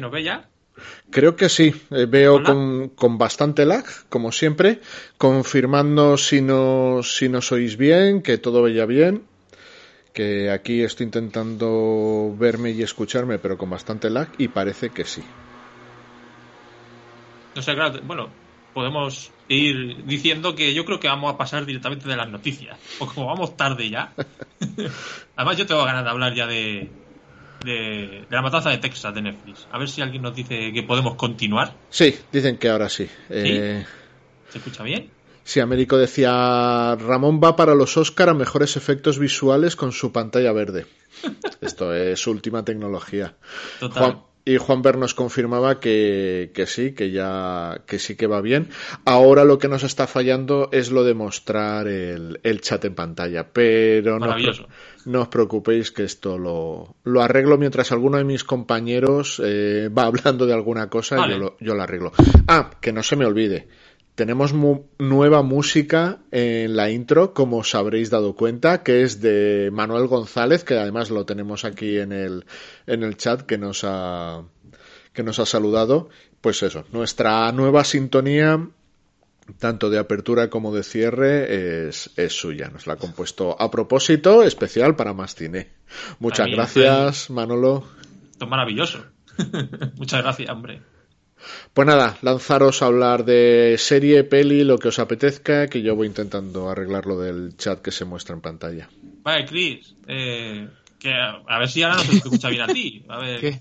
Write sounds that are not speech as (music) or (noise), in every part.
¿Se nos ve ya? Creo que sí. Eh, veo con, bastante lag, como siempre. Confirmando si no, si nos oís bien, que todo vaya bien. Que aquí estoy intentando verme y escucharme, pero con bastante lag, y parece que sí. No sé, claro, bueno, podemos ir diciendo que yo creo que vamos a pasar directamente de las noticias. O como vamos tarde ya. (laughs) Además, yo tengo ganas de hablar ya de, de, la matanza de Texas de Netflix. A ver si alguien nos dice que podemos continuar. Sí, dicen que ahora sí. Eh, ¿Se escucha bien? Sí, Américo decía, Ramón va para los Oscar a mejores efectos visuales con su pantalla verde. (laughs) Esto es última tecnología. Total. Y Juan Ver nos confirmaba que, sí, que ya que sí que va bien. Ahora lo que nos está fallando es lo de mostrar el, chat en pantalla. Pero no, no, os preocupéis que esto lo, lo, arreglo mientras alguno de mis compañeros eh, va (laughs) hablando de alguna cosa y yo lo, yo lo arreglo. Ah, que no se me olvide tenemos nueva música en la intro, como os habréis dado cuenta, que es de Manuel González, que además lo tenemos aquí en el, en el chat que nos ha, que nos ha saludado. Pues eso, nuestra nueva sintonía, tanto de apertura como de cierre, es, es suya. Nos la ha compuesto a propósito, especial para más cine. Muchas gracias, Manolo. Esto es maravilloso. (laughs) Muchas gracias, hombre. Pues nada, lanzaros a hablar de serie, peli, lo que os apetezca, que yo voy intentando arreglar lo del chat que se muestra en pantalla. Vale, Chris, eh, que a, ver si ahora no se escucha bien a ti. A ver, ¿Qué?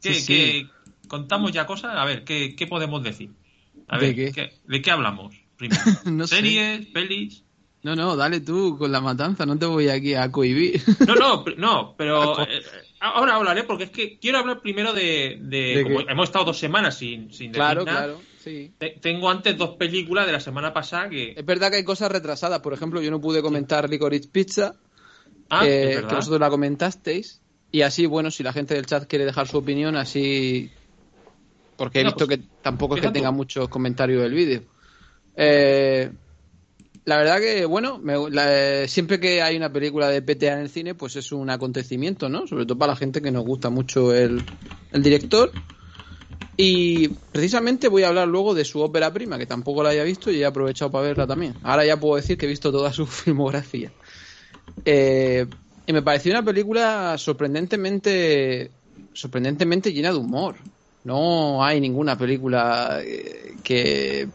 ¿qué, contamos ya cosas? A ver, ¿qué, qué podemos decir? A ver, ¿De qué, ¿de qué hablamos? Primero, (laughs) ¿Series, pelis? No, no, dale tú con la matanza, no te voy aquí a cohibir. No, no, (laughs) no, pero eh, ahora hablaré porque es que quiero hablar primero de, como hemos estado dos semanas sin, sin Claro, claro, sí. Tengo antes dos películas de la semana pasada que... Es verdad que hay cosas retrasadas, por ejemplo, yo no pude comentar Licorice Pizza, ah, que vosotros la comentasteis, y así, bueno, si la gente del chat quiere dejar su opinión, así... Porque he visto pues, que tampoco es que tenga muchos comentarios del vídeo. Eh, la verdad que, bueno, siempre que hay una película de PTA en el cine, pues es un acontecimiento, ¿no? Sobre todo para la gente que nos gusta mucho el, director. Y precisamente voy a hablar luego de su ópera prima, que tampoco la haya visto y he aprovechado para verla también. Ahora ya puedo decir que he visto toda su (laughs) filmografía. Eh, y me pareció una película sorprendentemente, sorprendentemente llena de humor. No hay ninguna película eh, que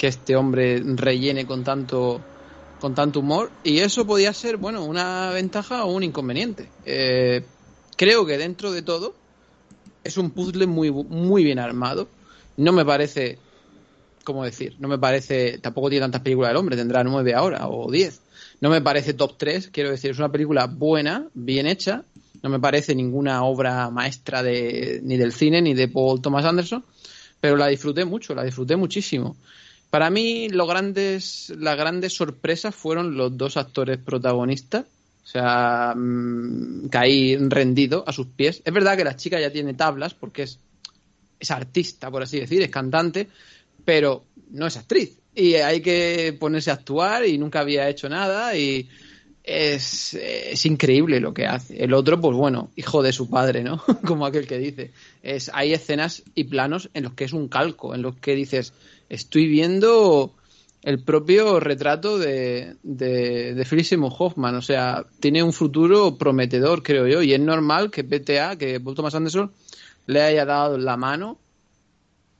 que este hombre rellene con tanto con tanto humor y eso podía ser bueno una ventaja o un inconveniente. Eh, creo que dentro de todo es un puzzle muy muy bien armado. No me parece cómo decir no me parece tampoco tiene tantas películas del hombre tendrá nueve ahora o diez. No me parece top tres quiero decir es una película buena bien hecha. No me parece ninguna obra maestra de ni del cine ni de Paul Thomas Anderson pero la disfruté mucho la disfruté muchísimo para mí, lo grandes, las grandes sorpresas fueron los dos actores protagonistas. O sea, mm, caí rendido a sus pies. Es verdad que la chica ya tiene tablas porque es, es artista, por así decir, es cantante, pero no es actriz. Y hay que ponerse a actuar y nunca había hecho nada y es, es, increíble lo que hace. El otro, pues bueno, hijo de su padre, ¿no? (laughs) Como aquel que dice. Es, hay escenas y planos en los que es un calco, en los que dices, estoy viendo el propio retrato de, de, de Hoffman. O sea, tiene un futuro prometedor, creo yo, y es normal que PTA, que Paul Thomas Anderson, le haya dado la mano,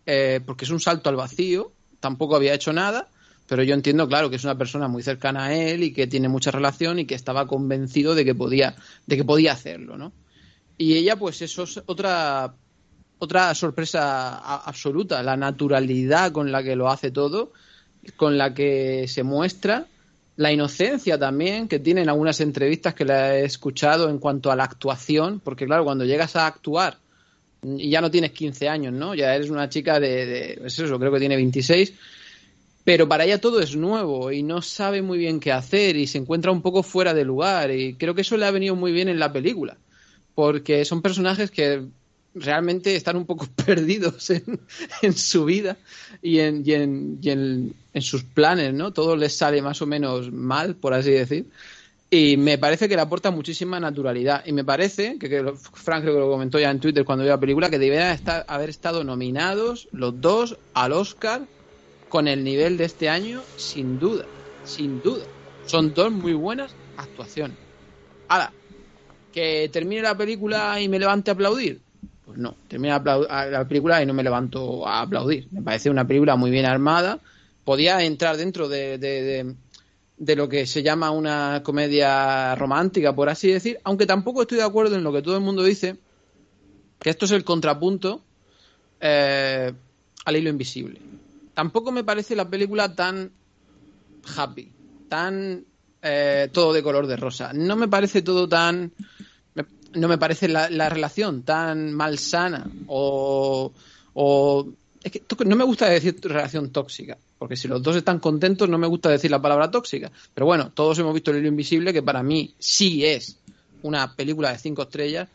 eh, porque es un salto al vacío, tampoco había hecho nada, pero yo entiendo, claro, que es una persona muy cercana a él y que tiene mucha relación y que estaba convencido de que podía, de que podía hacerlo, ¿no? Y ella, pues eso es otra otra sorpresa absoluta, la naturalidad con la que lo hace todo, con la que se muestra, la inocencia también que tiene en algunas entrevistas que le he escuchado en cuanto a la actuación, porque claro, cuando llegas a actuar y ya no tienes 15 años, ¿no? Ya eres una chica de, de eso, creo que tiene 26, pero para ella todo es nuevo y no sabe muy bien qué hacer y se encuentra un poco fuera de lugar y creo que eso le ha venido muy bien en la película porque son personajes que realmente están un poco (laughs) perdidos en, su vida y, en, sus planes, ¿no? Todo les sale más o menos mal, por así decir. Y me parece que le aporta muchísima naturalidad. Y me parece, que, Frank lo comentó ya en Twitter cuando vio la película, que deberían estar, haber estado nominados los dos al Oscar con el nivel de este año, sin duda. Sin duda. Son dos muy buenas actuaciones. Ahora, que termine la película y me levante a aplaudir. Pues no, termina la película y no me levanto a aplaudir. Me parece una película muy bien armada. Podía entrar dentro de de lo que se llama una comedia romántica, por así decir, aunque tampoco estoy de acuerdo en lo que todo el mundo dice, que esto es el contrapunto eh, al hilo invisible. Tampoco me parece la película tan happy, tan eh, todo de color de rosa. No me parece todo tan... No me parece la, relación tan malsana o, o es que no me gusta decir relación tóxica, porque si los dos están contentos no me gusta decir la palabra tóxica. Pero bueno, todos hemos visto El hilo invisible, que para mí sí es una película de cinco estrellas.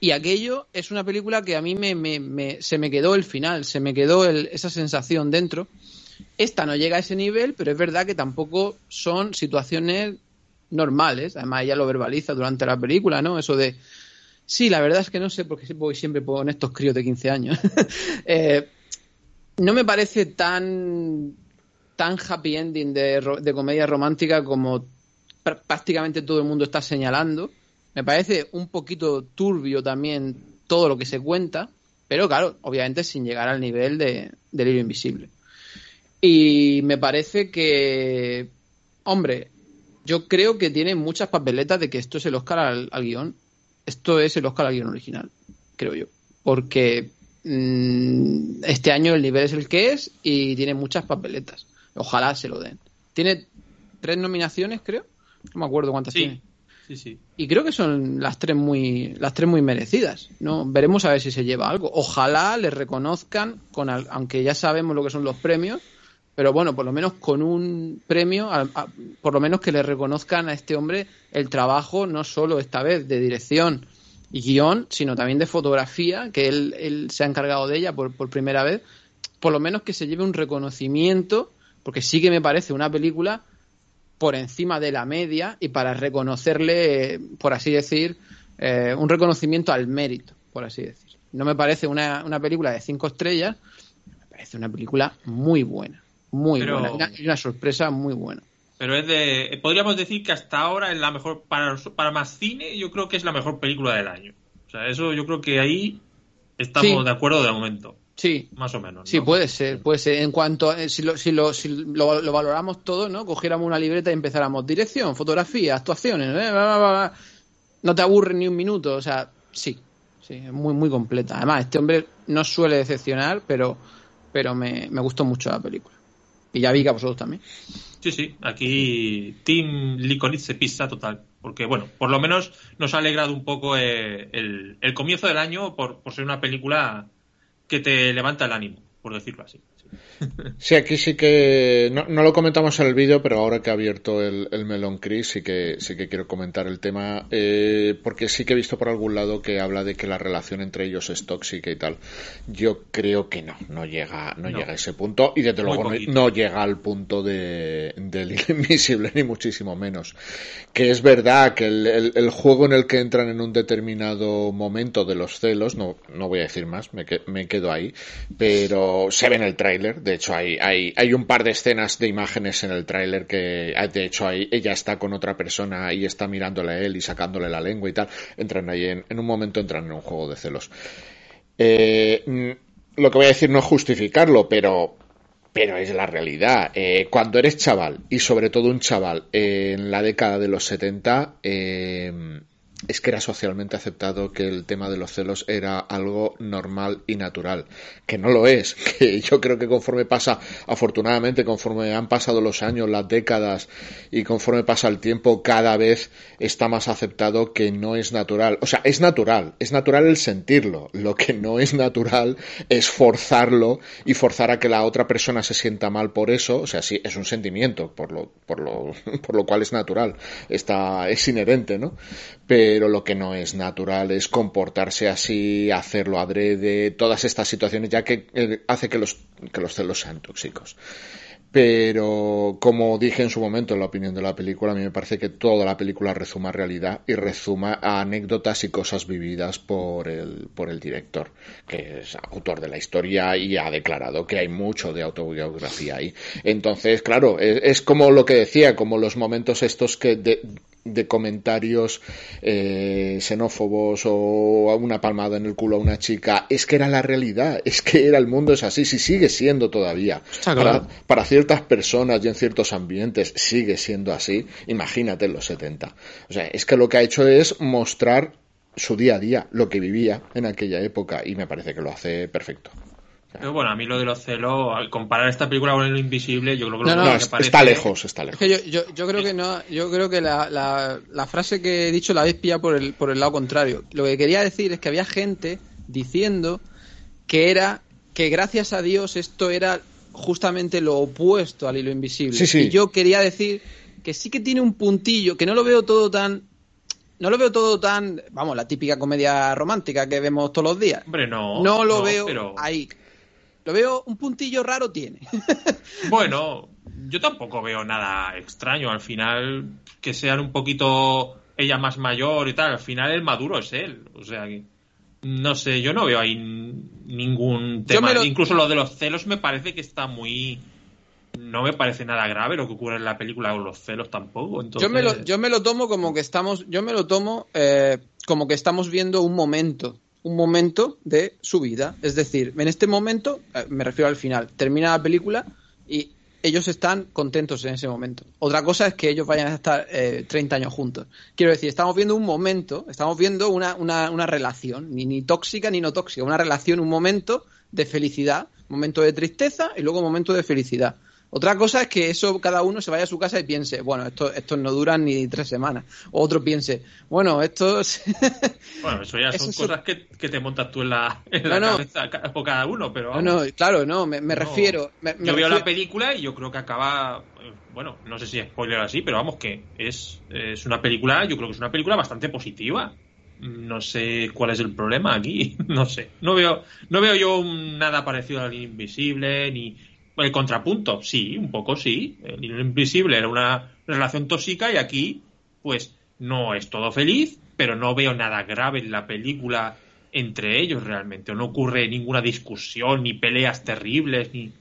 Y aquello es una película que a mí me, se me quedó el final, se me quedó esa sensación dentro. Esta no llega a ese nivel, pero es verdad que tampoco son situaciones normales. Además, ella lo verbaliza durante la película, ¿no? Eso de, sí, la verdad es que no sé, porque voy siempre con estos críos de 15 años. (laughs) eh, no me parece tan tan happy ending de, comedia romántica como prácticamente todo el mundo está señalando. Me parece un poquito turbio también todo lo que se cuenta, pero claro, obviamente sin llegar al nivel de, del hilo invisible. Y me parece que, hombre, yo creo que tiene muchas papeletas de que esto es el Oscar al, al guion. Esto es el Oscar al guion original, creo yo. Porque Mm, este año el nivel es el que es y tiene muchas papeletas. Ojalá se lo den. Tiene tres nominaciones, creo. No me acuerdo cuántas tiene. Sí, sí. Y creo que son las tres muy, las tres muy merecidas. ¿no? Veremos a ver si se lleva algo. Ojalá le reconozcan, con aunque ya sabemos lo que son los premios, pero bueno, por lo menos con un premio, por lo menos que le reconozcan a este hombre el trabajo, no solo esta vez de dirección, y guion, sino también de fotografía, que él, él se ha encargado de ella por, por, primera vez, por lo menos que se lleve un reconocimiento, porque sí que me parece una película por encima de la media y para reconocerle, por así decir, eh, un reconocimiento al mérito, por así decir. No me parece una, una película de cinco estrellas, me parece una película muy buena, muy buena, y una sorpresa muy buena. Pero es de. Podríamos decir que hasta ahora es la mejor. Para, para más cine, yo creo que es la mejor película del año. O sea, eso yo creo que ahí estamos de acuerdo de momento. Sí. Más o menos. Sí, puede ser, puede ser. En cuanto. Eh, si, lo, si, lo, si lo, valoramos todo, ¿no? Cogiéramos una libreta y empezáramos. Dirección, fotografía, actuaciones. ¿eh? no te aburre ni un minuto. O sea, sí. Sí, es muy, muy completa. Además, este hombre no suele decepcionar, pero, pero me, me gustó mucho la película. Y ya vi que a vosotros también. Sí, sí, aquí Team Licorice pisa total. Porque, bueno, por lo menos nos ha alegrado un poco eh, el, el, comienzo del año por, por ser una película que te levanta el ánimo, por decirlo así. Sí, aquí sí que no, lo comentamos en el vídeo, pero ahora que ha abierto el, melón Chris sí que sí que quiero comentar el tema eh, porque sí que he visto por algún lado que habla de que la relación entre ellos es tóxica y tal. Yo creo que no, no llega no, llega a ese punto y desde luego no, llega al punto de del (laughs) invisible ni muchísimo menos. Que es verdad que el, el, juego en el que entran en un determinado momento de los celos, no no voy a decir más, me, me quedo ahí, pero se ve en el trailer de hecho, hay, hay, hay un par de escenas de imágenes en el tráiler que, ah, de hecho, ahí ella está con otra persona y está mirándole a él y sacándole la lengua y tal. Entran ahí en, en un momento, entran en un juego de celos. Eh, mm, lo que voy a decir no es justificarlo, pero, pero es la realidad. Eh, cuando eres chaval, y sobre todo un chaval en la década de los 70, eh, es que era socialmente aceptado que el tema de los celos era algo normal y natural, que no lo es, (laughs) que yo creo que conforme pasa, afortunadamente, conforme han pasado los años, las décadas y conforme pasa el tiempo, cada vez está más aceptado que no es natural. O sea, es natural, es natural el sentirlo, lo que no es natural es forzarlo y forzar a que la otra persona se sienta mal por eso, o sea, sí, es un sentimiento, por lo, por lo, (laughs) por lo cual es natural, está, es inherente, ¿no? Pero lo que no es natural es comportarse así, hacerlo adrede, todas estas situaciones, ya que eh, hace que los, que los celos sean tóxicos. pero como dije en su momento en la opinión de la película, a mí me parece que toda la película rezuma realidad y rezuma a anécdotas y cosas vividas por el, por el director, que es autor de la historia y ha declarado que hay mucho de autobiografía ahí. Entonces, claro, es, como lo que decía, como los momentos estos que de, de comentarios eh, xenófobos o una palmada en el culo a una chica, es que era la realidad, es que era el mundo es así, si sigue siendo todavía. Para, ciertas personas y en ciertos ambientes sigue siendo así, imagínate en los 70. O sea, es que lo que ha hecho es mostrar su día a día, lo que vivía en aquella época y me parece que lo hace perfecto. Pero bueno, a mí lo de los celos, al comparar esta película con el invisible, yo creo que, lo que está lejos, está lejos. yo, creo que no, yo creo que la, la, frase que he dicho la habéis pillado por el, por el lado contrario. Lo que quería decir es que había gente diciendo que era que gracias a Dios esto era justamente lo opuesto al hilo invisible. Y yo quería decir que sí que tiene un puntillo, que no lo veo todo tan no lo veo todo tan, vamos, la típica comedia romántica que vemos todos los días. Hombre, no. No lo veo ahí. Lo veo, un puntillo raro tiene. (laughs) bueno, yo tampoco veo nada extraño. Al final, que sean un poquito ella más mayor y tal, al final el maduro es él. O sea que. No sé, yo no veo ahí ningún tema. Incluso lo de los celos me parece que está muy. No me parece nada grave lo que ocurre en la película con los celos tampoco. Yo, me lo, yo me lo tomo como que estamos. Yo me lo tomo eh, como que estamos viendo un momento un momento de su vida. Es decir, en este momento, eh, me refiero al final, termina la película y ellos están contentos en ese momento. Otra cosa es que ellos vayan a estar 30 eh, años juntos. Quiero decir, estamos viendo un momento, estamos viendo una, una, una relación, ni, ni tóxica ni no tóxica, una relación, un momento de felicidad, momento de tristeza y luego momento de felicidad. Otra cosa es que eso cada uno se vaya a su casa y piense, bueno, esto, esto no duran ni tres semanas. O otro piense, bueno, esto (laughs) Bueno, eso ya son cosas que, te montas tú en la, cabeza por cada uno, pero... No, claro, no, me, refiero... yo veo la película y yo creo que acaba... Bueno, no sé si es spoiler así, pero vamos, que es, es una película, yo creo que es una película bastante positiva. No sé cuál es el problema aquí, (laughs) no sé. No veo, no veo yo nada parecido al Invisible, ni, el contrapunto, sí, un poco sí. El invisible era una relación tóxica y aquí, pues, no es todo feliz, pero no veo nada grave en la película entre ellos realmente. No ocurre ninguna discusión, ni peleas terribles, ni.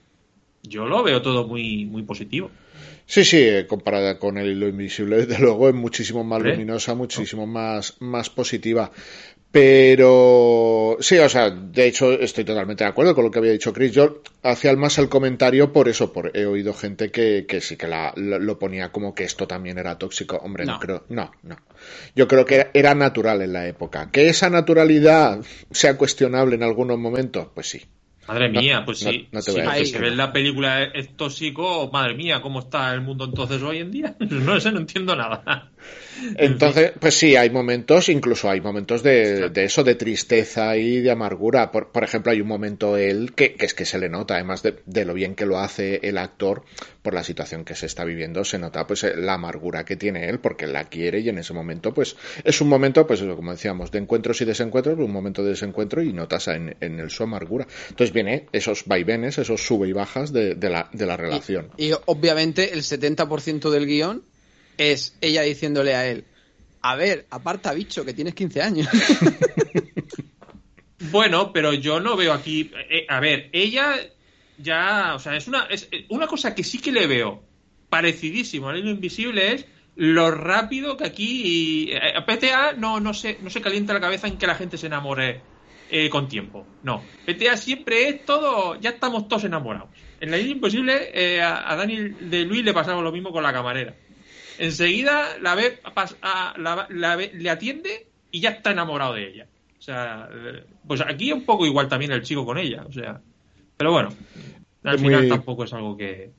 Yo lo veo todo muy, muy positivo. Sí, sí, eh, comparada con el hilo invisible, desde luego es muchísimo más luminosa, muchísimo más, más positiva. Pero sí, o sea, de hecho estoy totalmente de acuerdo con lo que había dicho Chris. Yo hacía más el comentario por eso, por he oído gente que, que sí que la, lo ponía como que esto también era tóxico. Hombre, no, creo, no, no. Yo creo que era, natural en la época. Que esa naturalidad sea cuestionable en algunos momentos, pues sí. Madre mía, pues sí. No, te si, se ve la película es tóxico, madre mía, ¿cómo está el mundo entonces hoy en día? (laughs) No sé, no entiendo nada. (laughs) Entonces, pues sí, hay momentos, incluso hay momentos de, eso, de tristeza y de amargura. Por, ejemplo, hay un momento él que, es que se le nota, además de, lo bien que lo hace el actor, por la situación que se está viviendo, se nota pues la amargura que tiene él, porque la quiere y en ese momento, pues es un momento, pues como decíamos, de encuentros y desencuentros, un momento de desencuentro y notas en, en él su amargura. Entonces viene esos vaivenes, esos sube y bajas de, la, de la relación. Y, y obviamente el 70% del guion es ella diciéndole a él, a ver, aparta bicho, que tienes 15 años. (laughs) bueno, pero yo no veo aquí, eh, a ver, ella ya, o sea, es una, es una cosa que sí que le veo parecidísimo al lo invisible es lo rápido que aquí eh, PTA no, no, se, no se calienta la cabeza en que la gente se enamore eh, con tiempo. No, PTA siempre es todo, ya estamos todos enamorados. En la isla imposible a, a Daniel de Luis le pasaba lo mismo con la camarera enseguida la ve, la, le atiende y ya está enamorado de ella. O sea, pues aquí un poco igual también el chico con ella. O sea, pero bueno, al final tampoco es algo que.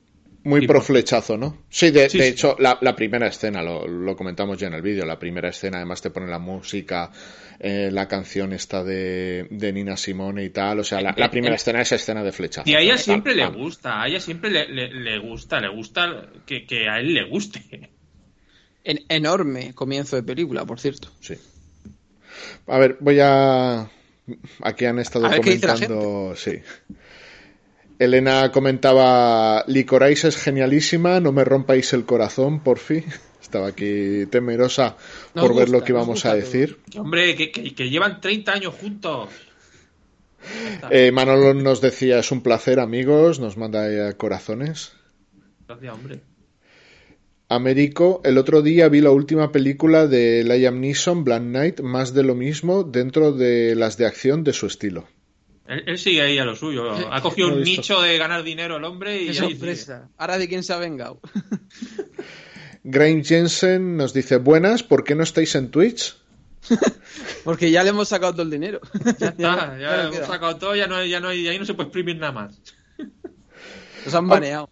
Muy pro flechazo, ¿no? Sí, de, hecho, La, primera escena, lo, comentamos ya en el vídeo, la primera escena, además te pone la música, eh, la canción esta de, Nina Simone y tal, o sea, la, primera escena es escena de flechazo. Y a ella siempre le gusta, a ella siempre le, gusta, le gusta que, que, a él le guste enorme comienzo de película, por cierto. Sí. A ver, voy a. Aquí han estado comentando. Sí. Elena comentaba, Licorice es genialísima, no me rompáis el corazón, por fin. (laughs) Estaba aquí temerosa por ver lo que íbamos a decir. hombre, que, llevan 30 años juntos. Eh, Manolo nos decía, es un placer, amigos, nos manda corazones. Gracias, hombre. Américo, el otro día vi la última película de Liam Neeson, Black Knight, más de lo mismo dentro de las de acción de su estilo. Él, sigue ahí a lo suyo. Ha cogido un nicho de ganar dinero el hombre y. Qué sorpresa. Ahora de quién se ha vengado. (laughs) Grain Jensen nos dice: Buenas, ¿por qué no estáis en Twitch? (laughs) Porque ya le hemos sacado todo el dinero. Ya está, (laughs) ya hemos sacado todo, ya no, ya no hay, ahí no se puede exprimir nada más. Nos han baneado.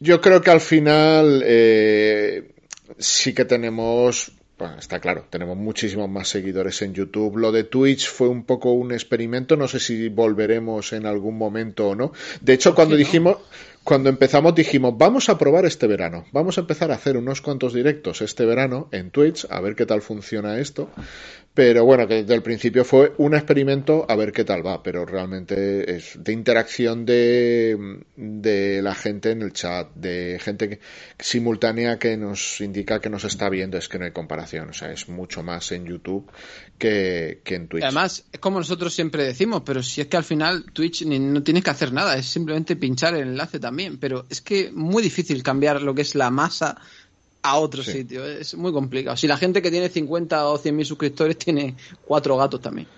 Yo creo que al final eh, sí que tenemos está claro, tenemos muchísimos más seguidores en YouTube. Lo de Twitch fue un poco un experimento, no sé si volveremos en algún momento o no. De hecho, cuando dijimos, cuando empezamos dijimos, vamos a probar este verano, vamos a empezar a hacer unos cuantos directos este verano en Twitch, a ver qué tal funciona esto. Pero bueno, que desde el principio fue un experimento a ver qué tal va, pero realmente es de interacción de, de la gente en el chat, de gente simultánea que nos indica que nos está viendo, es que no hay comparación, o sea, es mucho más en YouTube que, que en Twitch. Además, es como nosotros siempre decimos, pero si es que al final Twitch no tienes que hacer nada, es simplemente pinchar el enlace también, pero es que muy difícil cambiar lo que es la masa a otro sitio. Es muy complicado. Si la gente que tiene 50 o 100 mil suscriptores (laughs) tiene cuatro gatos también.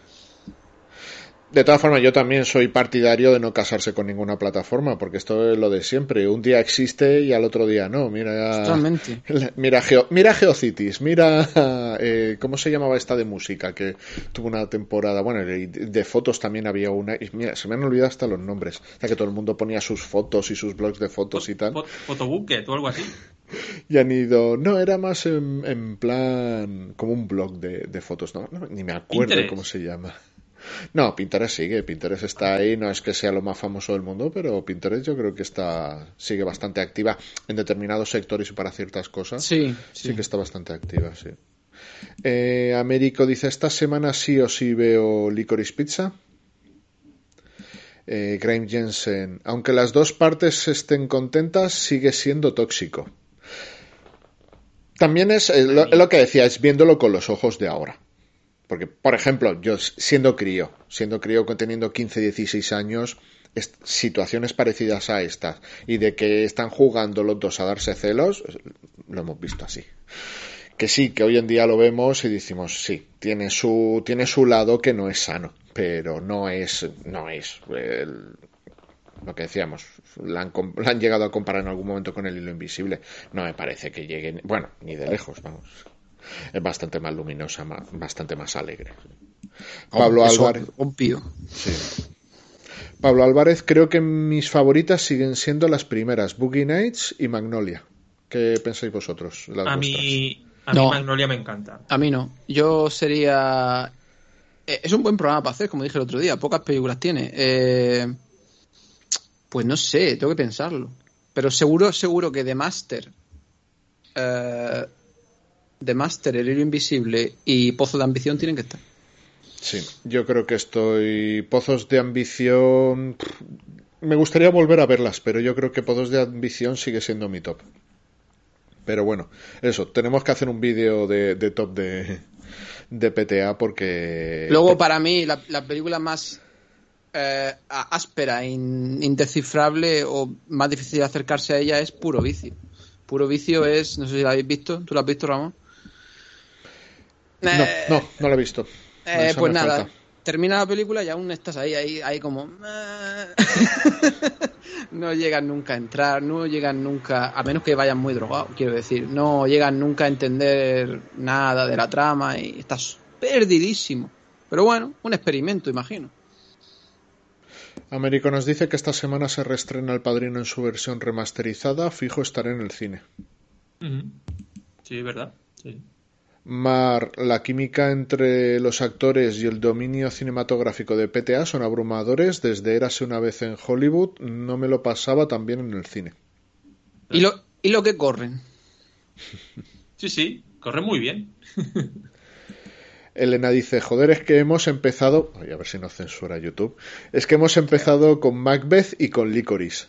De todas formas, yo también soy partidario de no casarse con ninguna plataforma, porque esto es lo de siempre. Un día existe y al otro día no. Mira, (laughs) mira, mira Geocities, mira, eh, ¿cómo se llamaba esta de música? Que tuvo una temporada, bueno, de fotos también había una. Y mira, se me han olvidado hasta los nombres. O sea, que todo el mundo ponía sus fotos y sus blogs de fotos y tal. Fotobucket o algo así. Y han ido. No, era más en, plan. como un blog de, fotos, ¿no? Ni me acuerdo cómo se llama. No, Pinterest sigue, Pinterest está ahí, no es que sea lo más famoso del mundo, pero Pinterest yo creo que está sigue bastante activa en determinados sectores y para ciertas cosas. Sí, sí, que está bastante activa, sí. Eh, Américo dice, esta semana sí o sí veo Licorice Pizza. Eh, Graham Jensen, aunque las dos partes estén contentas, sigue siendo tóxico. También es eh, lo, que decía, es viéndolo con los ojos de ahora. Porque, por ejemplo, yo siendo crío, siendo crío teniendo 15, 16 años, situaciones parecidas a estas y de que están jugando los dos a darse celos, lo hemos visto así. Que sí, que hoy en día lo vemos y decimos, sí, tiene su, tiene su lado que no es sano, pero no es, no es lo que decíamos, la han, llegado a comparar en algún momento con el hilo invisible. No me parece que lleguen, bueno, ni de lejos, vamos. Es bastante más luminosa, bastante más alegre. Pablo Álvarez. Un pío. Pablo Álvarez, creo que mis favoritas siguen siendo las primeras, Boogie Nights y Magnolia. ¿Qué pensáis vosotros? a mí, a mí Magnolia me encanta. A mí no. Yo sería. Eh, es un buen programa para hacer, como dije el otro día. Pocas películas tiene. Eh pues no sé, tengo que pensarlo. Pero seguro, seguro que The Master, eh, The Master, El Hilo Invisible y Pozo de Ambición tienen que estar. Sí, yo creo que estoy. Pozos de Ambición. Me gustaría volver a verlas, pero yo creo que Pozos de Ambición sigue siendo mi top. Pero bueno, eso, tenemos que hacer un vídeo de, top de, de PTA porque. Luego, para mí, la, la película más eh, áspera, indescifrable o más difícil de acercarse a ella es puro vicio. Puro vicio es, no sé si la habéis visto, ¿tú la has visto, Ramón? No, no, no la he visto. Eh, pues nada, termina la película y aún estás ahí, ahí, ahí como... (laughs) no llegan nunca a entrar, no llegan nunca, a menos que vayan muy drogados, quiero decir, no llegan nunca a entender nada de la trama y estás perdidísimo. Pero bueno, un experimento, imagino. Américo nos dice que esta semana se reestrena El Padrino en su versión remasterizada, fijo estará en el cine. Sí, verdad. Sí. Mar, la química entre los actores y el dominio cinematográfico de PTA son abrumadores. Desde Érase una vez en Hollywood, no me lo pasaba también en el cine. ¿Y lo, y lo que corren? Sí, sí, corren muy bien. (laughs) Elena dice, joder, es que hemos empezado, a ver si no censura YouTube, es que hemos empezado con Macbeth y con Licorice.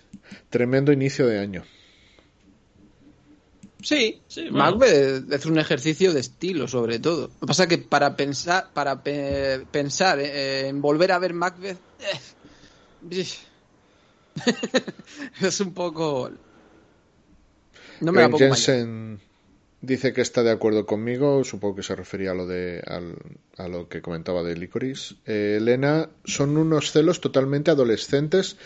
Tremendo inicio de año. Sí, sí Macbeth es un ejercicio de estilo, sobre todo. Lo que pasa es que para pensar, para pensar en volver a ver Macbeth, eh, (laughs) es un poco. No me la pongo Dice que está de acuerdo conmigo, supongo que se refería a lo de a lo que comentaba de Licorice. Eh, Elena, son unos celos totalmente adolescentes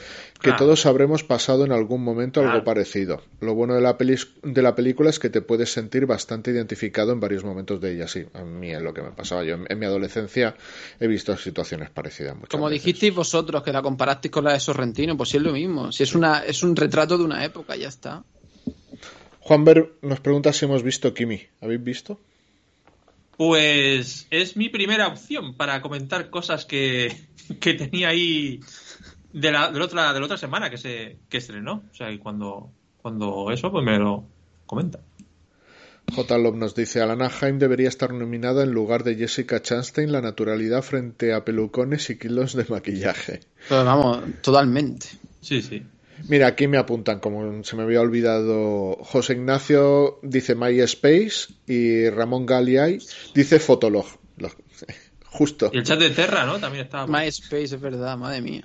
que todos habremos pasado en algún momento algo parecido. Lo bueno de la, de la película es que te puedes sentir bastante identificado en varios momentos de ella. Sí, a mí es lo que me pasaba. Yo en, mi adolescencia he visto situaciones parecidas. Como dijisteis vosotros que la comparasteis con la de Sorrentino, pues sí es lo mismo. Si es, una, es un retrato de una época, ya está. Juanber nos pregunta si hemos visto Kimi. ¿Habéis visto? Pues es mi primera opción para comentar cosas (laughs) que, tenía ahí de la, de, la otra, de la otra semana que se que estrenó. O sea, y cuando, cuando eso, pues me lo comenta. J. Love nos dice, Alana Haim debería estar nominada en lugar de Jessica Chastain la naturalidad frente a pelucones y kilos de maquillaje. Pero vamos, totalmente. Sí, sí. Mira, aquí me apuntan, como se me había olvidado, José Ignacio dice MySpace y Ramón Galiay dice Fotolog. (laughs) Justo. Y el chat de Terra, ¿no? También está. MySpace, es verdad, madre mía.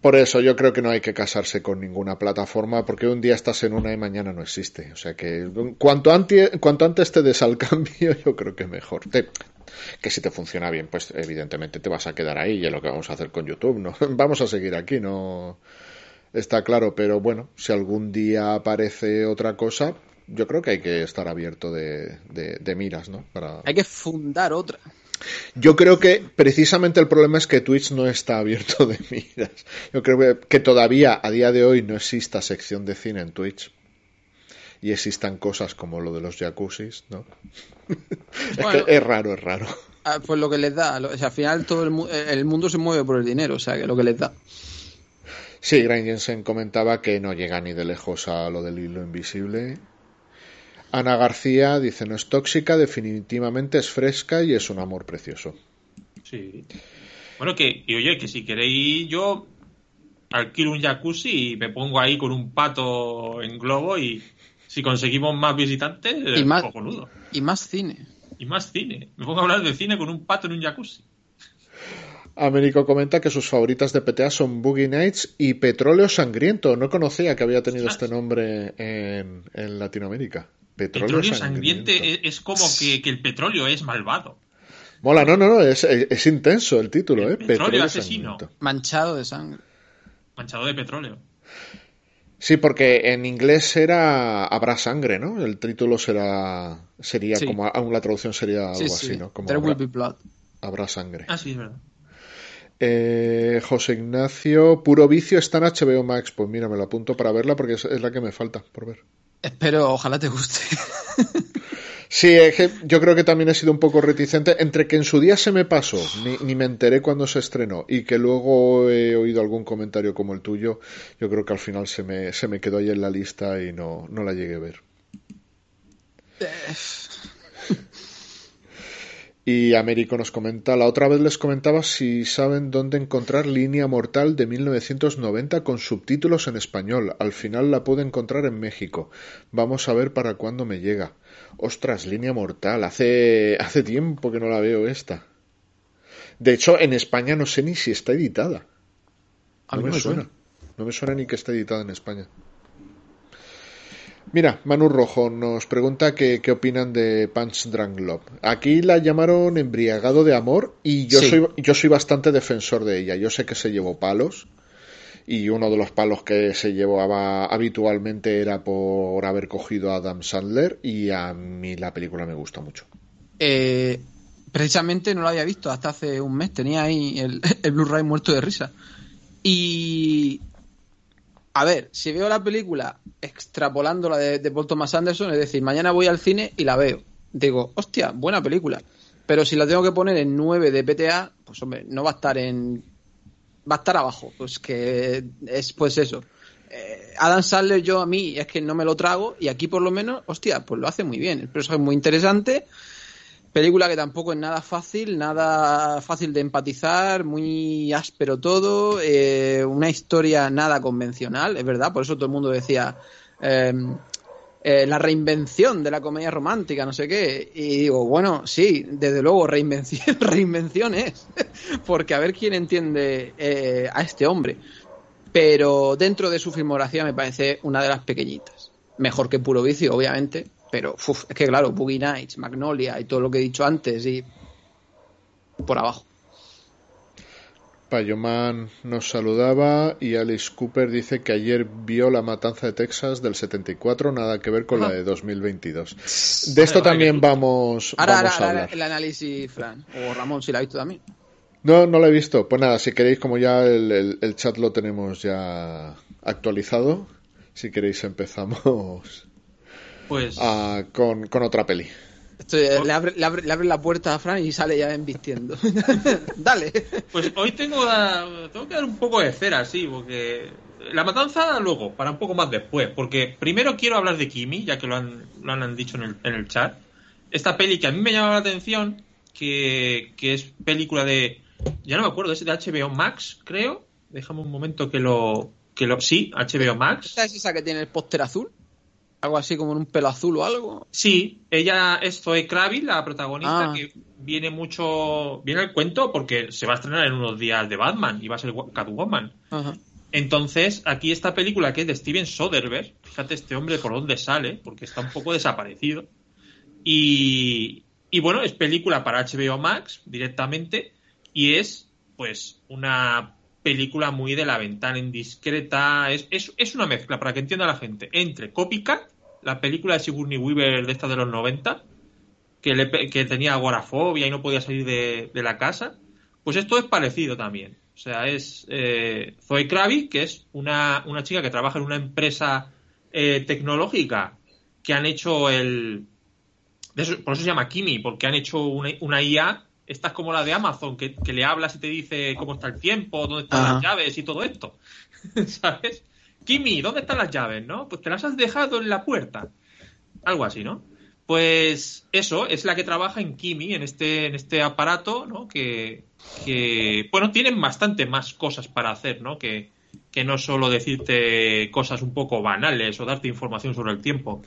Por eso yo creo que no hay que casarse con ninguna plataforma porque un día estás en una y mañana no existe. O sea que cuanto, antes, cuanto antes te des al (laughs) cambio, yo creo que mejor. que si te funciona bien, pues evidentemente te vas a quedar ahí y es lo que vamos a hacer con YouTube. ¿no? (laughs) Vamos a seguir aquí, no está claro, pero bueno, si algún día aparece otra cosa, yo creo que hay que estar abierto de, miras, ¿no? Para... Hay que fundar otra. Yo creo que precisamente el problema es que Twitch no está abierto de (laughs) miras. Yo creo que todavía a día de hoy no exista sección de cine en Twitch y existan cosas como lo de los jacuzzis, ¿no? (laughs) es que es raro, es raro. Ah, pues lo que les da, o sea, al final todo el, el mundo se mueve por el dinero, o sea, que lo que les da. Sí, Grant Jensen comentaba que no llega ni de lejos a lo del hilo invisible. Ana García dice, no es tóxica, definitivamente es fresca y es un amor precioso. Sí. Bueno, que, y oye, que si queréis yo alquilo un jacuzzi y me pongo ahí con un pato en globo y si conseguimos más visitantes, y más, y más cine. Y más cine. Me pongo a hablar de cine con un pato en un jacuzzi. Américo comenta que sus favoritas de PTA son Boogie Nights y Petróleo Sangriento. No conocía que había tenido este nombre en, Latinoamérica. Petróleo, Sangriento es como que, el petróleo es malvado. Mola, no, no, no, es, intenso el título, ¿eh? Petróleo, asesino. Manchado de sangre. Manchado de petróleo. Sí, porque en inglés era Habrá sangre, ¿no? El título será sería como, aún la traducción sería algo así, ¿no? Como There will be blood. Habrá sangre. Ah, sí, es verdad. Eh, José Ignacio, Puro Vicio está en HBO Max. Pues mira, me lo apunto para verla porque es, la que me falta por ver. Espero, ojalá te guste. (laughs) sí, es que yo creo que también he sido un poco reticente. Entre que en su día se me pasó, ni, me enteré cuando se estrenó, y que luego he oído algún comentario como el tuyo, yo creo que al final se me, se me quedó ahí en la lista y no, no la llegué a ver. Y Américo nos comenta, la otra vez les comentaba si saben dónde encontrar Línea Mortal de 1990 con subtítulos en español. Al final la puedo encontrar en México. Vamos a ver para cuándo me llega. Ostras, Línea Mortal. Hace, (laughs) hace tiempo que no la veo esta. De hecho, en España no sé ni si está editada. No me, suena. No me suena ni que está editada en España. Mira, Manu Rojo nos pregunta qué, opinan de Punch Drunk Love. Aquí la llamaron embriagado de amor y yo, soy, yo soy bastante defensor de ella. Yo sé que se llevó palos y uno de los palos que se llevaba habitualmente era por haber cogido a Adam Sandler y a mí la película me gusta mucho. Eh, precisamente no la había visto hasta hace un mes. Tenía ahí el, (laughs) el Blu-ray muerto de risa. Y a ver, si veo la película extrapolando la de, Paul Thomas Anderson, es decir, mañana voy al cine y la veo. Digo, hostia, buena película. Pero si la tengo que poner en 9 de PTA, pues hombre, no va a estar en. Va a estar abajo. Pues que es pues eso. Eh, Adam Sandler, yo a mí es que no me lo trago y aquí por lo menos, hostia, pues lo hace muy bien. El personaje es muy interesante película que tampoco es nada fácil, nada fácil de empatizar, muy áspero todo, eh, una historia nada convencional, es verdad, por eso todo el mundo decía em, eh, la reinvención de la comedia romántica, no sé qué, y digo, bueno, sí, desde luego, reinvención, (laughs) reinvención es, porque a ver quién entiende eh, a este hombre, pero dentro de su filmografía me parece una de las pequeñitas, mejor que Puro Vicio, obviamente, pero es que claro, Boogie Nights, Magnolia y todo lo que he dicho antes y por abajo. Payoman nos saludaba y Alice Cooper dice que ayer vio la matanza de Texas del 74, nada que ver con la de 2022. De esto también vamos, ahora, a hablar. el análisis, Fran, o Ramón, si la ha visto también. No, no la he visto. Pues nada, si queréis, como ya el chat lo tenemos ya actualizado, si queréis empezamos pues... Ah, con, otra peli. Eh, le, abre, la puerta a Fran y sale ya embistiendo. (laughs) Dale. Pues hoy tengo, tengo que dar un poco de cera, sí, porque la matanza luego, para un poco más después, porque primero quiero hablar de Kimi, ya que lo han, lo han dicho en el, en el chat. Esta peli que a mí me llamaba la atención, que, que es película de, ya no me acuerdo, es de HBO Max, creo. Déjame un momento que lo, que lo, sí, HBO Max. ¿Esta es esa que tiene el póster azul? Algo así como en un pelo azul o algo. Sí, ella es Zoe Kravitz, la protagonista, ah. que viene mucho. Viene el cuento porque se va a estrenar en unos días de Batman y va a ser Catwoman. Entonces, aquí esta película que es de Steven Soderbergh, fíjate este hombre por dónde sale, porque está un poco desaparecido. Y, y bueno, es película para HBO Max directamente y es pues una película muy de la ventana indiscreta. Es, es, es una mezcla, para que entienda la gente, entre Copycat, la película de Sigourney Weaver de esta de los 90, que, le, que tenía agorafobia y no podía salir de, la casa. Pues esto es parecido también. O sea, es eh, Zoe Kravitz, que es una, una, chica que trabaja en una empresa eh, tecnológica que han hecho el... por eso se llama Kimi, porque han hecho una, una IA esta es como la de Amazon, que, le hablas y te dice cómo está el tiempo, dónde están las llaves y todo esto. (laughs) ¿Sabes? Kimi, ¿dónde están las llaves, no? Pues te las has dejado en la puerta. Algo así, ¿no? Pues eso, es la que trabaja en Kimi, en este, en este aparato, ¿no? Que, que, bueno, tienen bastante más cosas para hacer, ¿no? Que, que no solo decirte cosas un poco banales o darte información sobre el tiempo.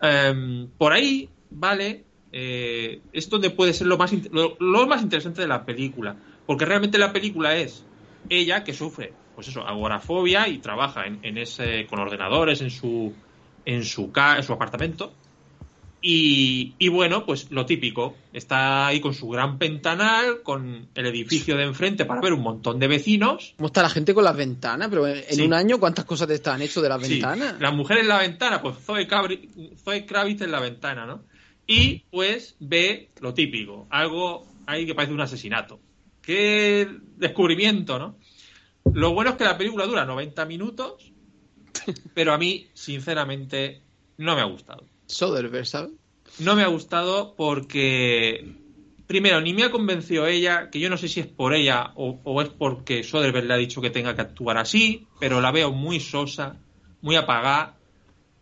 Em, por ahí, vale, eh, es donde puede ser lo más, lo, más interesante de la película. Porque realmente la película es ella que sufre, pues eso, agorafobia y trabaja en, ese, con ordenadores en su, en su, en su apartamento. Y, bueno, pues lo típico, está ahí con su gran ventanal, con el edificio de enfrente para ver un montón de vecinos. ¿Cómo está la gente con las ventanas? Pero en un año, ¿cuántas cosas te están hecho de las ventanas? La mujer en la ventana, pues Zoe, Zoe Kravitz en la ventana, ¿no? Y pues ve lo típico, algo ahí que parece un asesinato. Qué descubrimiento, ¿no? Lo bueno es que la película dura 90 minutos, (laughs) pero a mí, sinceramente, no me ha gustado. Soderbergh, ¿sabes? No me ha gustado porque, primero, ni me ha convencido ella, que yo no sé si es por ella o, es porque Soderbergh le ha dicho que tenga que actuar así, pero la veo muy sosa, muy apagada.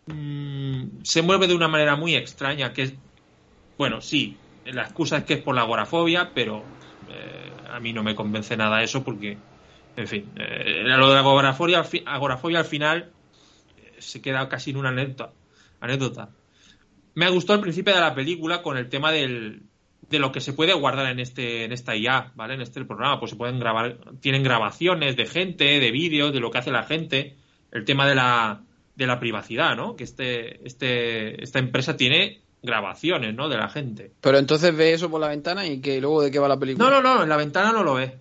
Mm, se mueve de una manera muy extraña, que es bueno, sí, la excusa es que es por la agorafobia, pero eh, a mí no me convence nada eso porque, en fin, eh, lo de la agorafobia, agorafobia al final eh, se queda casi en una anécdota, anécdota. Me gustó al principio de la película con el tema del, de lo que se puede guardar en este en esta IA, ¿vale? En este programa, pues se pueden grabar, tienen grabaciones de gente, de vídeos, de lo que hace la gente, el tema de la de la privacidad, ¿no? Que este este esta empresa tiene grabaciones, ¿no? De la gente. Pero entonces ve eso por la ventana y que luego de qué va la película. No, no, no, en la ventana no lo ve.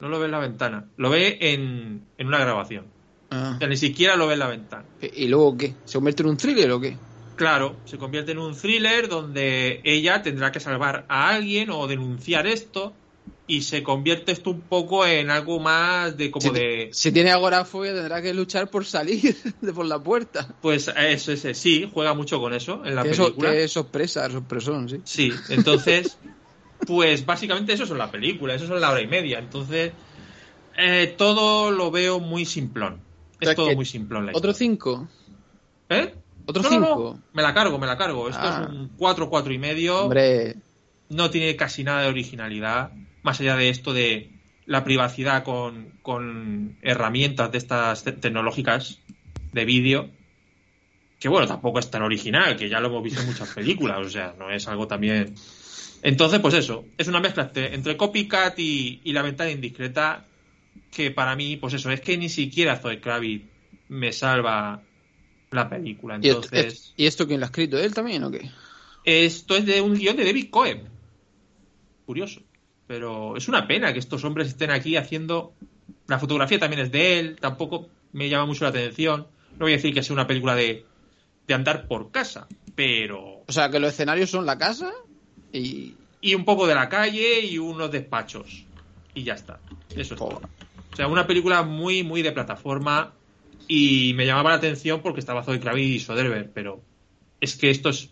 No lo ve en la ventana. Lo ve en, en una grabación. Ah. O sea, ni siquiera lo ve en la ventana. ¿Y luego qué? ¿Se convierte en un thriller o qué? Claro, se convierte en un thriller donde ella tendrá que salvar a alguien o denunciar esto y se convierte esto un poco en algo más de como de... Si tiene agorafobia tendrá que luchar por salir (laughs) de por la puerta. Pues eso, ese, sí, juega mucho con eso en la película. que es sorpresa, sorpresón, sí. Sí, entonces, (laughs) pues básicamente eso es la película, eso es la hora y media. Entonces, eh, todo lo veo muy simplón. Es todo muy simplón. ¿Otro cinco? ¿Eh? ¿Otro cinco? me la cargo, me la cargo. Esto es ah. un cuatro, cuatro y medio. Hombre no tiene casi nada de originalidad, más allá de esto de la privacidad con, con herramientas de estas tecnológicas de vídeo, que bueno, tampoco es tan original, que ya lo hemos visto en muchas películas, o sea, no es algo también... Entonces, pues eso, es una mezcla entre copycat y, y la ventana indiscreta que para mí, pues eso, es que ni siquiera Zoe Kravitz me salva la película. Entonces... ¿Y esto quién lo ha escrito? ¿Él también o qué? Esto es de un guion de David Cohen. Curioso. Pero es una pena que estos hombres estén aquí haciendo. La fotografía también es de él, tampoco me llama mucho la atención. No voy a decir que sea una película de, de andar por casa, pero. O sea, que los escenarios son la casa y. Y un poco de la calle y unos despachos. Y ya está. Eso es todo. O sea, una película muy, muy de plataforma. Y me llamaba la atención porque estaba Zoe Kravitz y Soderbergh, pero es que esto es.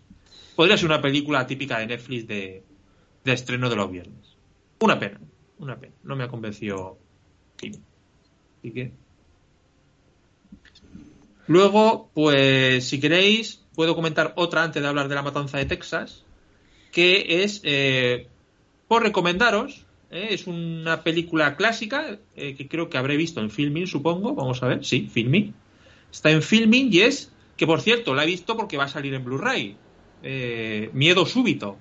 Podría ser una película típica de Netflix de, de estreno de los viernes. Una pena, una pena. No me ha convencido. Luego, pues, si queréis, puedo comentar otra antes de hablar de la matanza de Texas, que es, eh, por recomendaros, eh, es una película clásica eh, que creo que habré visto en Filming, supongo. Vamos a ver, sí, Filming. Está en Filming y es, que por cierto, la he visto porque va a salir en Blu-ray. Miedo súbito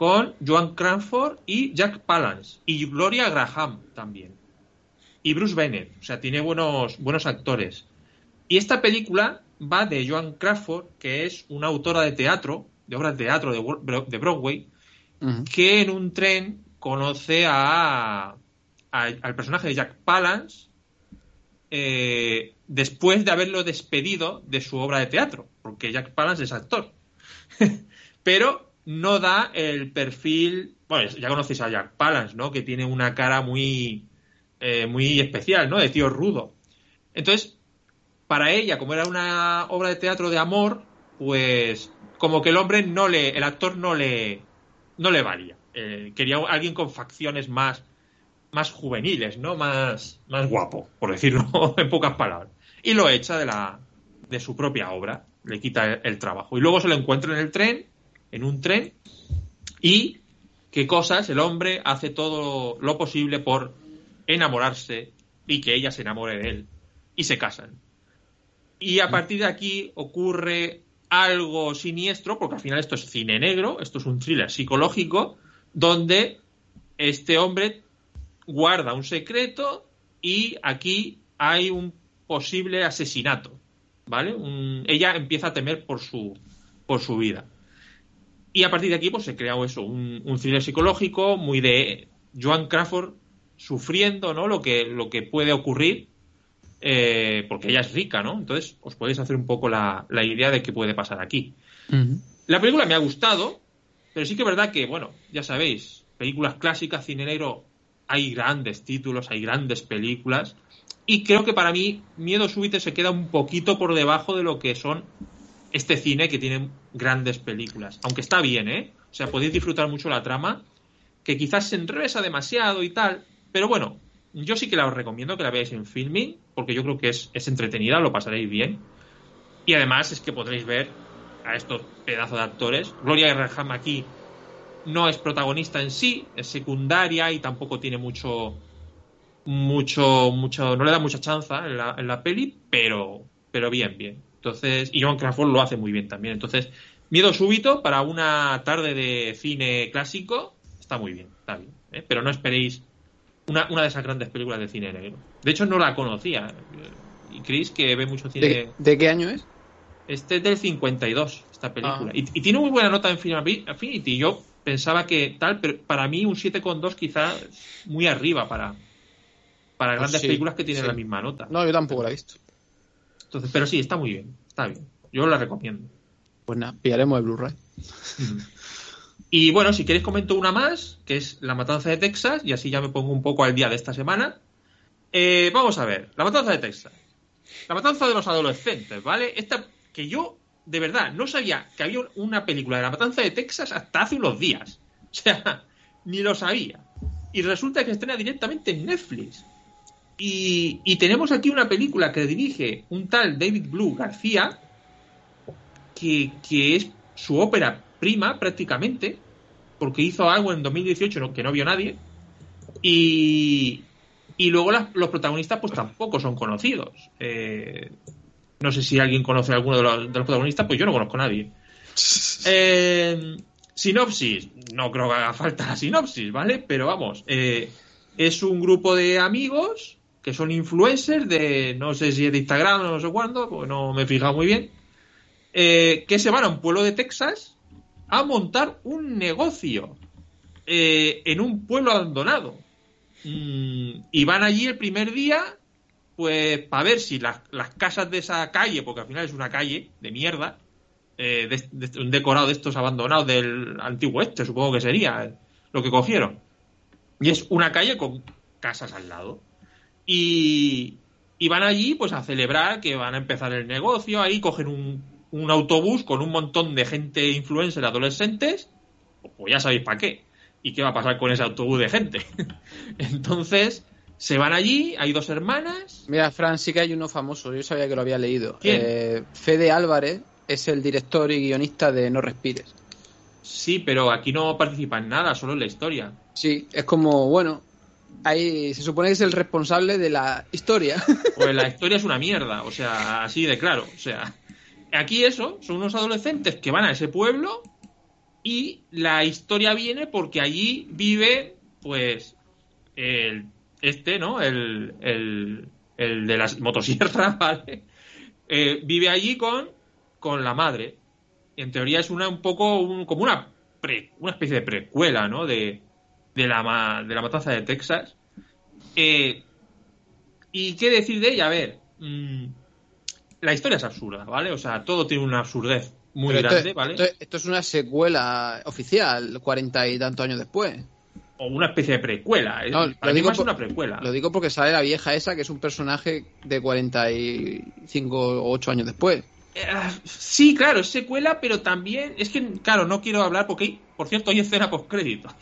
con Joan Cranford y Jack Palance y Gloria Graham también. Y Bruce Bennett, o sea, tiene buenos, buenos actores. Y esta película va de Joan Crawford, que es una autora de teatro, de obras de teatro de, Broadway, que en un tren conoce a, al personaje de Jack Palance eh, después de haberlo despedido de su obra de teatro, porque Jack Palance es actor. (laughs) Pero no da el perfil. Bueno, ya conocéis a Jack Palance, ¿no? Que tiene una cara muy, eh, muy especial, ¿no? De tío rudo. Entonces, para ella, como era una obra de teatro de amor, pues como que el hombre no le, el actor no le, no le valía. Eh, quería alguien con facciones más, más juveniles, ¿no? Más, más guapo, por decirlo (laughs) en pocas palabras. Y lo echa de la, de su propia obra, le quita el trabajo. Y luego se lo encuentra en el tren en un tren y qué cosas el hombre hace todo lo posible por enamorarse y que ella se enamore de él y se casan. Y a partir de aquí ocurre algo siniestro, porque al final esto es cine negro, esto es un thriller psicológico, donde este hombre guarda un secreto y aquí hay un posible asesinato, ¿vale? ella empieza a temer por su, por su vida. Y a partir de aquí pues se crea eso, un, un thriller psicológico muy de Joan Crawford sufriendo ¿no? lo, que, lo que puede ocurrir eh, porque ella es rica, ¿no? Entonces os podéis hacer un poco la, idea de qué puede pasar aquí. La película me ha gustado, pero sí que es verdad que, bueno, ya sabéis, películas clásicas, cine negro, hay grandes títulos, hay grandes películas, y creo que para mí Miedo Súbito se queda un poquito por debajo de lo que son este cine que tiene grandes películas. Aunque está bien, ¿eh? O sea, podéis disfrutar mucho la trama, que quizás se enrevesa demasiado y tal, pero bueno, yo sí que la os recomiendo que la veáis en filming, porque yo creo que es, es entretenida, lo pasaréis bien. Y además es que podréis ver a estos pedazos de actores. Gloria Graham aquí no es protagonista en sí, es secundaria y tampoco tiene mucho mucho mucho no le da mucha chanza en la, en la peli, pero pero bien, bien. Entonces, y John Crawford lo hace muy bien también. Entonces, Miedo súbito para una tarde de cine clásico está muy bien, está bien. ¿eh? Pero no esperéis una, una, de esas grandes películas de cine negro. De hecho, no la conocía. Y Chris, que ve mucho cine. ¿De, qué año es? Este es del 52, esta película. Ah. Y, y, tiene muy buena nota en Film Affinity. Yo pensaba que tal, pero para mí un 7,2 quizás muy arriba para, para pues grandes películas que tienen la misma nota. No, yo tampoco la he visto. Entonces, pero sí, está muy bien, está bien. Yo la recomiendo. Pues nada, pillaremos el Blu-ray. Y bueno, si queréis comento una más, que es La Matanza de Texas, y así ya me pongo un poco al día de esta semana. Eh, vamos a ver, La Matanza de Texas. La Matanza de los Adolescentes, ¿vale? Esta que yo, de verdad, no sabía que había una película de La Matanza de Texas hasta hace unos días. (laughs) O sea, ni lo sabía. Y resulta que estrena directamente en Netflix. Y, tenemos aquí una película que dirige un tal David Blue García, que, es su ópera prima prácticamente, porque hizo algo en 2018 que no vio nadie. Y, y luego los protagonistas pues tampoco son conocidos. Eh, no sé si alguien conoce a alguno de los, protagonistas, pues yo no conozco a nadie. (laughs) Eh, sinopsis, no creo que haga falta la sinopsis, ¿vale? Pero vamos, eh, es un grupo de amigos que son influencers de, no sé si es de Instagram o no sé cuándo, pues no me he fijado muy bien, que se van a un pueblo de Texas a montar un negocio en un pueblo abandonado. Mm, y van allí el primer día, pues para ver si las, casas de esa calle, porque al final es una calle de mierda, eh, un decorado de estos abandonados del antiguo este, supongo que sería lo que cogieron. Y es una calle con casas al lado. Y, van allí pues a celebrar que van a empezar el negocio, ahí cogen un, un autobús con un montón de gente influencer adolescentes, pues ya sabéis para qué ¿Y qué va a pasar con ese autobús de gente? (laughs) Entonces, se van allí, hay dos hermanas. Mira, Fran, sí que hay uno famoso, yo sabía que lo había leído. Eh, Fede Álvarez es el director y guionista de No Respires. Sí, pero aquí no participa en nada, solo en la historia. Sí, es como, bueno, ahí se supone que es el responsable de la historia. (laughs) Pues la historia es una mierda, o sea, así de claro. O sea, aquí eso, son unos adolescentes que van a ese pueblo y la historia viene porque allí vive, pues, el, este, ¿no? El, el, el de las motosierras, (laughs) ¿vale? Eh, vive allí con, con la madre. En teoría es una un poco como una, una especie de precuela, ¿no? De, de, la, de la matanza de Texas. Eh, ¿Y qué decir de ella? A ver, mm, la historia es absurda, ¿vale? O sea, todo tiene una absurdez muy grande, ¿vale? Esto, es una secuela oficial, cuarenta y tantos años después. O una especie de precuela. No, lo digo una precuela. Lo digo porque sale la vieja esa, que es un personaje de 45 o 8 años después. Eh, sí, claro, es secuela, pero también. Es que, claro, no quiero hablar porque, por cierto, hay escena post créditos.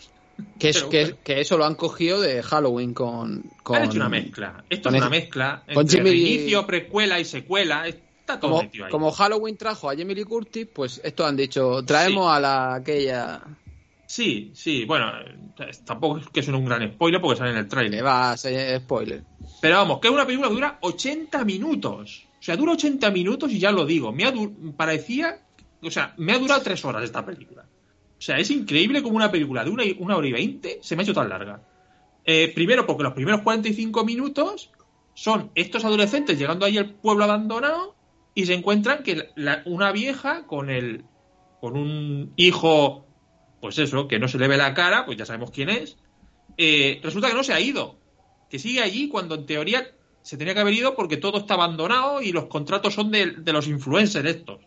Que, es, que, eso lo han cogido de Halloween con. con han hecho una mezcla. Esto es una mezcla. entre inicio, precuela y secuela como, Halloween trajo a Jamie Lee Curtis, pues esto han dicho, traemos a la aquella... Sí, sí, bueno, tampoco es que es un gran spoiler porque sale en el trailer. va a ser spoiler. Pero vamos, que es una película que dura 80 minutos. O sea, dura 80 minutos y ya lo digo. Me parecía, o sea, me ha durado 3 horas esta película. O sea, es increíble como una película de una, una hora y 20 se me ha hecho tan larga. Eh, primero porque los primeros 45 minutos son estos adolescentes llegando ahí al pueblo abandonado y se encuentran que una vieja con el con un hijo, pues eso, que no se le ve la cara, pues ya sabemos quién es, eh, resulta que no se ha ido, que sigue allí cuando en teoría se tenía que haber ido porque todo está abandonado y los contratos son de, los influencers estos.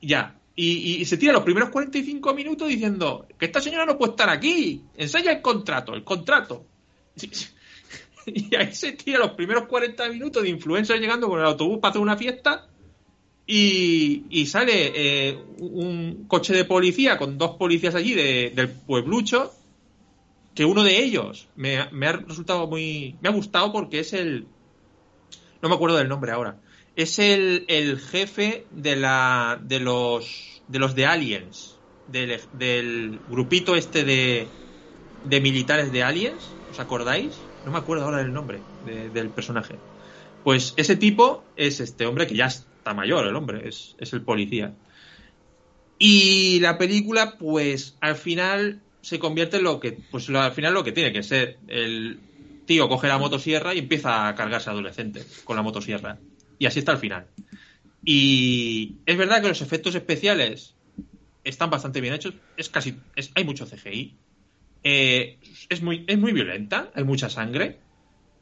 Ya. Y, se tira los primeros 45 minutos diciendo que esta señora no puede estar aquí. Enseña el contrato, el contrato. (laughs) y ahí se tira los primeros 40 minutos de influencers llegando con el autobús para hacer una fiesta y, sale eh, un coche de policía con dos policías allí del pueblucho que uno de ellos me, ha resultado muy me ha gustado porque es el no me acuerdo del nombre ahora es el, el jefe de la de los de los de aliens del, grupito este de de militares de aliens os acordáis no me acuerdo ahora del nombre del personaje. Pues ese tipo es este hombre que ya está mayor, el hombre, es, el policía. Y la película, pues al final se convierte en lo que, pues al final lo que tiene que ser. El tío coge la motosierra y empieza a cargarse a adolescentes con la motosierra. Y así está al final. Y es verdad que los efectos especiales están bastante bien hechos. Es casi, hay mucho CGI. Eh, es, muy, es muy violenta, hay mucha sangre,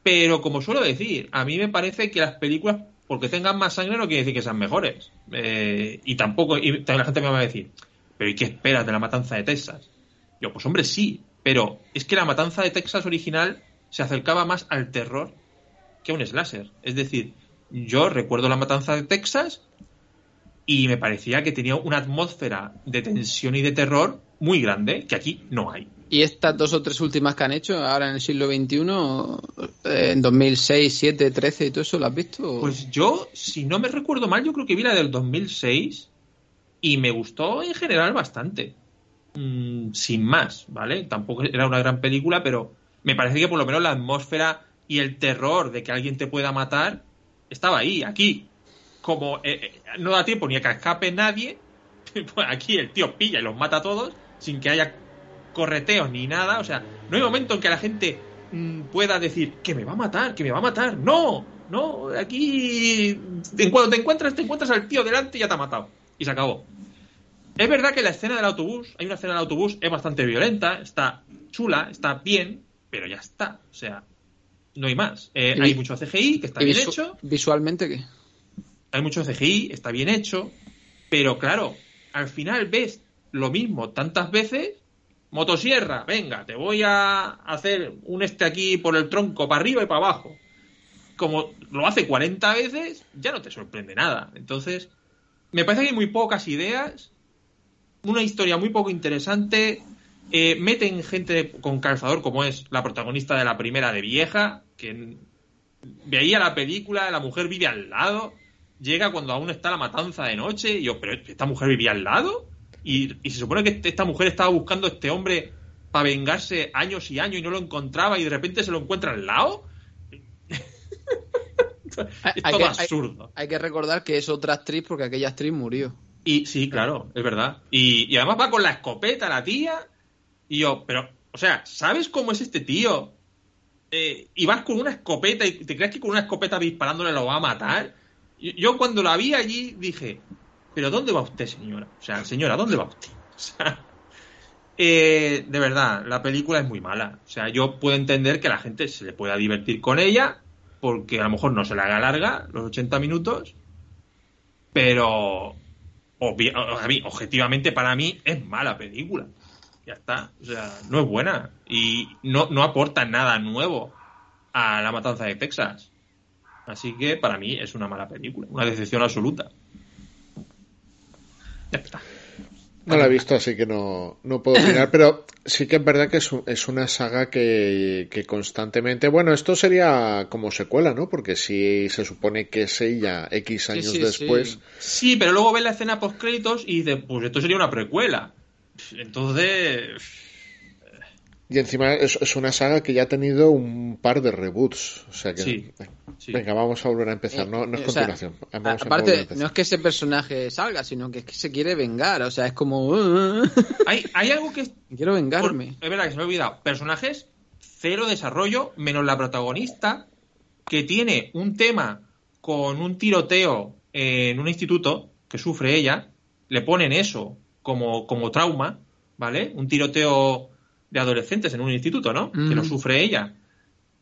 pero como suelo decir, a mí me parece que las películas, porque tengan más sangre, no quiere decir que sean mejores. Eh, y tampoco, y la gente me va a decir, pero ¿y qué esperas de la matanza de Texas? Yo, pues hombre, sí, pero es que la matanza de Texas original se acercaba más al terror que a un slasher. Es decir, yo recuerdo la matanza de Texas y me parecía que tenía una atmósfera de tensión y de terror muy grande que aquí no hay. ¿Y estas dos o tres últimas que han hecho ahora en el siglo XXI, eh, en 2006, 7, 13 y todo eso, ¿lo has visto? Pues yo, si no me recuerdo mal, yo creo que vi la del 2006 y me gustó en general bastante. mm, sin más, ¿vale? Tampoco era una gran película, pero me parece que por lo menos la atmósfera y el terror de que alguien te pueda matar estaba ahí, aquí. Como eh, eh, no da tiempo ni a que escape nadie, (laughs) pues aquí el tío pilla y los mata a todos sin que haya correteos ni nada. O sea, no hay momento en que la gente mm, pueda decir que me va a matar, que me va a matar. No, no, aquí en cuando te encuentras, te encuentras al tío delante y ya te ha matado. Y se acabó. Es verdad que la escena del autobús, hay una escena del autobús, es bastante violenta, está chula, está bien, pero ya está. O sea, no hay más. Eh, hay mucho CGI que está bien hecho. ¿Visualmente qué? Hay mucho CGI, está bien hecho, pero claro, al final ves lo mismo tantas veces. Motosierra, venga, te voy a hacer un este aquí por el tronco, para arriba y para abajo. Como lo hace 40 veces, ya no te sorprende nada. Entonces, me parece que hay muy pocas ideas, una historia muy poco interesante, eh, meten gente con calzador, como es la protagonista de la primera de vieja, que veía la película, la mujer vive al lado, llega cuando aún está la matanza de noche, y yo, pero ¿esta mujer vivía al lado? Y, se supone que esta mujer estaba buscando a este hombre para vengarse años y años y no lo encontraba y de repente se lo encuentra al lado. (laughs) es todo absurdo. Hay, que recordar que es otra actriz porque aquella actriz murió. Y sí, claro, es verdad. Y, y además va con la escopeta la tía y yo, pero, o sea, ¿sabes cómo es este tío? Eh, y vas con una escopeta y te crees que con una escopeta disparándole lo va a matar. Yo cuando la vi allí dije, pero ¿dónde va usted, señora? O sea, señora, ¿dónde va usted? (laughs) O sea, eh, de verdad, la película es muy mala. O sea, yo puedo entender que la gente se le pueda divertir con ella, porque a lo mejor no se le haga larga los 80 minutos, pero objetivamente para mí es mala película ya está. O sea, no es buena y no, no aporta nada nuevo a la matanza de Texas. Así que para mí es una mala película, una decepción absoluta. Ya está. No la he visto, así que no, no puedo opinar, pero sí que es verdad que es, es una saga que, que, constantemente. Bueno, esto sería como secuela, ¿no? Porque si se supone que es ella X años después. Sí. pero luego ves la escena post créditos y dices, pues esto sería una precuela. Entonces. Y encima es, una saga que ya ha tenido un par de reboots. O sea que. Sí, Venga, vamos a volver a empezar. No, no es continuación. aparte, no es que ese personaje salga, sino que es que se quiere vengar. O sea, es como. (laughs) Hay, hay algo que. Quiero vengarme. es verdad que se me ha olvidado. Personajes, cero desarrollo, menos la protagonista, que tiene un tema con un tiroteo en un instituto que sufre ella. Le ponen eso como, como trauma, ¿vale? Un tiroteo de adolescentes en un instituto, ¿no? Que lo sufre ella.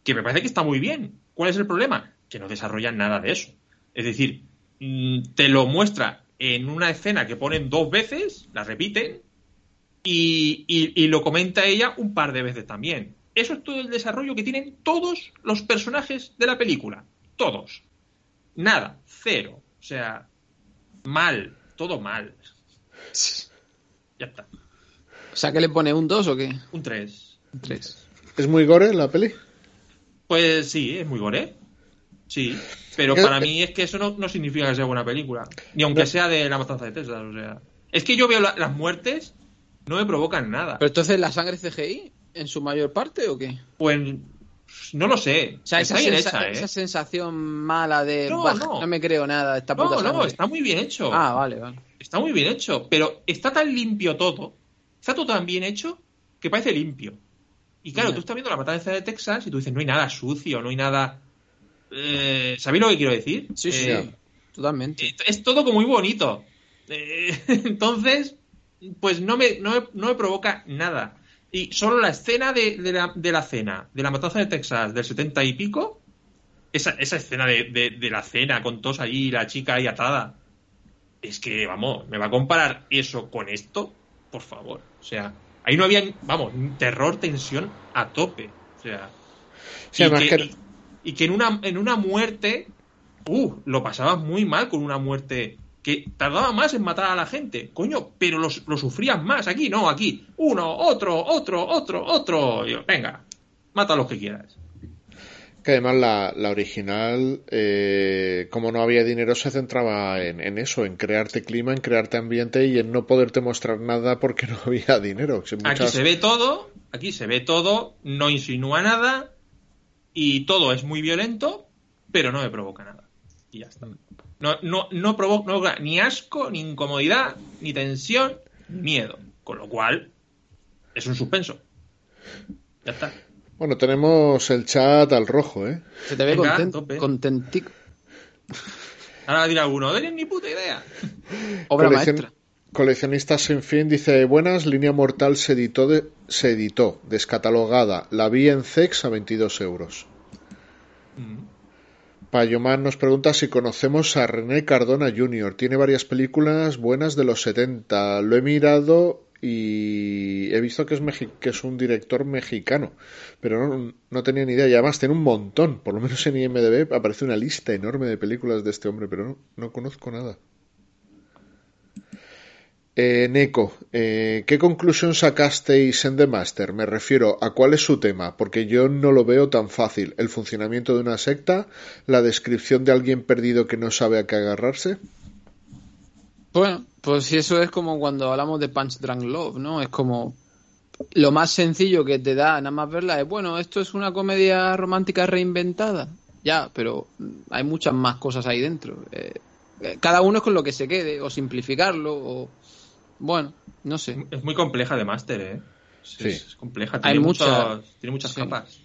Que me parece que está muy bien. ¿Cuál es el problema? Que no desarrollan nada de eso. Es decir, mm, te lo muestra en una escena que ponen dos veces, la repiten, y, y, lo comenta ella un par de veces también. Eso es todo el desarrollo que tienen todos los personajes de la película. Todos. Nada. Cero. O sea, mal. Todo mal. (laughs) Ya está. O sea, ¿que le pone un 2 o qué? Un 3. Un 3. ¿Es muy gore la peli? Pues sí, es muy gore. Sí. Pero para mí es que eso no, significa que sea buena película. Ni aunque sea de la matanza de Tesla. O sea. Es que yo veo las muertes, no me provocan nada. ¿Pero entonces la sangre CGI en su mayor parte o qué? Pues no lo sé. O sea, esa, bien hecha, ¿eh? esa sensación mala de no, no. me creo nada. Esta no, no, está muy bien hecho. Ah, vale, vale. Está muy bien hecho, pero está tan limpio todo, está todo tan bien hecho que parece limpio. Y claro, tú estás viendo la matanza de Texas y tú dices, no hay nada sucio, no hay nada... Eh, ¿Sabéis lo que quiero decir? Sí, sí, eh, totalmente. Es, todo como muy bonito. Eh, (laughs) entonces, pues no me, no, me, provoca nada. Y solo la escena de, la, de, la, cena, de la matanza de Texas del setenta y pico, esa, esa escena de, de, la cena con todos ahí, la chica ahí atada, es que, vamos, ¿me va a comparar eso con esto? Por favor. O sea, ahí no había, vamos, terror, tensión a tope. O sea, y, que, en, una, en una muerte, uh, lo pasabas muy mal con una muerte que tardaba más en matar a la gente, coño, pero lo sufrías más. Aquí no, aquí, uno, otro, otro, otro, otro. venga, mata a los que quieras. Que además la, la original, eh, como no había dinero, se centraba en, en, eso, en crearte clima, en crearte ambiente y en no poderte mostrar nada porque (laughs) no había dinero. Aquí se ve todo, aquí se ve todo, no insinúa nada y todo es muy violento, pero no me provoca nada. Y ya está. No, no, no provoca ni asco, ni incomodidad, ni tensión, miedo. Con lo cual, es un suspenso. Ya está. Bueno, tenemos el chat al rojo, ¿eh? Se te ve contento, contentico. Ahora dirá alguno, no ni puta idea. (laughs) Obra maestra. Coleccionistas sin fin dice, buenas, Línea Mortal se editó, se editó descatalogada. La vi en CEX a 22 euros. Mm. Payomán nos pregunta si conocemos a René Cardona Jr. Tiene varias películas buenas de los 70. Lo he mirado y he visto que es, que es un director mexicano, pero no, tenía ni idea. Y además tiene un montón, por lo menos en IMDB aparece una lista enorme de películas de este hombre, pero no, conozco nada. Eh, Neko, eh, ¿qué conclusión sacasteis en The Master? Me refiero a cuál es su tema, porque yo no lo veo tan fácil. ¿El funcionamiento de una secta? ¿La descripción de alguien perdido que no sabe a qué agarrarse? Bueno, pues si eso es como cuando hablamos de Punch Drunk Love, ¿no? Es como lo más sencillo que te da nada más verla es, bueno, esto es una comedia romántica reinventada. Ya, pero hay muchas más cosas ahí dentro. Eh, eh, cada uno es con lo que se quede, o simplificarlo, o... Bueno, no sé. Es muy compleja de máster, ¿eh? Sí. Es, compleja. Tiene, hay muchas, tiene muchas capas.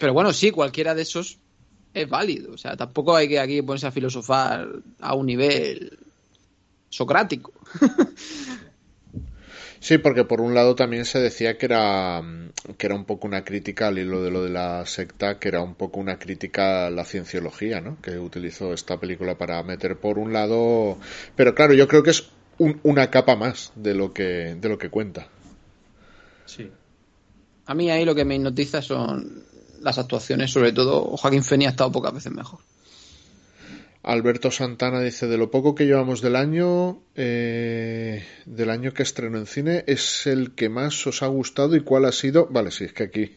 Pero bueno, sí, cualquiera de esos es válido. O sea, tampoco hay que aquí ponerse a filosofar a un nivel socrático. (laughs) Sí, porque por un lado también se decía que era, que era un poco una crítica al hilo de lo de la secta, que era un poco una crítica a la cienciología, ¿no? Que utilizó esta película para meter por un lado. Pero claro, yo creo que es una capa más de lo que, de lo que cuenta. Sí. A mí ahí lo que me hipnotiza son las actuaciones, sobre todo Joaquín Feni ha estado pocas veces mejor. Alberto Santana dice, de lo poco que llevamos del año, eh, del año que estrenó en cine, es el que más os ha gustado y cuál ha sido, vale, sí, es que aquí,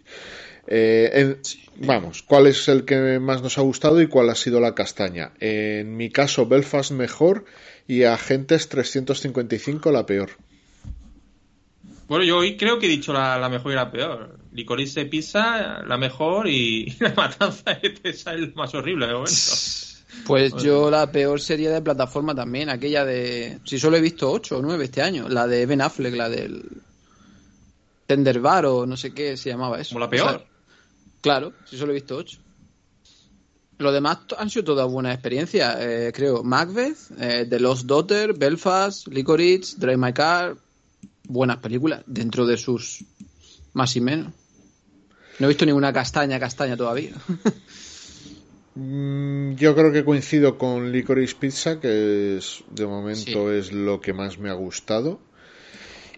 eh, vamos, cuál es el que más nos ha gustado y cuál ha sido la castaña. En mi caso, Belfast mejor y Agentes 355 la peor. Bueno, yo hoy creo que he dicho la, mejor y la peor. Licorice Pizza, la mejor, y (laughs) la matanza de Tessa el más horrible de momento. (laughs) Pues yo la peor sería de plataforma también, aquella de... Si solo he visto 8 o 9 este año, la de Ben Affleck, la del... Tender Bar o no sé qué se llamaba eso. ¿Como la peor? claro, si solo he visto 8. Lo demás han sido todas buenas experiencias, eh, creo. Macbeth, eh, The Lost Daughter, Belfast, Licorice, Drive My Car, buenas películas dentro de sus más y menos. No he visto ninguna castaña, castaña todavía. Mm, yo creo que coincido con Licorice Pizza, que es de momento es lo que más me ha gustado.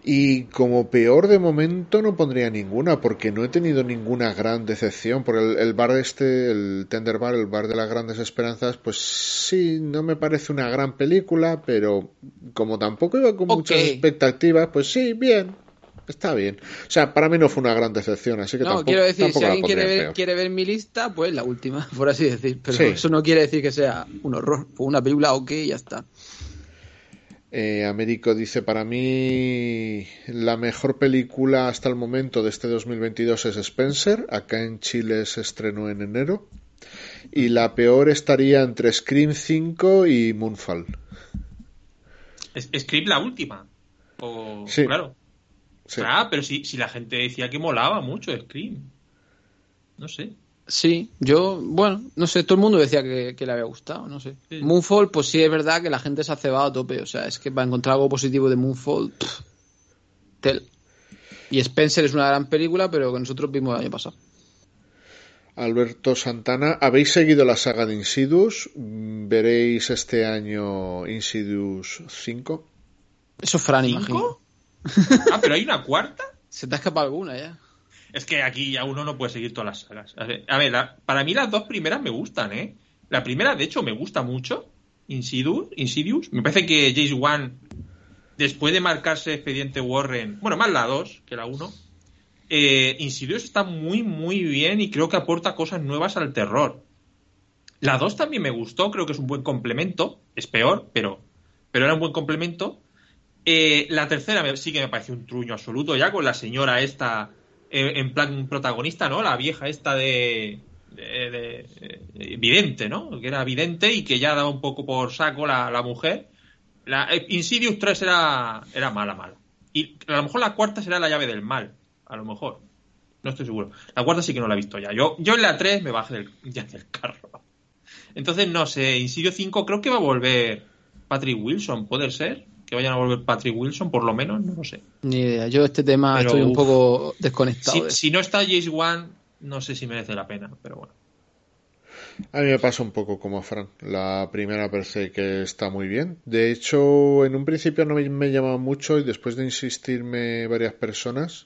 Y como peor de momento no pondría ninguna, porque no he tenido ninguna gran decepción. Por el, bar este, el Tender Bar, el bar de las grandes esperanzas, pues sí, no me parece una gran película, pero como tampoco iba con muchas expectativas, pues sí, bien, está bien. O sea, para mí no fue una gran decepción, así que no, quiero decir, si alguien quiere ver, mi lista, pues la última, (laughs) por así decir. Pero eso no quiere decir que sea un horror. Fue una película ok y ya está. Eh, Américo dice, para mí la mejor película hasta el momento de este 2022 es Spencer, acá en Chile se estrenó en enero, y la peor estaría entre Scream 5 y Moonfall. ¿Scream la última? sí. Claro. Ah, pero si, si la gente decía que molaba mucho Scream. No sé. Sí, yo, bueno, no sé, todo el mundo decía que, le había gustado, no sé. Moonfall, pues sí es verdad que la gente se ha cebado a tope, o sea, es que para encontrar algo positivo de Moonfall, tel. Y Spencer es una gran película, pero que nosotros vimos el año pasado. Alberto Santana, ¿habéis seguido la saga de Insidious? ¿Veréis este año Insidious 5? Eso Fran, imagino. Ah, pero hay una cuarta. (laughs) Se te ha escapado alguna ya. Es que aquí ya uno no puede seguir todas las sagas. A ver, para mí las dos primeras me gustan, ¿eh? La primera, de hecho, me gusta mucho. Insidious. Insidious. Me parece que James Wan, después de marcarse Expediente Warren, bueno, más la dos que la uno, eh, Insidious está muy, muy bien y creo que aporta cosas nuevas al terror. La 2 también me gustó, creo que es un buen complemento. Es peor, pero, pero era un buen complemento. Eh, la tercera sí que me parece un truño absoluto, ya con la señora esta en plan protagonista, ¿no? La vieja esta de, de, vidente, ¿no? Que era vidente y que ya daba un poco por saco la, la mujer. La, Insidious 3 era, era mala, mala. Y a lo mejor la cuarta será la llave del mal a lo mejor. No estoy seguro. La cuarta sí que no la he visto ya. Yo, yo en la 3 me bajé del, ya del carro. Entonces, no sé, Insidio 5 creo que va a volver Patrick Wilson, ¿puede ser? Que vayan a volver Patrick Wilson, por lo menos, no lo sé. Ni idea, yo este tema estoy un poco desconectado. Si, no está James Wan, no sé si merece la pena, pero bueno. A mí me pasa un poco como a Fran. La primera parece que está muy bien. De hecho, en un principio no me, me llamaba mucho y después de insistirme varias personas,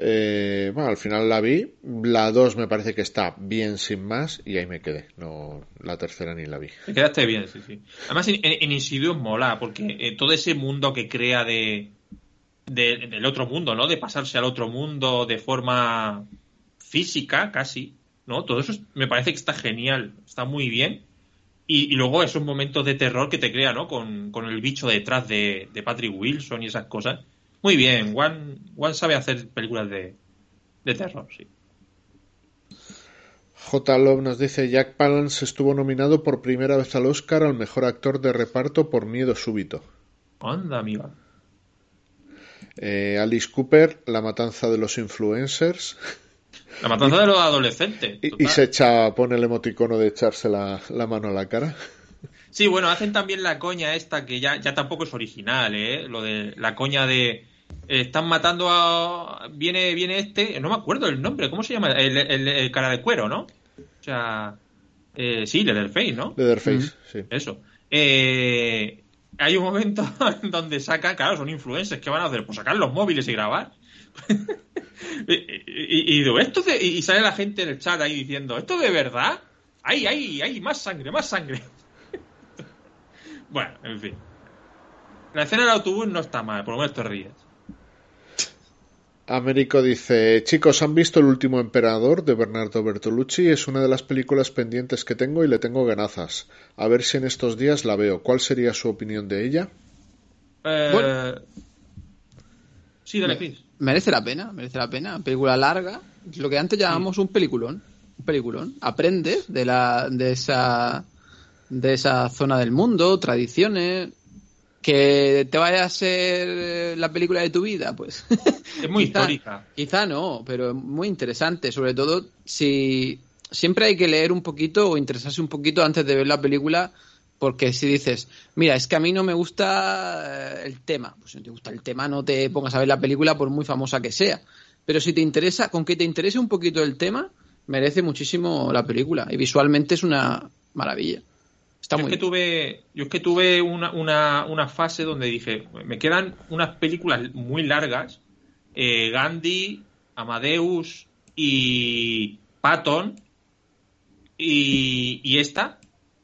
eh, bueno, al final la vi. La 2 me parece que está bien sin más y ahí me quedé. No, la tercera ni la vi. Te quedaste bien, sí, sí. Además, en, en Insidious mola porque eh, todo ese mundo que crea de, del otro mundo, ¿no? De pasarse al otro mundo de forma física, casi, ¿no? Todo eso me parece que está genial, está muy bien. Y, luego esos momentos de terror que te crea, ¿no? Con, el bicho detrás de, de Patrick Wilson y esas cosas muy bien, Juan sabe hacer películas de, de terror, sí. J. Love nos dice Jack Palance estuvo nominado por primera vez al Oscar al mejor actor de reparto por Miedo Súbito. Anda, amiga. Eh, Alice Cooper, La matanza de los influencers. La matanza de los adolescentes. Y, se echa, pone el emoticono de echarse la, la, mano a la cara. Sí, bueno, hacen también la coña esta que ya, ya tampoco es original, ¿eh? Lo de la coña de están matando a. Viene, viene este, no me acuerdo el nombre, ¿cómo se llama? El, cara de cuero, ¿no? O sea. Eh, sí, Leatherface, ¿no? Leatherface, sí. Eso. Eh, hay un momento (laughs) en donde sacan, claro, son influencers, ¿qué van a hacer? Pues sacar los móviles y grabar. (laughs) y, y, esto y sale la gente en el chat ahí diciendo, ¿esto de verdad? ¡Ay, ay, ay! Más sangre, más sangre. Bueno, en fin. La escena del autobús no está mal, por lo menos te ríes. Américo dice, chicos, ¿han visto El último emperador de Bernardo Bertolucci? Es una de las películas pendientes que tengo y le tengo ganazas. A ver si en estos días la veo. ¿Cuál sería su opinión de ella? Eh... Sí, dale, Merece la pena, merece la pena. Película larga, lo que antes llamamos un peliculón. Un peliculón. Aprendes de, la, de, esa, de esa zona del mundo, tradiciones, que te vaya a ser la película de tu vida, pues. (laughs) Es muy histórica. Quizá no, pero muy interesante. Sobre todo si siempre hay que leer un poquito o interesarse un poquito antes de ver la película. Porque si dices, mira, es que a mí no me gusta eh, el tema, pues si no te gusta el tema, no te pongas a ver la película por muy famosa que sea. Pero si te interesa, con que te interese un poquito el tema, merece muchísimo la película. Y visualmente es una maravilla yo, es que tuve, yo es que tuve una, una, una, fase donde dije, me quedan unas películas muy largas, eh, Gandhi, Amadeus y Patton y, y esta,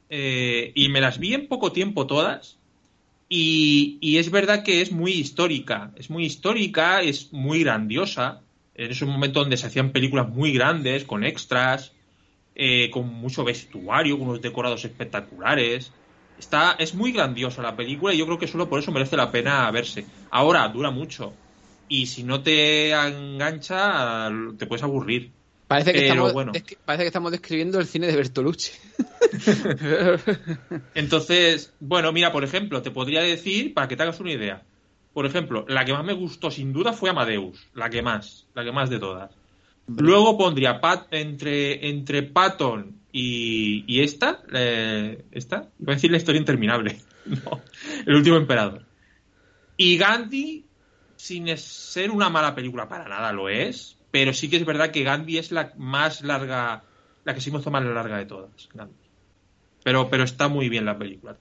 eh, y me las vi en poco tiempo todas. Y, y, es verdad que es muy histórica, es muy histórica, es muy grandiosa. Es un momento donde se hacían películas muy grandes, con extras, eh, con mucho vestuario, unos decorados espectaculares. Está, es muy grandiosa la película y yo creo que solo por eso merece la pena verse. Ahora, dura mucho. Y si no te engancha, te puedes aburrir. Parece que, estamos, parece que estamos describiendo el cine de Bertolucci. (laughs) Entonces, bueno, mira, por ejemplo, te podría decir, para que te hagas una idea, por ejemplo, la que más me gustó sin duda fue Amadeus, la que más, la que más de todas. Luego pondría Pat, entre, entre Patton y, esta, esta, iba a decir la historia interminable, (laughs) el último emperador. Y Gandhi, sin ser una mala película, para nada lo es, pero sí que es verdad que Gandhi es la más larga, la que sí me hizo más larga de todas. Pero, pero está muy bien la película.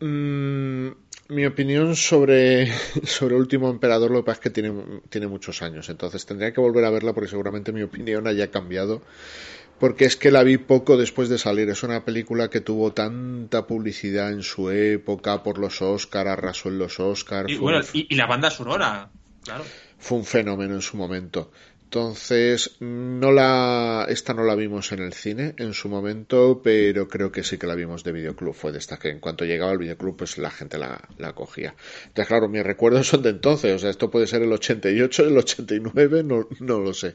Mm, mi opinión sobre, (laughs) sobre Último Emperador, lo que pasa es que tiene, tiene muchos años, entonces tendría que volver a verla porque seguramente mi opinión haya cambiado. Porque es que la vi poco después de salir. Es una película que tuvo tanta publicidad en su época por los Oscars, arrasó en los Oscars. Y, y, la banda sonora. Claro. Fue un fenómeno en su momento. Entonces, no la, esta no la vimos en el cine en su momento, pero creo que sí que la vimos de videoclub. Fue de esta que en cuanto llegaba al videoclub, pues la gente la, la cogía. Entonces, claro, mis recuerdos son de entonces. O sea, esto puede ser el 88, el 89, no, no lo sé.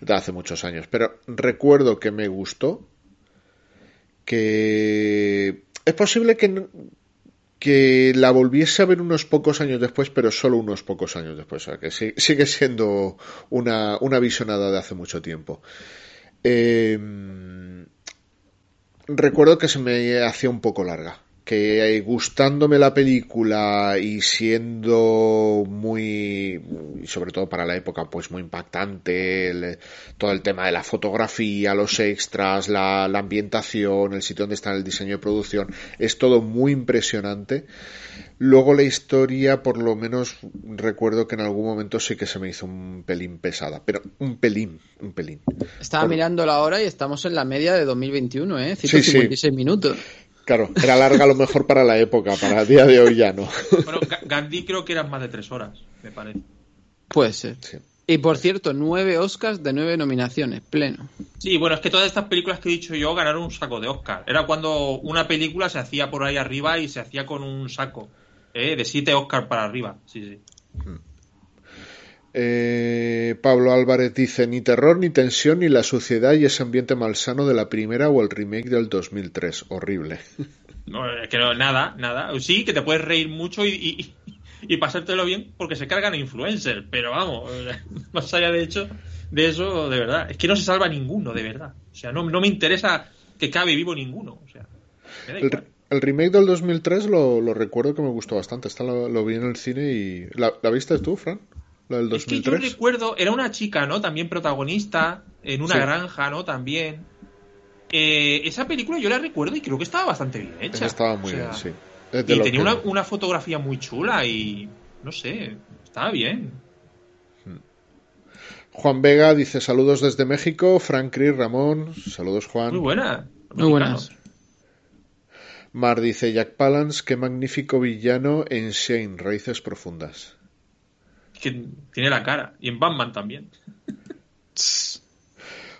De hace muchos años. Pero recuerdo que me gustó. Que es posible que que la volviese a ver unos pocos años después, pero solo unos pocos años después. O sea, que sigue siendo una, una visionada de hace mucho tiempo. Eh, recuerdo que se me hacía un poco larga que gustándome la película y siendo muy, sobre todo para la época, pues muy impactante, todo el tema de la fotografía, los extras, la, ambientación, el sitio donde está el diseño de producción, es todo muy impresionante. Luego la historia, por lo menos recuerdo que en algún momento sí que se me hizo un pelín pesada, pero un pelín, un pelín. Estaba mirando la hora y estamos en la media de 2021, ¿eh? 156 minutos. Claro, era larga a lo mejor para la época, para el día de hoy ya no. Bueno, Gandhi creo que eran más de tres horas, me parece. Puede ser. Y por cierto, nueve Oscars de nueve nominaciones, pleno. Sí, bueno, es que todas estas películas que he dicho yo ganaron un saco de Oscar. Era cuando una película se hacía por ahí arriba y se hacía con un saco ¿eh? de siete Oscars para arriba. Sí, sí. Hmm. Eh, Pablo Álvarez dice ni terror, ni tensión, ni la suciedad y ese ambiente malsano de la primera o el remake del 2003. Horrible. (laughs) No, es que no, nada, nada. Sí, que te puedes reír mucho y, y, pasártelo bien porque se cargan influencers, pero vamos, (laughs) más allá de hecho de eso, de verdad, es que no se salva ninguno, de verdad. O sea, no, no me interesa que cabe vivo ninguno. O sea, el, remake del 2003 lo, lo, recuerdo que me gustó bastante. Está lo, vi en el cine y... ¿La, ¿la viste tú, Fran? Es que yo recuerdo, era una chica, ¿no? También protagonista, en una granja, ¿no? También. Eh, esa película yo la recuerdo y creo que estaba bastante bien hecha. estaba muy bien, sí. y tenía una, una, fotografía muy chula y. No sé, estaba bien. Hmm. Juan Vega dice saludos desde México. Frank Cris, Ramón. Saludos, Juan. Muy buena. Muy buenas. Mar dice Jack Palance, qué magnífico villano en Shane, Raíces Profundas que tiene la cara. Y en Batman también.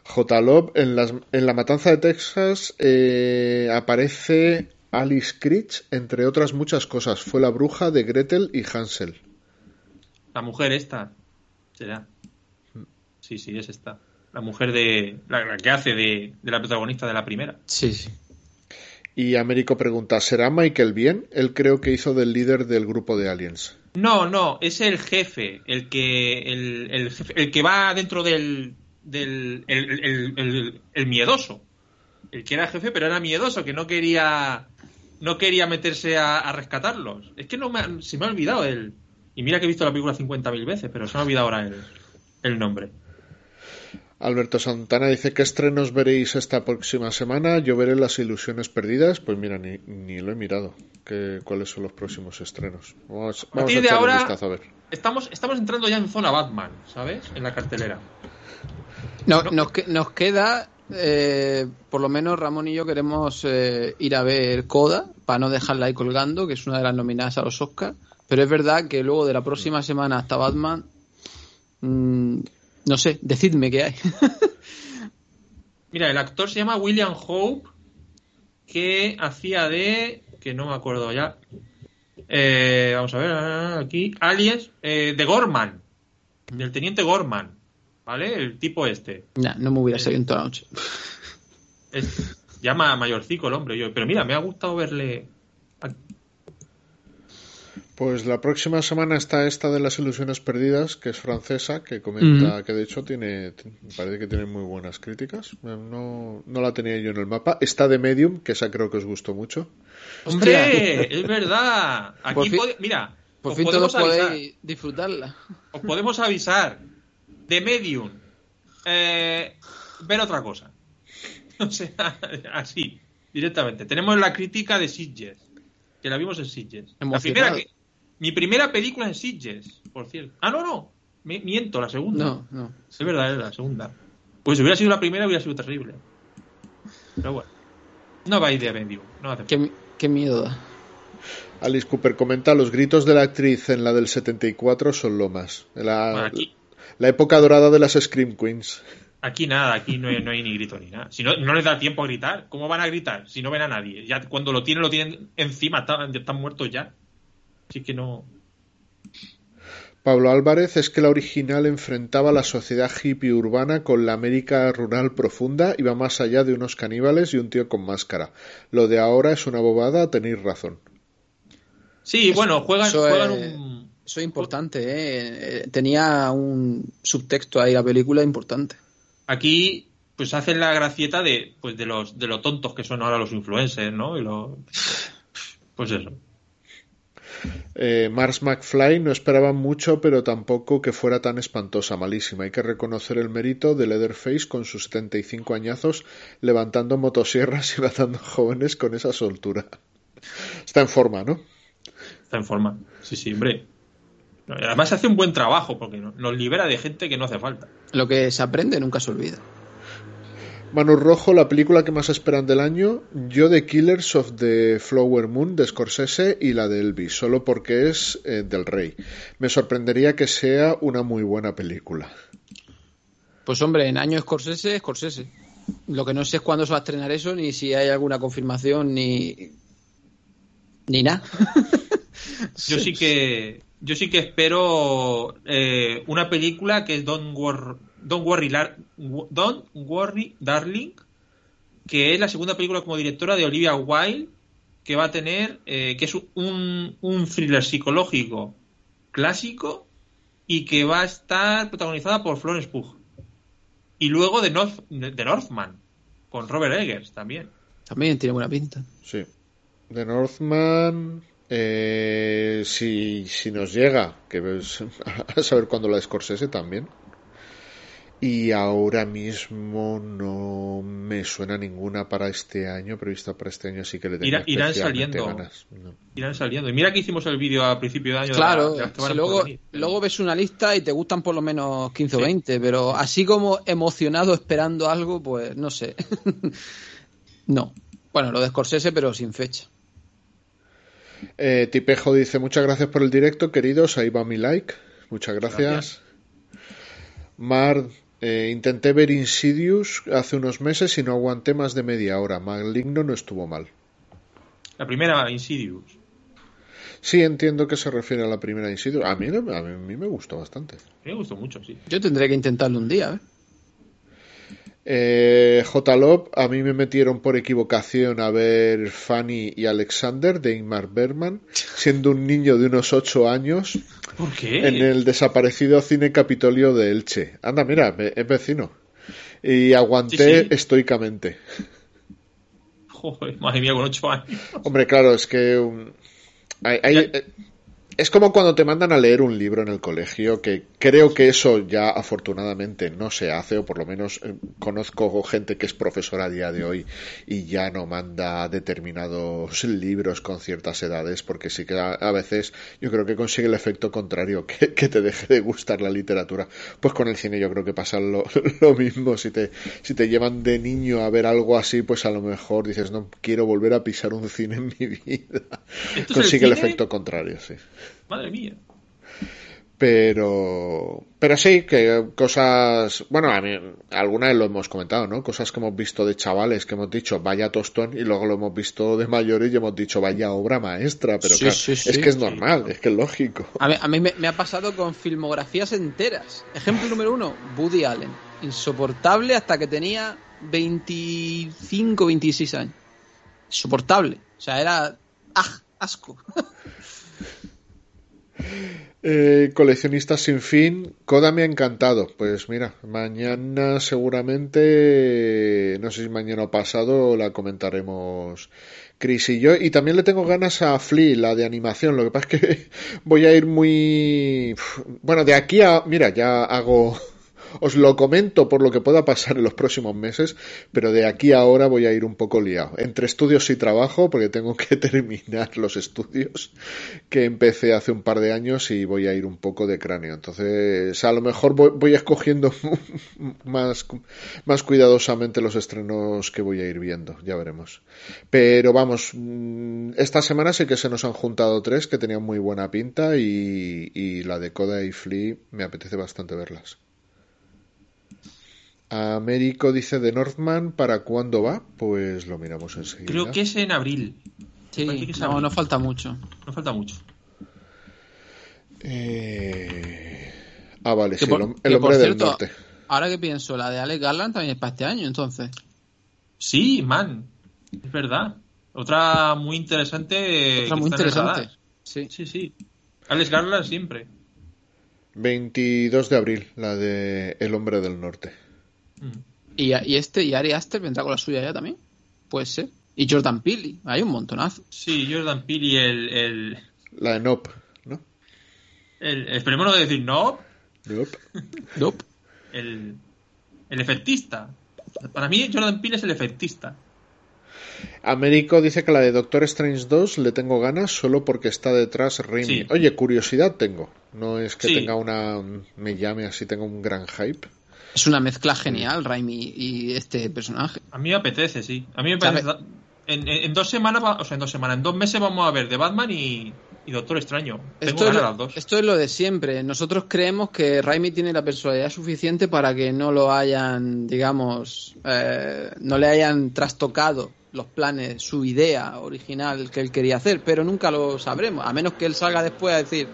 J. Love, en, en La Matanza de Texas eh, aparece Alice Critch, entre otras muchas cosas. Fue la bruja de Gretel y Hansel. La mujer esta, será. Sí, sí, es esta. La mujer de. La, que hace de, de, la protagonista de la primera. Sí, sí. Y Américo pregunta: ¿será Michael bien? Él creo que hizo del líder del grupo de aliens. No, no, es el jefe, el que, el, el, que va dentro del, del el, el, miedoso. El que era jefe, pero era miedoso, que no quería, no quería meterse a, rescatarlos. Es que no me, se me ha olvidado él. Y mira que he visto la película 50.000 veces, pero se me ha olvidado ahora el, el nombre. Alberto Santana dice, ¿qué estrenos veréis esta próxima semana? Yo veré Las Ilusiones Perdidas. Pues mira, ni, ni lo he mirado. ¿Qué, ¿Cuáles son los próximos estrenos? Vamos, a, partir de ahora, a ver. Estamos, estamos entrando ya en zona Batman, ¿sabes? En la cartelera. No, Nos, nos queda, eh, por lo menos Ramón y yo queremos eh, ir a ver Coda, para no dejarla ahí colgando, que es una de las nominadas a los Oscars. Pero es verdad que luego de la próxima semana hasta Batman... Mmm, no sé, decidme qué hay. (laughs) Mira, el actor se llama William Hope, que hacía de. que no me acuerdo ya. Eh, vamos a ver, aquí. Alias eh, de Gorman. Del teniente Gorman. ¿Vale? El tipo este. No, no me hubiera salido en toda la noche. Es, llama mayorcico el hombre. Yo, pero mira, me ha gustado verle. Pues la próxima semana está esta de las ilusiones perdidas, que es francesa, que comenta que de hecho tiene, parece que tiene muy buenas críticas. No, no la tenía yo en el mapa. Está de Medium, que esa creo que os gustó mucho. ¡Hombre! es verdad. Aquí mira, por fin todos podéis disfrutarla. Os podemos avisar. De Medium. Eh, ver otra cosa. (laughs) O sea, así, directamente. Tenemos la crítica de Sitges, que la vimos en Sitges. La primera que, mi primera película en Sitges, por cierto. Ah, no, no. miento, la segunda. No, no. Es verdad, es la segunda. Pues si hubiera sido la primera, hubiera sido terrible. Pero bueno. No va a ir de No qué, qué miedo da. Alice Cooper comenta, los gritos de la actriz en la del 74 son lo más. La, la época dorada de las Scream Queens. Aquí nada, aquí no hay, no hay ni grito ni nada. Si no, no les da tiempo a gritar, ¿cómo van a gritar si no ven a nadie? Ya cuando lo tienen, lo tienen encima, están, están muertos ya. Así que no. Pablo Álvarez es que la original enfrentaba la sociedad hippie urbana con la América rural profunda y va más allá de unos caníbales y un tío con máscara. Lo de ahora es una bobada, tenéis razón. Sí, bueno, juegan, juegan un... Eso es importante, ¿eh? ¿eh? Tenía un subtexto ahí la película importante. Aquí, pues hacen la gracieta de, pues de los, de lo tontos que son ahora los influencers, ¿no? Y lo... Pues eso. Eh, Mars McFly no esperaba mucho, pero tampoco que fuera tan espantosa, malísima. Hay que reconocer el mérito de Leatherface con sus 75 añazos, levantando motosierras y matando jóvenes con esa soltura. Está en forma, ¿no? Está en forma. Sí, sí, hombre. Además hace un buen trabajo porque nos libera de gente que no hace falta. Lo que se aprende nunca se olvida. Manu Rojo, la película que más esperan del año, yo de Killers of the Flower Moon de Scorsese y la de Elvis, solo porque es eh, del rey. Me sorprendería que sea una muy buena película. Pues hombre, en año Scorsese, Scorsese. Lo que no sé es cuándo se va a estrenar eso, ni si hay alguna confirmación, ni... ni nada. (laughs) yo sí que yo sí que espero eh, una película que es Don't Worry Don't Worry, Don't Worry Darling, que es la segunda película como directora de Olivia Wilde, que va a tener, eh, que es un, un thriller psicológico clásico y que va a estar protagonizada por Florence Pugh. Y luego de, North, de Northman, con Robert Eggers también. También tiene buena pinta. Sí. The Northman, eh, si, si nos llega, que (laughs) a saber cuándo la de Scorsese también. Y ahora mismo no me suena ninguna para este año, prevista para este año, así que le tengo Irán saliendo. Ganas. Irán saliendo. Y mira que hicimos el vídeo a principio de año. Claro, luego, luego ves una lista y te gustan por lo menos 15 o 20, pero así como emocionado esperando algo, pues no sé. (laughs) no. Bueno, lo de Scorsese, pero sin fecha. Eh, Tipejo dice: Muchas gracias por el directo, queridos. Ahí va mi like. Muchas gracias. gracias. Mar eh, intenté ver Insidious hace unos meses y no aguanté más de media hora. Maligno no estuvo mal. La primera Insidious. Sí, entiendo que se refiere a la primera Insidious. A mí, a mí me gustó bastante. Me gustó mucho, sí. Yo tendré que intentarlo un día, ¿eh? Eh, J. Lop, a mí me metieron por equivocación a ver Fanny y Alexander de Ingmar Bergman, siendo un niño de unos 8 años. ¿Por qué? En el desaparecido cine Capitolio de Elche. Anda, mira, es vecino. Y aguanté estoicamente. Joder, madre mía, con 8 años. Hombre, claro, es que. hay, es como cuando te mandan a leer un libro en el colegio, que creo que eso ya afortunadamente no se hace, o por lo menos eh, conozco gente que es profesora a día de hoy y ya no manda determinados libros con ciertas edades, porque sí que a, veces yo creo que consigue el efecto contrario, (laughs) que, te deje de gustar la literatura. Pues con el cine yo creo que pasa (laughs) lo, mismo, si te, si te llevan de niño a ver algo así, pues a lo mejor dices, no quiero volver a pisar un cine en mi vida. Consigue el efecto contrario, sí. Madre mía. Pero, pero sí, que cosas, bueno, a mí, alguna vez lo hemos comentado, ¿no? Cosas que hemos visto de chavales que hemos dicho vaya tostón y luego lo hemos visto de mayores y hemos dicho vaya obra maestra, pero claro, es que es normal, es que es lógico. A mí, me, ha pasado con filmografías enteras. Ejemplo número uno, Woody Allen. Insoportable hasta que tenía 25, 26 años. Insoportable. O sea, era ¡ah! asco. (laughs) Eh, coleccionistas sin fin, Coda me ha encantado. Pues mira, mañana seguramente, no sé si mañana o pasado, la comentaremos Chris y yo. Y también le tengo ganas a Flea, la de animación. Lo que pasa es que (laughs) voy a ir muy. Bueno, de aquí a. Mira, ya hago os lo comento por lo que pueda pasar en los próximos meses, pero de aquí a ahora voy a ir un poco liado. Entre estudios y trabajo, porque tengo que (laughs) terminar los estudios que empecé hace un par de años y voy a ir un poco de cráneo. Entonces, a lo mejor voy, escogiendo (laughs) más, más cuidadosamente los estrenos que voy a ir viendo, ya veremos. Pero vamos, mm, esta semana sí que se nos han juntado tres que tenían muy buena pinta y, y la de Coda y Flea me apetece bastante verlas. Américo dice de Northman, ¿para cuándo va? Pues lo miramos enseguida. Creo que es en abril. Sí, no, no falta mucho. No falta mucho. Eh... Ah, vale, sí, el, hombre del norte. Ahora que pienso, la de Alex Garland también es para este año, entonces. Sí, man, es verdad. Otra muy interesante. Otra muy interesante. Sí. sí, sí. Alex Garland siempre. 22 de abril, la de El hombre del norte. ¿Y, y este, y Ari Aster vendrá con la suya ya también? Puede ser. Y Jordan Peele, hay un montonazo. Sí, Jordan Peele y el, el... La de Nope, ¿no? El, esperemos no decir Nope. Nope. (laughs) nope. El, el efectista. Para mí Jordan Peele es el efectista. Américo dice que la de Doctor Strange 2 le tengo ganas solo porque está detrás Raimi. Oye, curiosidad tengo. No es que tenga una. me llame así, tengo un gran hype. Es una mezcla genial, Raimi y este personaje. A mí me apetece, sí. A mí me parece. En, dos semanas, o sea, en dos semanas, en dos meses vamos a ver de Batman y, Doctor Extraño. esto, es lo, esto es lo de siempre. Nosotros creemos que Raimi tiene la personalidad suficiente para que no lo hayan, digamos, eh, no le hayan trastocado los planes, su idea original que él quería hacer, pero nunca lo sabremos, a menos que él salga después a decir,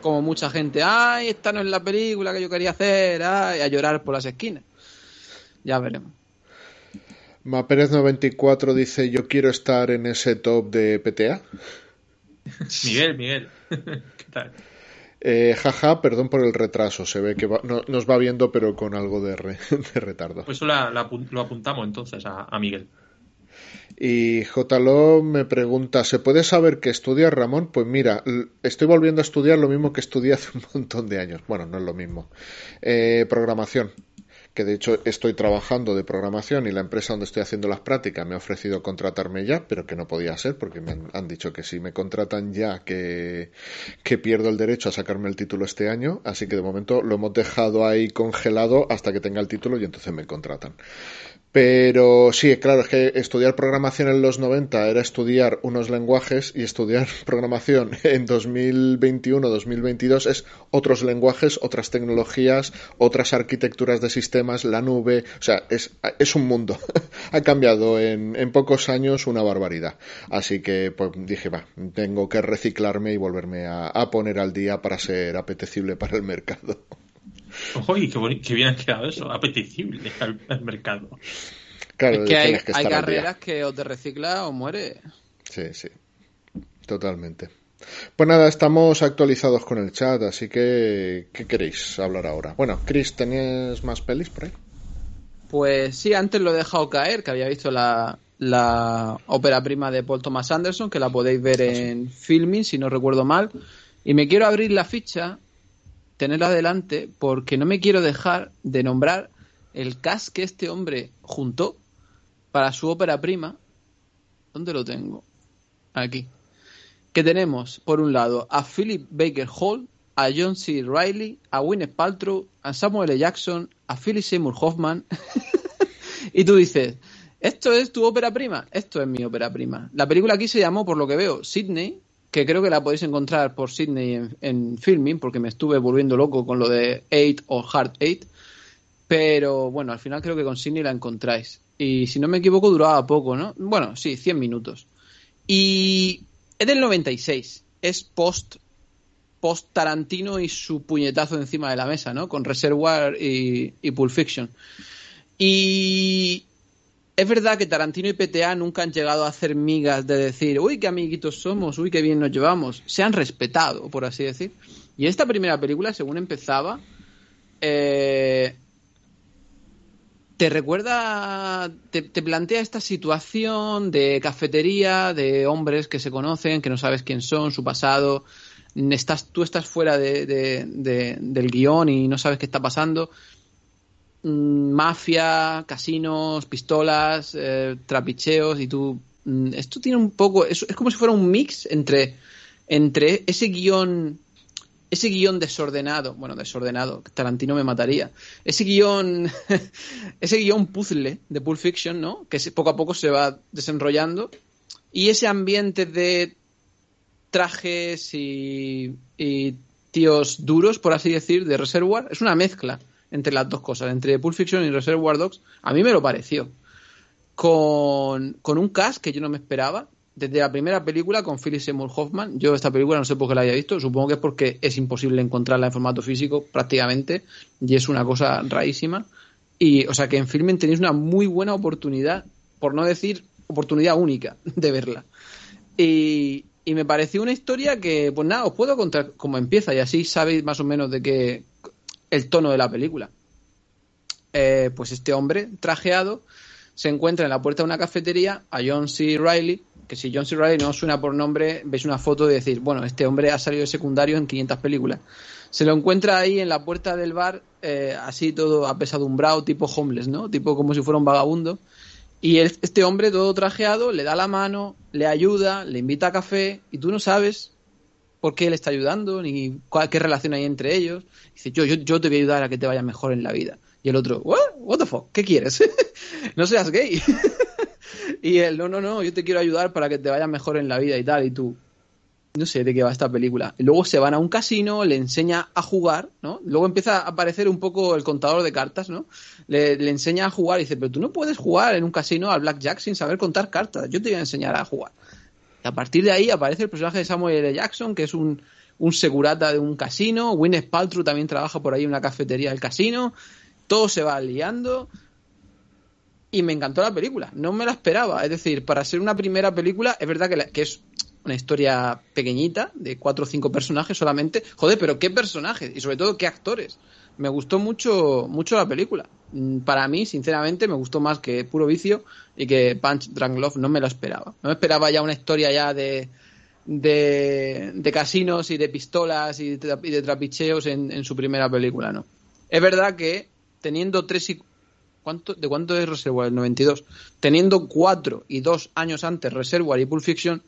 como mucha gente, ay, esta no es la película que yo quería hacer, ay, a llorar por las esquinas. Ya veremos. Maperez 94 dice, yo quiero estar en ese top de PTA. (laughs) Miguel, Miguel. (laughs) ¿Qué tal? Eh, jaja, perdón por el retraso. Se ve que nos va viendo, pero con algo de, (laughs) retardo. Pues eso lo apuntamos entonces a Miguel. Y JLO me pregunta, ¿se puede saber qué estudia Ramón? Pues mira, estoy volviendo a estudiar lo mismo que estudié hace un montón de años. Bueno, no es lo mismo. Eh, programación que de hecho estoy trabajando de programación y la empresa donde estoy haciendo las prácticas me ha ofrecido contratarme ya, pero que no podía ser porque me han, dicho que si me contratan ya que, que, pierdo el derecho a sacarme el título este año, así que de momento lo hemos dejado ahí congelado hasta que tenga el título y entonces me contratan. Pero sí, claro, es que estudiar programación en los 90 era estudiar unos lenguajes y estudiar (laughs) programación en 2021-2022 es otros lenguajes, otras tecnologías, otras arquitecturas de sistemas, la nube, o sea, es, es un mundo. (laughs) ha cambiado en, en, pocos años una barbaridad. Así que pues dije, va, tengo que reciclarme y volverme a, a poner al día para ser apetecible para el mercado. Uy, qué, bien ha quedado eso, apetecible al, mercado. Claro, es que hay, carreras que o te recicla o muere. Sí, sí, totalmente. Pues nada, estamos actualizados con el chat, así que ¿qué queréis hablar ahora? Bueno, Chris, ¿tenías más pelis por ahí? Pues sí, antes lo he dejado caer, que había visto la, la ópera prima de Paul Thomas Anderson, que la podéis ver ah, en Filming, si no recuerdo mal. Y me quiero abrir la ficha tenerlo adelante porque no me quiero dejar de nombrar el cast que este hombre juntó para su ópera prima. ¿Dónde lo tengo? Aquí. Que tenemos, por un lado, a Philip Baker Hall, a John C. Riley, a Gwyneth Paltrow, a Samuel L. Jackson, a Philip Seymour Hoffman. (laughs) y tú dices, ¿esto es tu ópera prima? Esto es mi ópera prima. La película aquí se llamó, por lo que veo, Sydney, que creo que la podéis encontrar por Sydney en, filming, porque me estuve volviendo loco con lo de Eight o Hard Eight. Pero bueno, al final creo que con Sydney la encontráis. Y si no me equivoco, duraba poco, ¿no? Bueno, sí, 100 minutos. Y es del 96. Es post, post Tarantino y su puñetazo encima de la mesa, ¿no? Con Reservoir y, y Pulp Fiction. Y es verdad que Tarantino y PTA nunca han llegado a hacer migas de decir, uy, qué amiguitos somos, uy, qué bien nos llevamos. Se han respetado, por así decir. Y esta primera película, según empezaba, eh, te recuerda, te, plantea esta situación de cafetería, de hombres que se conocen, que no sabes quién son, su pasado. Estás, tú estás fuera del guion y no sabes qué está pasando mafia, casinos, pistolas, eh, trapicheos y tú... Mm, esto tiene un poco... Es, es, como si fuera un mix entre, entre ese guion... Ese guion desordenado, bueno, desordenado, Tarantino me mataría. Ese guion, (laughs) ese guion puzzle de Pulp Fiction, ¿no? Que poco a poco se va desenrollando. Y ese ambiente de trajes y, tíos duros, por así decir, de Reservoir. Es una mezcla entre las dos cosas, entre Pulp Fiction y Reservoir Dogs. A mí me lo pareció. Con, un cast que yo no me esperaba. Desde la primera película con Philip Seymour Hoffman, yo esta película no sé por qué la haya visto, supongo que es porque es imposible encontrarla en formato físico prácticamente y es una cosa rarísima. Y, o sea, que en Filmen tenéis una muy buena oportunidad, por no decir oportunidad única (laughs) de verla. Y, y me pareció una historia que, pues nada, os puedo contar cómo empieza y así sabéis más o menos de qué el tono de la película. Eh, pues este hombre trajeado se encuentra en la puerta de una cafetería a John C. Riley, que si John C. Riley no suena por nombre, veis una foto y decir, bueno, este hombre ha salido de secundario en 500 películas. Se lo encuentra ahí en la puerta del bar, eh, así todo apesadumbrado, tipo homeless, ¿no? Tipo como si fuera un vagabundo. Y este hombre todo trajeado le da la mano, le ayuda, le invita a café y tú no sabes por qué le está ayudando ni cuál, qué relación hay entre ellos. Dice, yo, yo, yo te voy a ayudar a que te vaya mejor en la vida. Y el otro, What, What the fuck, ¿qué quieres? (laughs) no seas gay. (laughs) y él, no, no, no, yo te quiero ayudar para que te vaya mejor en la vida y tal. Y tú, no sé de qué va esta película. luego se van a un casino, le enseña a jugar, ¿no? Luego empieza a aparecer un poco el contador de cartas, ¿no? Le, enseña a jugar y dice, pero tú no puedes jugar en un casino al blackjack sin saber contar cartas. Yo te voy a enseñar a jugar. Y a partir de ahí aparece el personaje de Samuel L. Jackson, que es un, un segurata de un casino. Gwyneth Paltrow también trabaja por ahí en una cafetería del casino. Todo se va liando. Y me encantó la película. No me la esperaba. Es decir, para ser una primera película, es verdad que, que es una historia pequeñita de cuatro o cinco personajes solamente. Joder, pero qué personajes y sobre todo qué actores. Me gustó mucho, mucho la película. Mm, para mí, sinceramente, me gustó más que Puro Vicio y que Punch Drunk Love. No me lo esperaba. No me esperaba ya una historia ya de, de, casinos y de pistolas y de, trapicheos en, su primera película, ¿no? Es verdad que teniendo tres y ¿Cuánto, ¿De cuánto es Reservoir? El 92. Teniendo cuatro y dos años antes Reservoir y Pulp Fiction,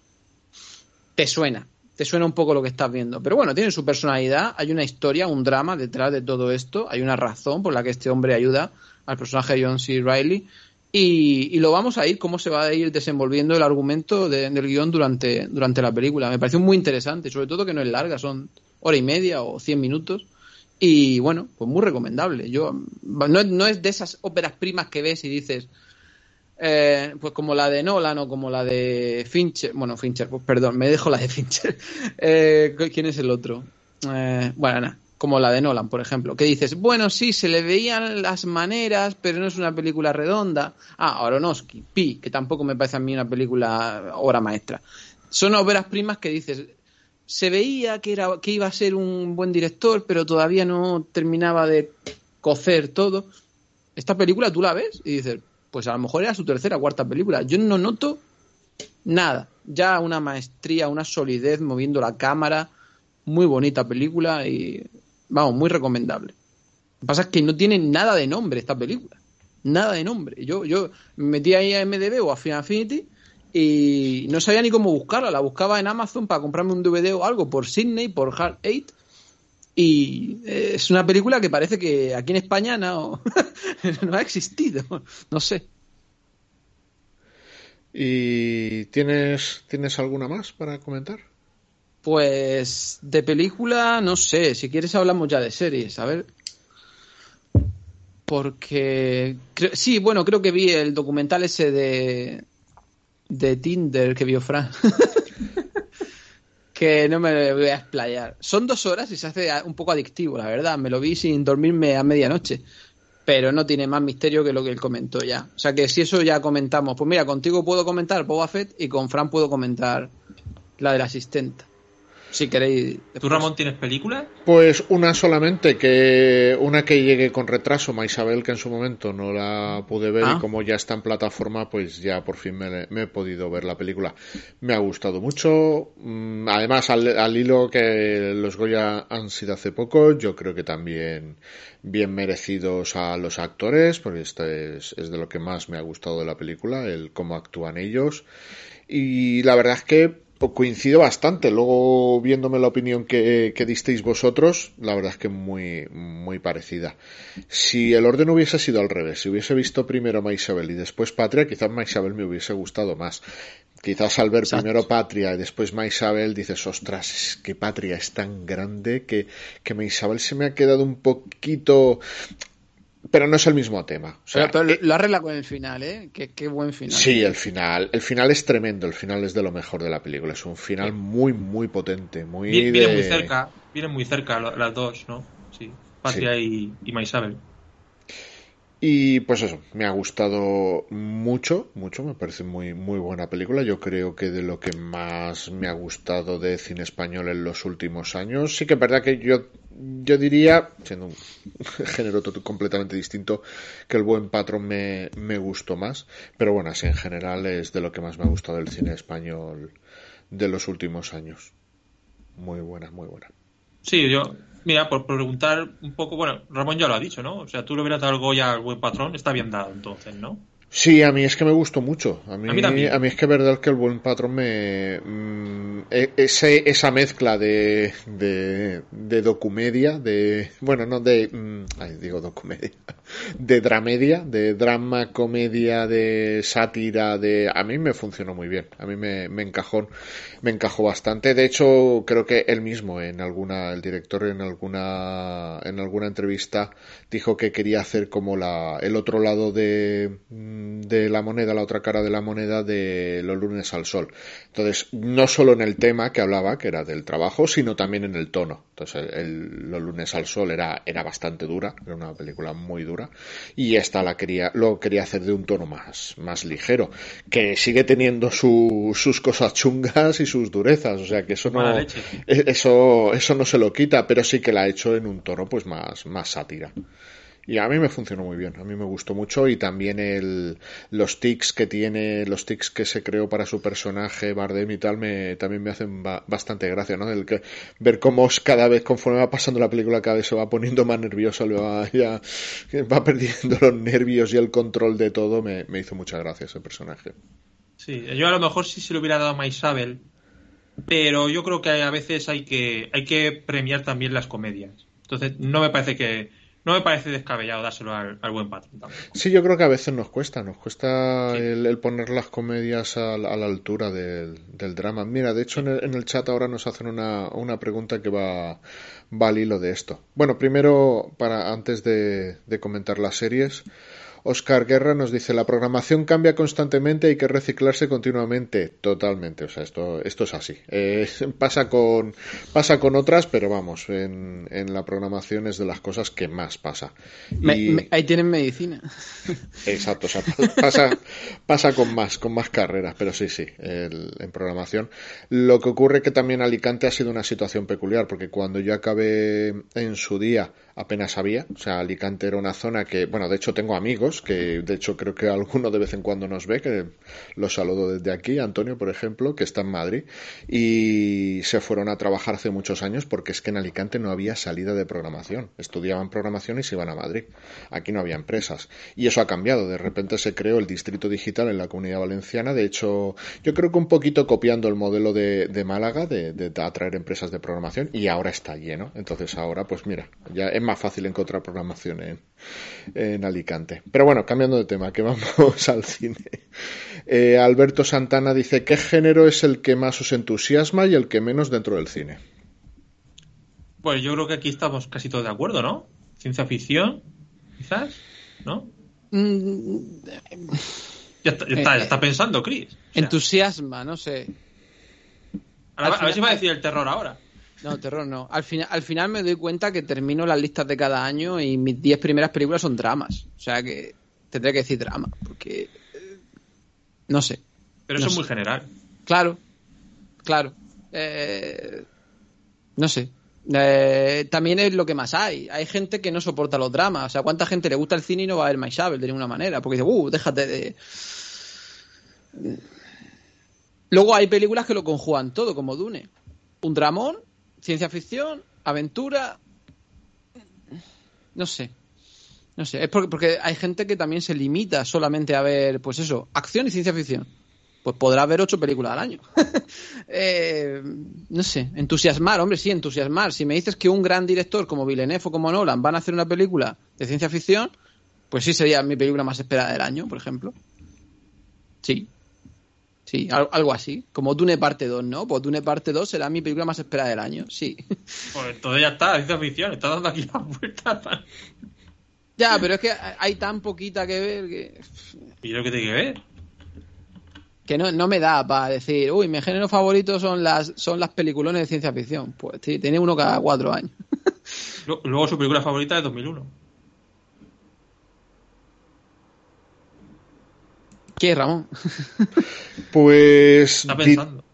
te suena, te suena un poco lo que estás viendo. Pero bueno, tiene su personalidad, hay una historia, un drama detrás de todo esto, hay una razón por la que este hombre ayuda al personaje de John C. Riley. Y, lo vamos a ir, cómo se va a ir desenvolviendo el argumento del guion durante, durante la película. Me pareció muy interesante, sobre todo que no es larga, son hora y media o cien minutos. Y bueno, pues muy recomendable. Yo no, no es de esas óperas primas que ves y dices, eh, pues como la de Nolan o como la de Fincher, bueno, Fincher, pues perdón, me dejo la de Fincher. (laughs) Eh, ¿Quién es el otro? Eh, bueno, nada, como la de Nolan, por ejemplo, que dices, bueno, sí, se le veían las maneras, pero no es una película redonda. Ah, Aronofsky, Pi, que tampoco me parece a mí una película obra maestra. Son obras primas que dices, se veía que, era, que iba a ser un buen director, pero todavía no terminaba de cocer todo. Esta película tú la ves y dices, pues a lo mejor era su tercera o cuarta película. Yo no noto nada. Ya una maestría, una solidez moviendo la cámara. Muy bonita película y, vamos, muy recomendable. Lo que pasa es que no tiene nada de nombre esta película. Nada de nombre. Yo, yo me metí ahí a MDB o a Final Affinity y no sabía ni cómo buscarla. La buscaba en Amazon para comprarme un DVD o algo por Sydney, por Hard Eight y eh, es una película que parece que aquí en España no, (laughs) no ha existido. No sé. ¿Y tienes, tienes alguna más para comentar? Pues de película, no sé. Si quieres hablamos ya de series. A ver. Porque... sí, bueno, creo que vi el documental ese de... De Tinder que vio Fran. (laughs) que no me voy a explayar. Son dos horas y se hace un poco adictivo, la verdad. Me lo vi sin dormirme a medianoche. Pero no tiene más misterio que lo que él comentó ya. O sea que si eso ya comentamos. Pues mira, contigo puedo comentar Boba Fett y con Fran puedo comentar la del asistente. Si queréis. ¿Tú, Ramón, tienes película? Pues una solamente, que una que llegue con retraso, Maisabel, que en su momento no la pude ver y ah. como ya está en plataforma, pues ya por fin me, he podido ver la película. Me ha gustado mucho. Mm, además, al, hilo que los Goya han sido hace poco, yo creo que también bien merecidos a los actores, porque esto es, es de lo que más me ha gustado de la película, el cómo actúan ellos. Y la verdad es que coincido bastante. Luego, viéndome la opinión que, disteis vosotros, la verdad es que muy, muy parecida. Si el orden hubiese sido al revés, si hubiese visto primero Maisabel y después Patria, quizás Maisabel me hubiese gustado más. Quizás al ver primero Patria y después Maisabel dices, ostras, es que Patria es tan grande que, que Maisabel se me ha quedado un poquito pero no es el mismo tema. pero, eh, lo arregla con el final, ¿eh? Qué, buen final. Sí, el final. El final es tremendo. El final es de lo mejor de la película. Es un final muy, muy potente. Muy viene, muy cerca. Vienen muy cerca las dos, ¿no? Sí. Patria y, y Maisabel. Y pues eso, me ha gustado mucho, mucho, me parece muy, muy buena película. Yo creo que de lo que más me ha gustado de cine español en los últimos años, sí que es verdad que yo, yo diría, siendo un (laughs) género completamente distinto, que el buen patrón me, me gustó más. Pero bueno, así en general es de lo que más me ha gustado del cine español de los últimos años. Muy buena, muy buena. Sí, yo Mira, por preguntar un poco, bueno, Ramón ya lo ha dicho, ¿no? O sea, tú le hubieras dado algo ya al buen patrón, está bien dado entonces, ¿no? Sí, a mí es que me gustó mucho. A mí, a mí, es que es verdad que el buen patrón me. Mm, e, ese, esa mezcla de, de, de, documedia, de. Bueno, no de. Mm, ay, digo documedia. (laughs) De dramedia, de drama, comedia, de sátira, de. A mí me funcionó muy bien. A mí me, me encajó, me encajó bastante. De hecho, creo que él mismo, en alguna. El director, en alguna. En alguna entrevista, dijo que quería hacer como la, el otro lado de de la moneda, la otra cara de la moneda de los lunes al sol. Entonces, no solo en el tema que hablaba, que era del trabajo, sino también en el tono. Entonces, el, los lunes al sol era, era bastante dura, era una película muy dura, y esta la quería, lo quería hacer de un tono más, más ligero, que sigue teniendo sus cosas chungas y sus durezas, o sea que eso no, e, eso, eso no se lo quita, pero sí que la ha hecho en un tono pues más, más sátira. Y a mí me funcionó muy bien, a mí me gustó mucho y también el, los tics que tiene, los tics que se creó para su personaje Bardem y tal, me, también me hacen bastante gracia, ¿no? El que, ver cómo cada vez, conforme va pasando la película, cada vez se va poniendo más nervioso, le va, ya, va (laughs) perdiendo los nervios y el control de todo, me, hizo mucha gracia ese personaje. Sí, yo a lo mejor sí se lo hubiera dado a Maisabel, pero yo creo que a veces hay que, hay que premiar también las comedias. Entonces, no me parece que, no me parece descabellado dárselo al, buen patrón. Sí, yo creo que a veces nos cuesta, nos cuesta el, poner las comedias a, la altura del, drama. Mira, de hecho en el, chat ahora nos hacen una, una pregunta que va, va al hilo de esto. Bueno, primero, para antes de comentar las series, Oscar Guerra nos dice, la programación cambia constantemente, hay que reciclarse continuamente. Totalmente, o sea, esto, esto es así. Eh, (laughs) pasa, con, pasa con otras, pero vamos, en, en, la programación es de las cosas que más pasa. ahí tienen medicina. (laughs) Exacto, o sea, pasa, pasa con más, con más carreras, pero sí, sí, en programación. Lo que ocurre que también Alicante ha sido una situación peculiar, porque cuando yo acabé en su día apenas había. O sea, Alicante era una zona que, bueno, de hecho tengo amigos que, de hecho, creo que alguno de vez en cuando nos ve, que los saludo desde aquí, Antonio, por ejemplo, que está en Madrid, y se fueron a trabajar hace muchos años porque es que en Alicante no había salida de programación. Estudiaban programación y se iban a Madrid. Aquí no había empresas. Y eso ha cambiado. De repente se creó el distrito digital en la comunidad valenciana. De hecho, yo creo que un poquito copiando el modelo de, Málaga, de, de, atraer empresas de programación, y ahora está lleno. Entonces ahora, pues mira, ya es más fácil encontrar programación en, en Alicante. Pero bueno, cambiando de tema, que (laughs) vamos al cine. Eh, Alberto Santana dice, ¿qué género es el que más os entusiasma y el que menos dentro del cine? Pues yo creo que aquí estamos casi todos de acuerdo, ¿no? Ciencia ficción, quizás, ¿no? Mm, ya, está, eh, pensando, Chris. entusiasma, no sé. a ver si va a decir el terror ahora. No, terror no. Al, final, al final me doy cuenta que termino las listas de cada año y mis 10 primeras películas son dramas. O sea que tendré que decir drama, porque... Eh, no sé. Pero eso es muy general. Claro, claro. Eh, No sé. Eh, también es lo que más hay. Hay gente que no soporta los dramas. O sea, ¿cuánta gente le gusta el cine y no va a ver My de ninguna manera? Porque dice, uh, déjate de. Luego hay películas que lo conjugan todo, como Dune. Un dramón, ciencia ficción, aventura. No sé. No sé. Es porque, porque hay gente que también se limita solamente a ver, pues eso, acción y ciencia ficción pues podrá ver ocho películas al año. (laughs) Eh, no sé, entusiasmar, hombre, sí, entusiasmar. Si me dices que un gran director como Villeneuve o como Nolan van a hacer una película de ciencia ficción, pues sí sería mi película más esperada del año, por ejemplo. Sí. Sí, algo así. Como Dune Parte 2, ¿no? Pues Dune Parte 2 será mi película más esperada del año, sí. (laughs) Pues entonces ya está, ciencia ficción, está dando aquí la vuelta. Ya, pero es que hay tan poquita que ver que... ¿Y lo que tiene que ver? que no, no me da para decir, uy, mi género favorito son las, son las peliculones de ciencia ficción. Pues sí, tiene uno cada cuatro años. (laughs) Luego su película favorita es 2001. ¿Qué, Ramón? Pues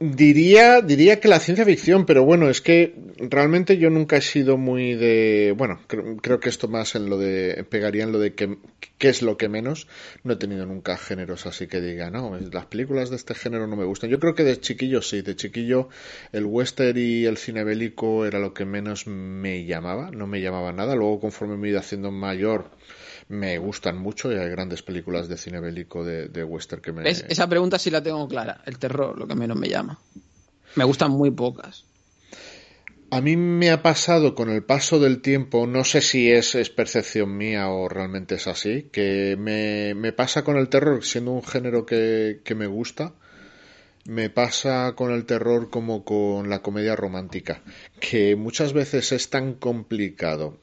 diría, diría que la ciencia ficción, pero bueno, es que realmente yo nunca he sido muy de. Bueno, creo, que esto más en lo de. pegaría en lo de que, qué es lo que menos. No he tenido nunca géneros así que diga, no, las películas de este género no me gustan. Yo creo que de chiquillo sí, de chiquillo el western y el cine bélico era lo que menos me llamaba, no me llamaba nada. Luego, conforme me he ido haciendo mayor me gustan mucho y hay grandes películas de cine bélico de, western que me... Esa pregunta sí la tengo clara, el terror, lo que menos me llama. Me gustan muy pocas. A mí me ha pasado con el paso del tiempo, no sé si es, percepción mía o realmente es así, que me, pasa con el terror, siendo un género que, que me gusta, me pasa con el terror como con la comedia romántica, que muchas veces es tan complicado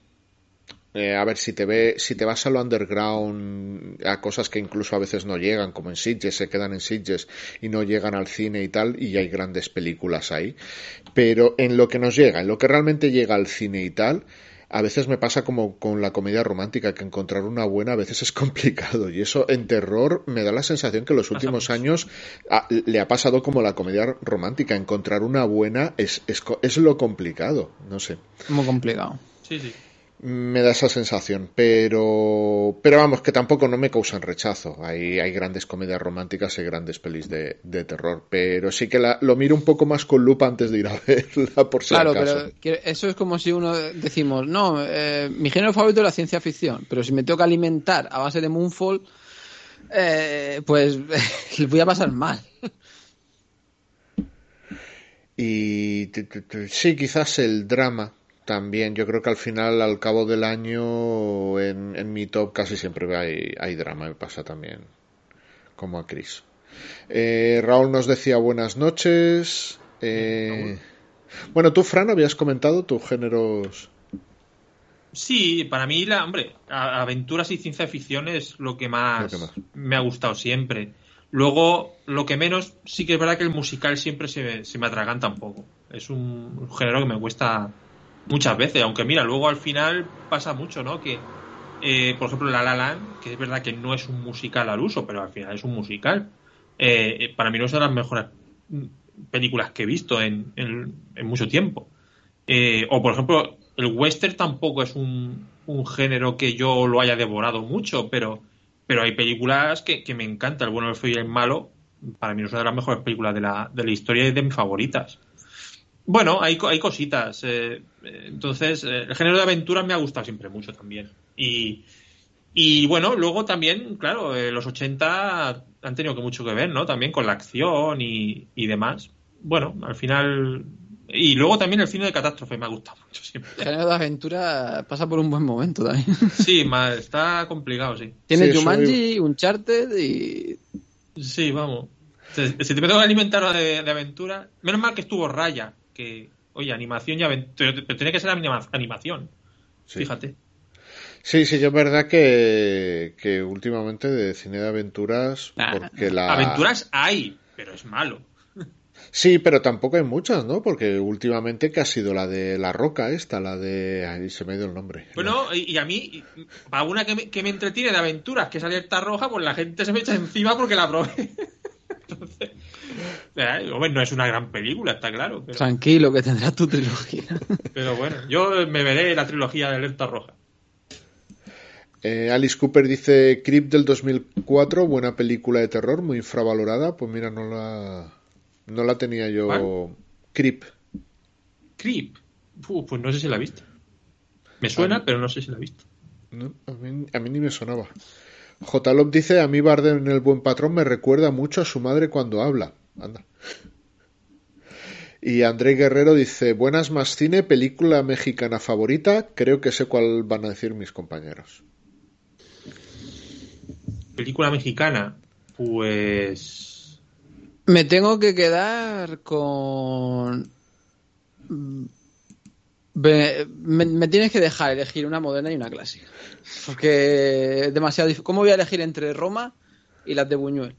eh, a ver, si te ve, si te vas a lo underground, a cosas que incluso a veces no llegan, como en Sitges, se quedan en Sitges y no llegan al cine y tal, y hay grandes películas ahí. Pero en lo que nos llega, en lo que realmente llega al cine y tal, a veces me pasa como con la comedia romántica, que encontrar una buena a veces es (laughs) complicado. Y eso en terror me da la sensación que en los últimos años ah, le ha pasado como la comedia romántica. Encontrar una buena es, es, es lo complicado. No sé. Muy complicado. Sí, sí me da esa sensación, pero pero vamos, que tampoco no me causan rechazo. Hay, hay grandes comedias románticas y grandes pelis de, terror, pero sí que la, lo miro un poco más con lupa antes de ir a (laughs) verla, por si claro, pero eso es como si uno decimos, no, eh, mi género favorito es la ciencia ficción, pero si me tengo que alimentar a base de Moonfall, eh, pues (laughs) voy a pasar mal. Y sí, quizás el drama también yo creo que al final, al cabo del año, en, mi top casi siempre hay, hay, drama, me pasa también, como a Chris. Eh, Raúl nos decía buenas noches. Eh, bueno, tú, Fran, habías comentado tus géneros. Sí, para mí, la, hombre, aventuras y ciencia ficción es lo que más, me ha gustado siempre. Luego, lo que menos, sí que es verdad que el musical siempre se, se me atraganta un poco. Es un género que me cuesta muchas veces, aunque mira, luego al final pasa mucho, ¿no? Que, eh, por ejemplo, La La Land, que es verdad que no es un musical al uso, pero al final es un musical. Eh, para mí no es de las mejores películas que he visto en, en, mucho tiempo. Eh, o, por ejemplo, el western tampoco es un, un, género que yo lo haya devorado mucho, pero, pero hay películas que, que me encantan. El bueno, el feo y el malo, para mí no es una de las mejores películas de la, de la historia y de mis favoritas. Bueno, hay, hay cositas. Eh, entonces, eh, el género de aventura me ha gustado siempre mucho también. Y, y bueno, luego también, claro, eh, los 80 han tenido que mucho que ver, ¿no? También con la acción y, y demás. Bueno, al final. Y luego también el cine de catástrofe me ha gustado mucho siempre. El género de aventura pasa por un buen momento también. (laughs) Sí, está complicado, sí. Tiene Jumanji, Uncharted y. Sí, vamos. Si te alimentar de, de aventura, menos mal que estuvo Raya, que, oye, animación ya, pero, tiene que ser animación. Fíjate. Sí, sí, yo es verdad que, que últimamente de cine de aventuras, ah, porque la... Aventuras hay, pero es malo. (laughs) Sí, pero tampoco hay muchas, ¿no? Porque últimamente que ha sido la de La Roca esta, la de... Ahí se me dio el nombre. Bueno, y, a mí, para una que me, que me entretiene de aventuras, que es alerta roja, pues la gente se me echa encima porque la probé. (laughs) Entonces... Eh, no es una gran película, está claro. Tranquilo, que tendrás tu trilogía. Pero bueno, yo me veré la trilogía de Alerta Roja. Eh, Alice Cooper dice Creep del 2004, buena película de terror, muy infravalorada. Pues mira, no la, no la tenía yo. Creep. Creep. pues no sé si la he visto. Me suena, pero no sé si la he visto. a, mí, a, mí, ni me sonaba. J. Lop dice, a mí Bardem en El Buen Patrón me recuerda mucho a su madre cuando habla. Anda. Y André Guerrero dice, buenas más cine, película mexicana favorita, creo que sé cuál van a decir mis compañeros. Película mexicana, pues... Me tengo que quedar con... Me, tienes que dejar elegir una moderna y una clásica. Porque es demasiado difícil. ¿Cómo voy a elegir entre Roma y las de Buñuel?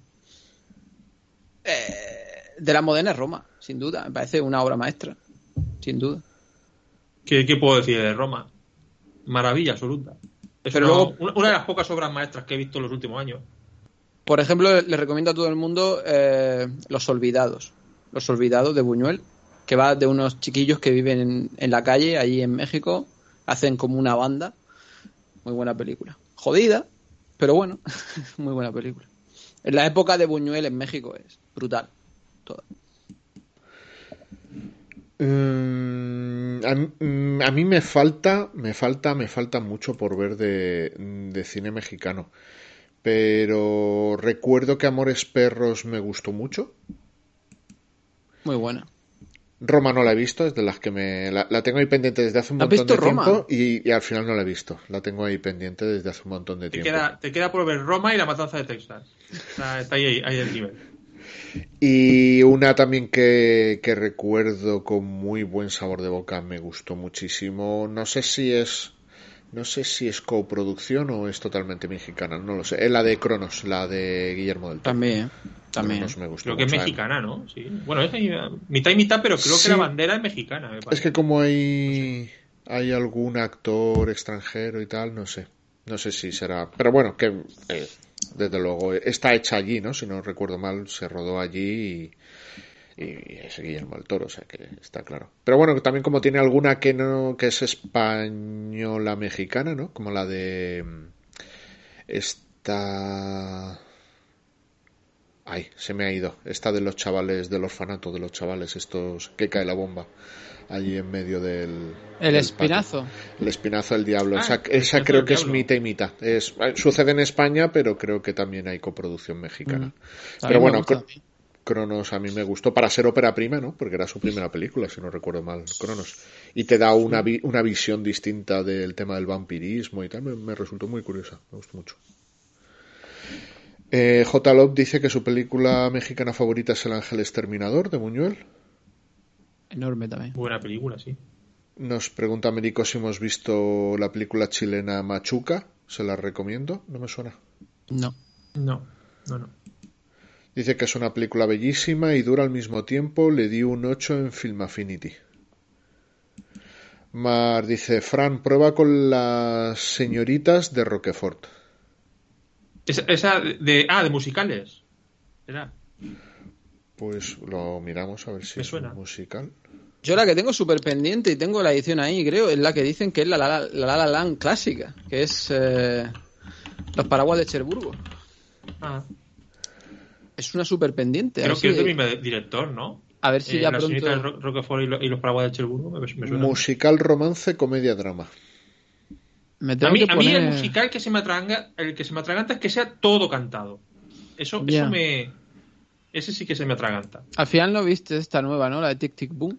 Eh, de la moderna es Roma, sin duda. Me parece una obra maestra, sin duda. ¿Qué, puedo decir de Roma? Maravilla absoluta. Es Pero una, una, de las pocas obras maestras que he visto en los últimos años. Por ejemplo, le recomiendo a todo el mundo eh, Los Olvidados. Los Olvidados de Buñuel, que va de unos chiquillos que viven en, la calle, allí en México, hacen como una banda. Muy buena película. Jodida, pero bueno, (laughs) muy buena película. En la época de Buñuel en México es brutal. Mm, mm, a, mí me falta, me falta, me falta mucho por ver de, cine mexicano. Pero recuerdo que Amores Perros me gustó mucho. Muy buena. Roma no la he visto, es de las que me. La, tengo ahí pendiente desde hace un montón de tiempo y, al final no la he visto. La tengo ahí pendiente desde hace un montón de tiempo. te queda por ver Roma y la matanza de Texas. Está, ahí, ahí el nivel. Y una también que, recuerdo con muy buen sabor de boca, me gustó muchísimo. No sé si es no sé si es coproducción o es totalmente mexicana, no lo sé. Es la de Cronos, la de Guillermo del Toro. También, también. me gustó creo que es mexicana, ¿no? Sí. Bueno, es mitad y mitad, pero creo que la bandera es mexicana. Es que como hay, hay algún actor extranjero y tal, no sé. No sé si será. Pero bueno, que eh, desde luego, está hecha allí, ¿no? Si no recuerdo mal, se rodó allí y, y es Guillermo del Toro, o sea que está claro. Pero bueno, también como tiene alguna que no, que es española mexicana, ¿no? Como la de esta Ay, se me ha ido. Esta de los chavales, del orfanato de los chavales, estos que cae la bomba allí en medio del. El espinazo. El espinazo del diablo. esa, ah, creo que es mitad y mitad. Es, sucede en España, pero creo que también hay coproducción mexicana. Mm. Pero bueno, Cronos a mí me gustó para ser ópera prima, ¿no? Porque era su primera película, si no recuerdo mal, Cronos. Y te da una, una visión distinta del tema del vampirismo y tal. Me, resultó muy curiosa, me gustó mucho. Eh, J. Love dice que su película mexicana favorita es El Ángel Exterminador de Muñuel enorme también. Buena película, sí. Nos pregunta Américo si hemos visto la película chilena Machuca. Se la recomiendo. No me suena. No. No, no, no. Dice que es una película bellísima y dura al mismo tiempo. Le di un 8 en Film Affinity. Mar dice, Fran, prueba con las señoritas de Roquefort. Esa, de... Ah, de musicales. Era. Pues lo miramos a ver si es musical. Yo la que tengo súper pendiente y tengo la edición ahí, creo, es la que dicen que es la La La, Land clásica, que es eh, Los Paraguas de Cherburgo. Ah. Es una súper pendiente. Creo que es del mismo director, ¿no? A ver si eh, ya la pronto... De Roquefort y, los Paraguas de Cherburgo me, suena. Musical, romance, comedia, drama. A, mí, a mí, el musical que se me atraganta, el que se me atraganta es que sea todo cantado. Eso, eso me ese sí que se me atraganta. Al final no viste esta nueva, ¿no? La de Tic Tic Boom.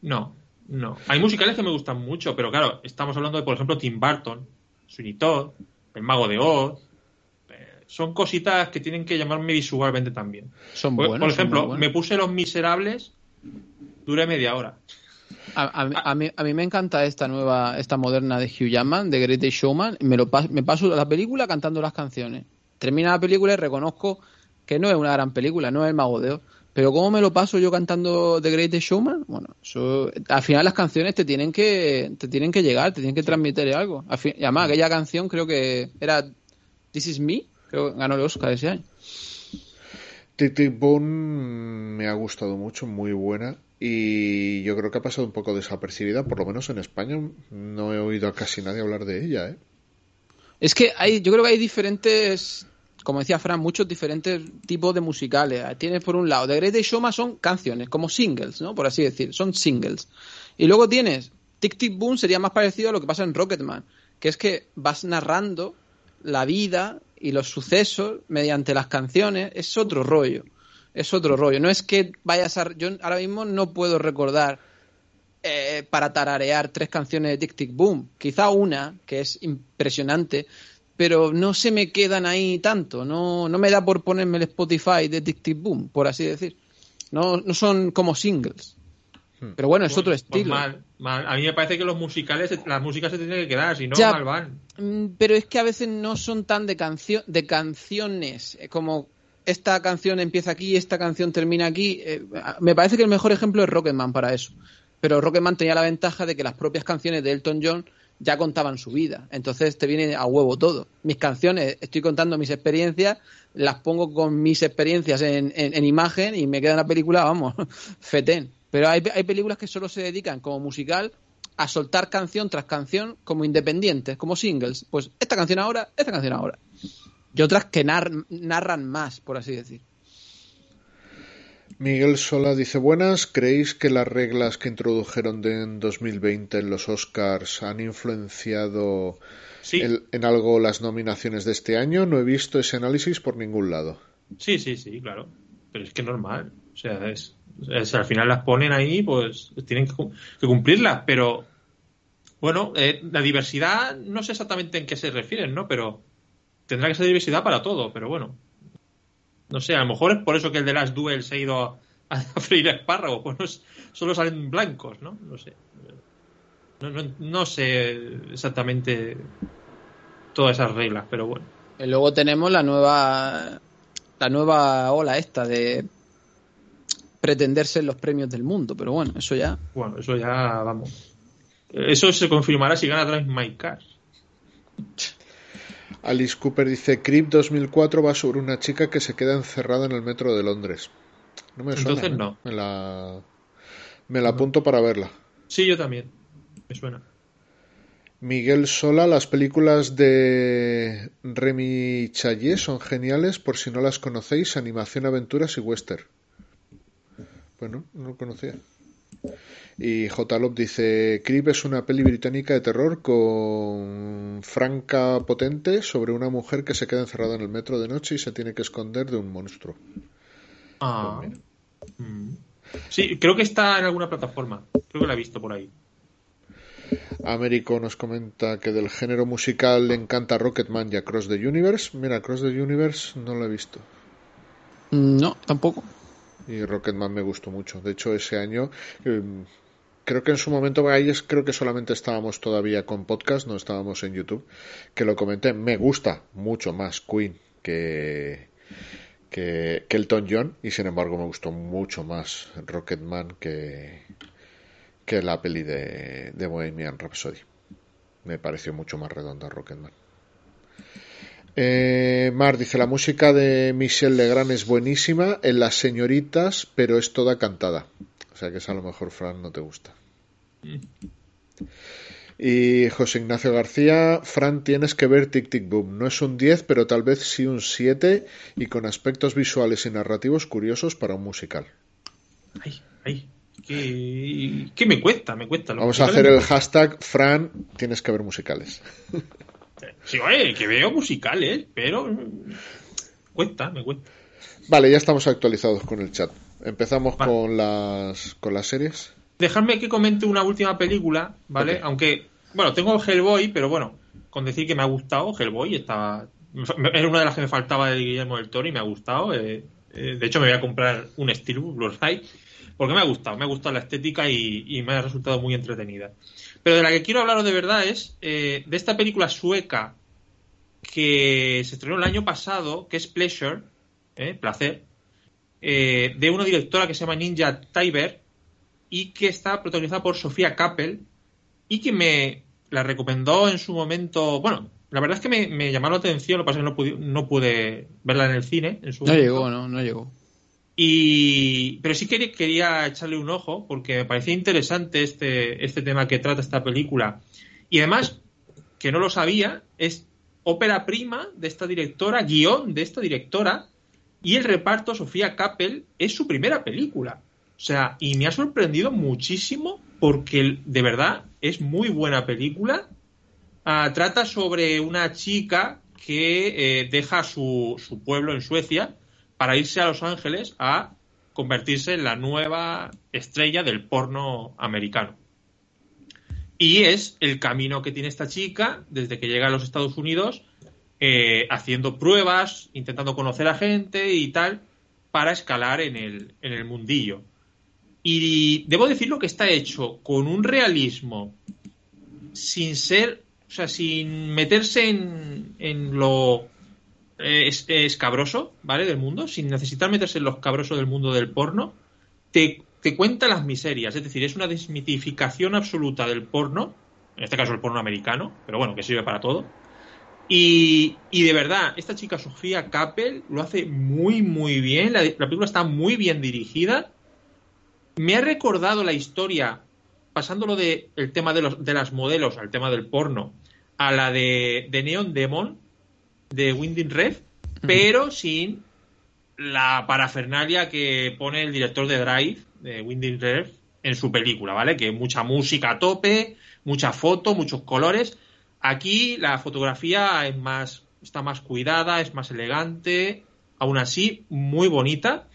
No, no. Hay musicales que me gustan mucho, pero claro, estamos hablando de, por ejemplo, Tim Burton, Sweeney Todd, El Mago de Oz. Eh, son cositas que tienen que llamarme visualmente también. Son por, Por ejemplo, me puse Los Miserables, duré media hora. A, mí, a, mí, me encanta esta nueva, esta moderna de Hugh Jackman, de Great Showman. Me, lo me paso la película cantando las canciones. Termina la película y reconozco que no es una gran película, no es el mago de Pero ¿cómo me lo paso yo cantando The Greatest Showman? Bueno, eso, al final las canciones te tienen que te tienen que llegar, te tienen que transmitir algo. y además, aquella canción creo que era This Is Me, creo que ganó el Oscar ese año. Tic Boom me ha gustado mucho, muy buena. Y yo creo que ha pasado un poco desapercibida, por lo menos en España. No he oído a casi nadie hablar de ella, ¿eh? Es que hay, yo creo que hay diferentes, como decía Fran, muchos diferentes tipos de musicales. Tienes por un lado, The Great Showman son canciones, como singles, ¿no? Por así decir, son singles. Y luego tienes Tic Tic Boom sería más parecido a lo que pasa en Rocketman, que es que vas narrando la vida y los sucesos mediante las canciones, es otro rollo. Es otro rollo. No es que vayas a. Yo ahora mismo no puedo recordar eh, para tararear tres canciones de Tic Tic Boom. Quizá una, que es impresionante, pero no se me quedan ahí tanto. No, no me da por ponerme el Spotify de Tic Tic Boom, por así decir. No, no son como singles. Hmm. Pero bueno, es otro pues estilo. A mí me parece que los musicales, las músicas se tienen que quedar, si no, mal van. Mm, pero es que a veces no son tan de, canción, de canciones, eh, como esta canción empieza aquí, esta canción termina aquí. Eh, me parece que el mejor ejemplo es Rocketman para eso. Pero Rocketman tenía la ventaja de que las propias canciones de Elton John ya contaban su vida. Entonces te viene a huevo todo. Mis canciones, estoy contando mis experiencias, las pongo con mis experiencias en, en, imagen y me queda una película, vamos, (laughs) fetén. Pero hay, hay películas que solo se dedican como musical a soltar canción tras canción como independientes, como singles. Pues esta canción ahora, esta canción ahora. Y otras que narran más, por así decir. Miguel Sola dice, buenas, ¿creéis que las reglas que introdujeron de en 2020 en los Oscars han influenciado en algo las nominaciones de este año? No he visto ese análisis por ningún lado. Sí, sí, sí, claro. Pero es que normal. O sea, es, al final las ponen ahí, pues tienen que, cumplirlas. Pero, bueno, eh, la diversidad no sé exactamente en qué se refieren, ¿no? Pero tendrá que ser diversidad para todo, pero bueno. No sé, a lo mejor es por eso que el de las Duel se ha ido a, (laughs) freír espárragos, pues solo salen blancos, ¿no? No sé. No, sé exactamente todas esas reglas, pero bueno. Luego tenemos la nueva la nueva ola esta de pretender ser los premios del mundo, pero bueno, eso ya. Bueno, eso ya vamos. Eso se confirmará si gana Drive My Car. Alice Cooper dice, Creep 2004 va sobre una chica que se queda encerrada en el metro de Londres. No me Entonces ¿eh? no. Me la, me la apunto para verla. Sí, yo también. Me suena. Miguel Sola, las películas de Remy Chayé son geniales por si no las conocéis, animación, aventuras y western. Bueno, no lo conocía. Y J. Lop dice: Creep es una peli británica de terror con franca potente sobre una mujer que se queda encerrada en el metro de noche y se tiene que esconder de un monstruo. Ah. Pues mm. Sí, creo que está en alguna plataforma. Creo que la he visto por ahí. Américo nos comenta que del género musical le encanta Rocketman y Across the Universe. Mira, Across the Universe no lo he visto. No, tampoco. Y Rocketman me gustó mucho. De hecho, ese año em, creo que en su momento ahí creo que solamente estábamos todavía con podcast, no estábamos en YouTube, que lo comenté. Me gusta mucho más Queen que, que, que Elton John y sin embargo me gustó mucho más Rocketman que, que la peli de, de Bohemian Rhapsody. Me pareció mucho más redonda Rocketman. Eh, Mar dice, la música de Michelle Legrand es buenísima en Las Señoritas, pero es toda cantada. O sea que es a lo mejor, Fran, no te gusta. Y José Ignacio García, Fran, tienes que ver Tic Tic Boom. No es un 10, pero tal vez sí un 7 y con aspectos visuales y narrativos curiosos para un musical. Ay, ay. ¿Qué, me cuesta? Me cuesta. Vamos a hacer el hashtag Fran, tienes que ver musicales. (laughs) Sí, oye, que veo musicales, pero cuesta, me cuesta. Vale, ya estamos actualizados con el chat. Empezamos con las con las series. Dejadme que comente una última película, ¿vale? Aunque, bueno, tengo Hellboy, pero bueno, con decir que me ha gustado, Hellboy estaba era una de las que me faltaba de Guillermo del Toro y me ha gustado. Eh, eh, de hecho, me voy a comprar un Steelbook Blu-ray porque me ha gustado, me ha gustado la estética y, me ha resultado muy entretenida. Pero de la que quiero hablaros de verdad es eh, de esta película sueca que se estrenó el año pasado, que es Pleasure, eh, placer, eh, de una directora que se llama Ninja Tiber y que está protagonizada por Sofía Kappel y que me la recomendó en su momento. Bueno, la verdad es que me, llamó la atención, lo que pasa es que no pude, no pude verla en el cine. En su no llegó, no, no llegó. Y, pero sí quería, echarle un ojo porque me parecía interesante este, este tema que trata esta película. Y además, que no lo sabía, es ópera prima de esta directora, guion de esta directora, y el reparto, Sofía Kappel, es su primera película. O sea, y me ha sorprendido muchísimo porque de verdad es muy buena película. Ah, trata sobre una chica que eh, deja su, su pueblo en Suecia para irse a Los Ángeles a convertirse en la nueva estrella del porno americano. Y es el camino que tiene esta chica desde que llega a los Estados Unidos, eh, haciendo pruebas, intentando conocer a gente y tal, para escalar en el, en el mundillo. Y debo decirlo que está hecho con un realismo sin ser, o sea, sin meterse en, en lo es, escabroso, ¿vale? Del mundo, sin necesitar meterse en lo escabroso del mundo del porno, te, te cuenta las miserias. Es decir, es una desmitificación absoluta del porno, en este caso el porno americano, pero bueno, que sirve para todo. Y, y de verdad, esta chica Sofía Kappel lo hace muy, muy bien. La, la película está muy bien dirigida me ha recordado la historia, pasándolo del el tema de, los, de las modelos al tema del porno, a la de, de Neon Demon, de Winding Ref, pero sin la parafernalia que pone el director de Drive, de Winding Ref, en su película, ¿vale? Que mucha música a tope, mucha foto, muchos colores. Aquí la fotografía es más, está más cuidada, es más elegante, aún así muy bonita,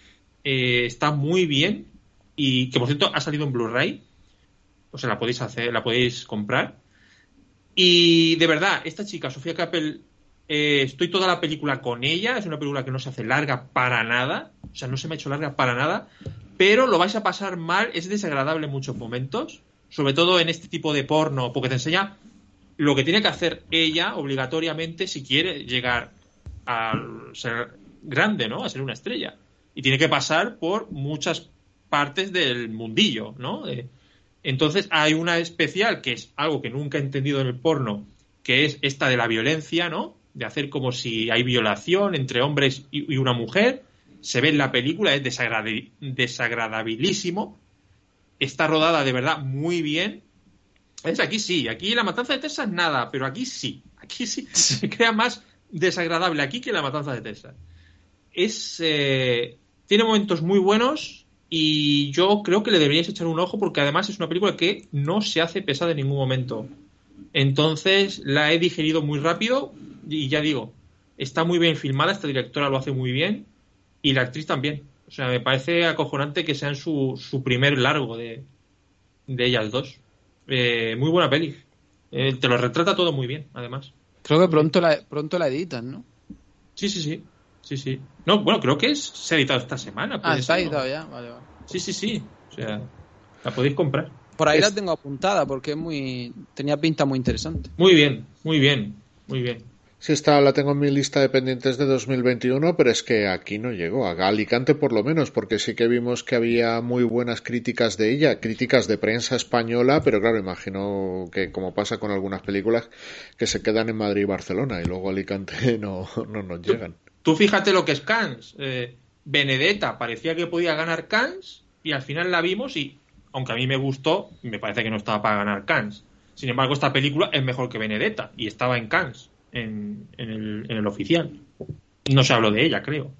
eh, está muy bien y que por cierto ha salido en Blu-ray, o sea, la podéis hacer, la podéis comprar. Y de verdad, esta chica, Sofía Capel, eh, estoy toda la película con ella, es una película que no se hace larga para nada, o sea, no se me ha hecho larga para nada, pero lo vais a pasar mal, es desagradable en muchos momentos, sobre todo en este tipo de porno, porque te enseña lo que tiene que hacer ella obligatoriamente si quiere llegar a ser grande, ¿no? A ser una estrella. Y tiene que pasar por muchas partes del mundillo, ¿no? entonces hay una especial que es algo que nunca he entendido en el porno, que es esta de la violencia, ¿no? De hacer como si hay violación entre hombres y, una mujer. Se ve en la película, es desagradabilísimo. Está rodada de verdad muy bien. Es aquí sí, aquí la matanza de Texas nada, pero aquí sí, aquí sí (laughs) se crea más desagradable aquí que la matanza de Texas. Es eh, tiene momentos muy buenos, y yo creo que le deberíais echar un ojo porque además es una película que no se hace pesada en ningún momento. Entonces la he digerido muy rápido y ya digo, está muy bien filmada, esta directora lo hace muy bien y la actriz también. O sea, me parece acojonante que sean su, su primer largo de, de ellas dos. Eh, muy buena peli. Eh, te lo retrata todo muy bien, además. Creo que pronto la, pronto la editan, ¿no? Sí, sí, sí. Sí, sí. No, bueno, creo que es, se ha editado esta semana. Ah, está editado ya, vale, vale. Sí, sí, sí. O sea, la podéis comprar. Por ahí la tengo apuntada porque es muy tenía pinta muy interesante. Muy bien, muy bien, muy bien. Sí, está, la tengo en mi lista de pendientes de 2021, pero es que aquí no llegó, a Alicante por lo menos, porque sí que vimos que había muy buenas críticas de ella, críticas de prensa española, pero claro, imagino que como pasa con algunas películas, que se quedan en Madrid y Barcelona y luego Alicante (laughs) no, no nos llegan. Tú fíjate lo que es Cannes. Eh, Benedetta parecía que podía ganar Cannes y al final la vimos y, aunque a mí me gustó, me parece que no estaba para ganar Cannes. Sin embargo, esta película es mejor que Benedetta y estaba en Cannes, en, el, en el oficial. No se habló de ella, creo.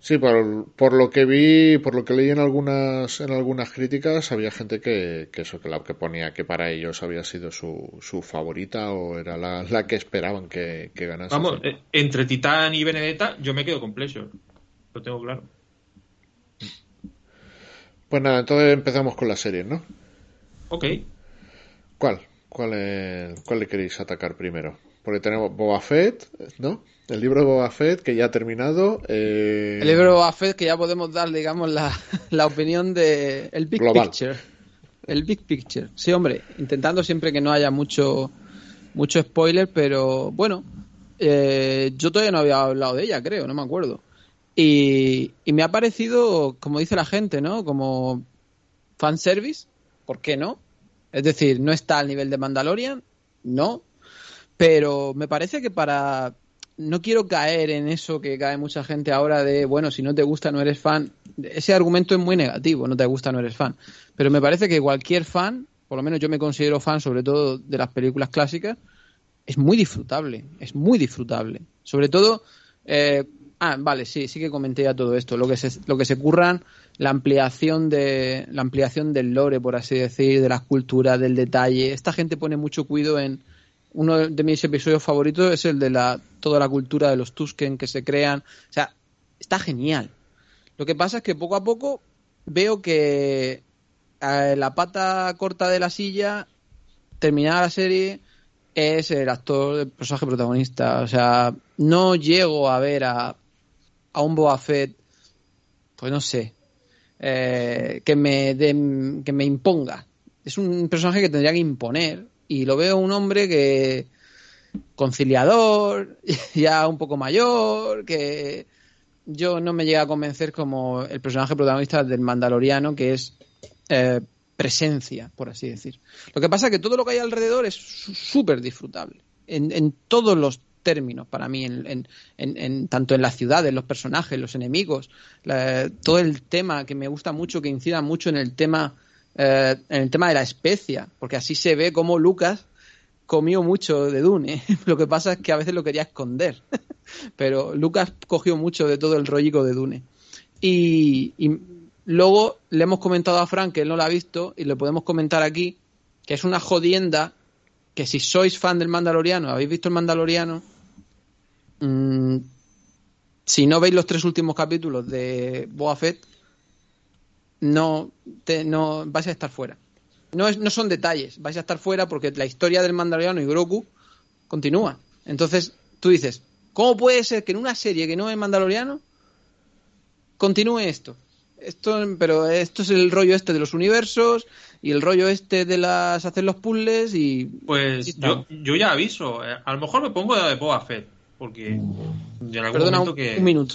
Sí, por, por, lo que vi, por lo que leí en algunas, en algunas críticas, había gente que, que eso, que la que ponía que para ellos había sido su, su favorita o era la, la que esperaban que, que ganase. Vamos, eh, entre Titán y Benedetta, yo me quedo con Pleasure. Lo tengo claro. Pues nada, entonces empezamos con la serie, ¿no? Ok. ¿Cuál? ¿Cuál, ¿Cuál le queréis atacar primero? Porque tenemos Boba Fett, ¿no? El libro de Boba Fett, que ya ha terminado. Eh, el libro de Boba Fett, que ya podemos dar, digamos, la, la opinión de el Big Picture. El Big Picture. Sí, hombre, intentando siempre que no haya mucho, mucho spoiler, pero bueno, eh, yo todavía no había hablado de ella, creo, no me acuerdo. Y, y me ha parecido, como dice la gente, ¿no? Como fanservice, ¿por qué no? Es decir, no está al nivel de Mandalorian, no, pero me parece que para no quiero caer en eso que cae mucha gente ahora de, bueno, si no te gusta no eres fan. Ese argumento es muy negativo, no te gusta no eres fan. Pero me parece que cualquier fan, por lo menos yo me considero fan sobre todo de las películas clásicas, es muy disfrutable, es muy disfrutable. Sobre todo, eh, ah, vale, sí, sí que comenté ya todo esto, lo que se, lo que se curran, la ampliación de, la ampliación del lore, por así decir, de las culturas, del detalle. Esta gente pone mucho cuidado en, uno de mis episodios favoritos es el de la toda la cultura de los Tusken que se crean. O sea, está genial. Lo que pasa es que poco a poco veo que eh, la pata corta de la silla, terminada la serie, es el actor, el personaje protagonista. O sea, no llego a ver a, a un Boba Fett, pues no sé, eh, que, me que me imponga. Es un personaje que tendría que imponer y lo veo un hombre que conciliador, (laughs) ya un poco mayor, que yo no me llega a convencer como el personaje protagonista del Mandaloriano, que es eh, presencia, por así decir. Lo que pasa es que todo lo que hay alrededor es súper disfrutable, en, todos los términos para mí, en, tanto en la ciudad, en los personajes, los enemigos, todo el tema que me gusta mucho, que incida mucho en el tema eh, en el tema de la especia, porque así se ve como Lucas comió mucho de Dune. (laughs) Lo que pasa es que a veces lo quería esconder, (laughs) pero Lucas cogió mucho de todo el rollico de Dune. Y, luego le hemos comentado a Frank que él no lo ha visto y le podemos comentar aquí que es una jodienda que si sois fan del Mandaloriano, habéis visto el Mandaloriano, mm, si no veis los tres últimos capítulos de Boa Fett, no, te, no vais a estar fuera. No, es, no son detalles, vais a estar fuera porque la historia del Mandaloriano y Grogu continúa. Entonces, tú dices, ¿cómo puede ser que en una serie que no es Mandaloriano continúe esto? Esto, pero esto es el rollo este de los universos y el rollo este de las hacer los puzzles y pues yo, yo ya aviso eh, a lo mejor me pongo de Boba Fett porque en algún momento que un minuto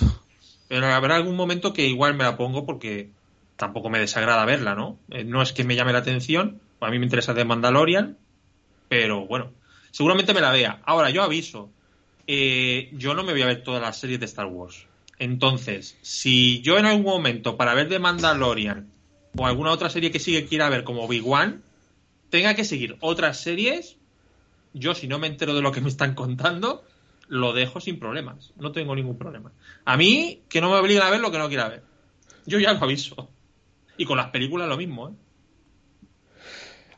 pero habrá algún momento que igual me la pongo porque tampoco me desagrada verla, ¿no? Eh, no es que me llame la atención, a mí me interesa de Mandalorian, pero bueno, seguramente me la vea. Ahora, yo aviso, eh, yo no me voy a ver todas las series de Star Wars. Entonces, si yo en algún momento, para ver de Mandalorian o alguna otra serie que sigue quiera ver como Big One, tenga que seguir otras series, yo si no me entero de lo que me están contando, lo dejo sin problemas. No tengo ningún problema. A mí, que no me obliguen a ver lo que no quiera ver. Yo ya lo aviso. Y con las películas lo mismo, ¿eh?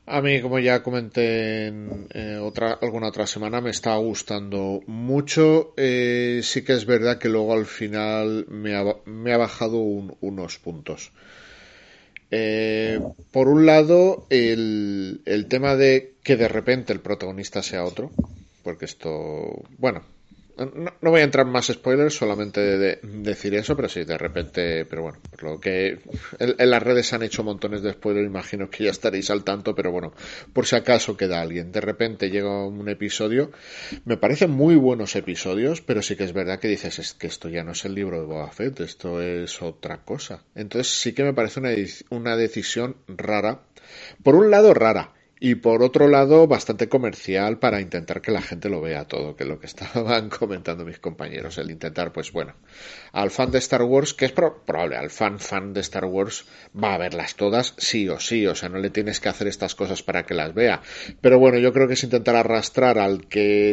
A mí, como ya comenté en eh, otra, alguna otra semana, me está gustando mucho. Eh, sí que es verdad que luego al final me ha, me ha bajado unos puntos. Eh, por un lado, el, el tema de que de repente el protagonista sea otro, porque esto, bueno, no, voy a entrar en más spoilers, solamente de, decir eso, pero sí, de repente, pero bueno, por lo que en, las redes han hecho montones de spoilers, imagino que ya estaréis al tanto, pero bueno, por si acaso queda alguien. De repente llega un episodio, me parecen muy buenos episodios, pero sí que es verdad que dices, es que esto ya no es el libro de Boba Fett, esto es otra cosa. Entonces sí que me parece una decisión rara. Por un lado, rara, y por otro lado bastante comercial para intentar que la gente lo vea todo, que es lo que (laughs) estaban comentando mis compañeros, el intentar, pues bueno, al fan de Star Wars, que es probable, al fan fan de Star Wars va a verlas todas sí o sí, o sea, no le tienes que hacer estas cosas para que las vea, pero bueno, yo creo que es intentar arrastrar al que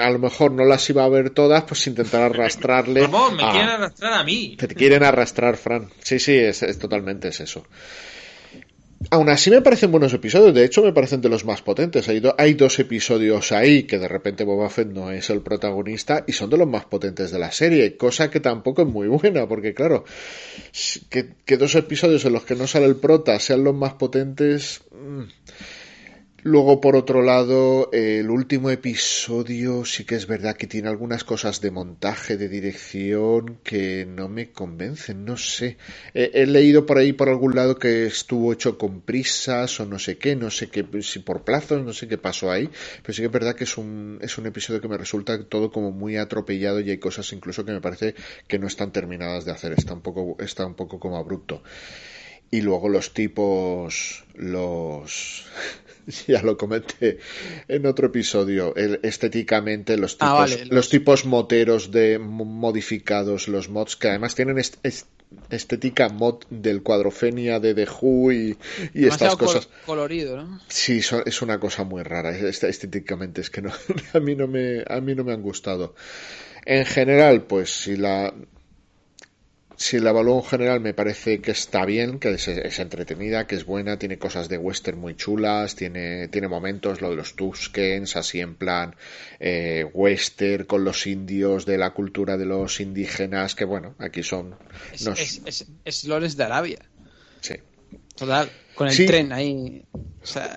a lo mejor no las iba a ver todas, pues intentar arrastrarle. (laughs) me quieren arrastrar a mí. Te quieren arrastrar, Fran. Sí, sí, es, es totalmente es eso. Aún así me parecen buenos episodios, de hecho me parecen de los más potentes. Hay, dos episodios ahí que de repente Boba Fett no es el protagonista y son de los más potentes de la serie, cosa que tampoco es muy buena, porque claro, que, que dos episodios en los que no sale el prota sean los más potentes... Mm, Luego, por otro lado, el último episodio sí que es verdad que tiene algunas cosas de montaje, de dirección, que no me convencen, no sé. He, leído por ahí, por algún lado, que estuvo hecho con prisas o no sé qué, no sé qué, si por plazos, no sé qué pasó ahí, pero sí que es verdad que es un, es un episodio que me resulta todo como muy atropellado y hay cosas incluso que me parece que no están terminadas de hacer, está un poco, está un poco como abrupto. Y luego los tipos, los (laughs) ya lo comenté en otro episodio. estéticamente, los ah, tipos, los... tipos moteros de modificados, los mods que además tienen estética mod del cuadrofenia de The Who y, estas cosas. colorido, ¿no? Sí, es una cosa muy rara. Estéticamente es que no, (laughs) a mí no me, a mí no me han gustado. En general, pues si la si la evalúo en general me parece que está bien, que es, entretenida, que es buena, tiene cosas de western muy chulas, tiene, tiene momentos, lo de los Tuskens, así en plan eh, western con los indios, de la cultura de los indígenas, que bueno, aquí son... Es, es, es, Lores de Arabia. Sí. Total, con el tren ahí. O sea,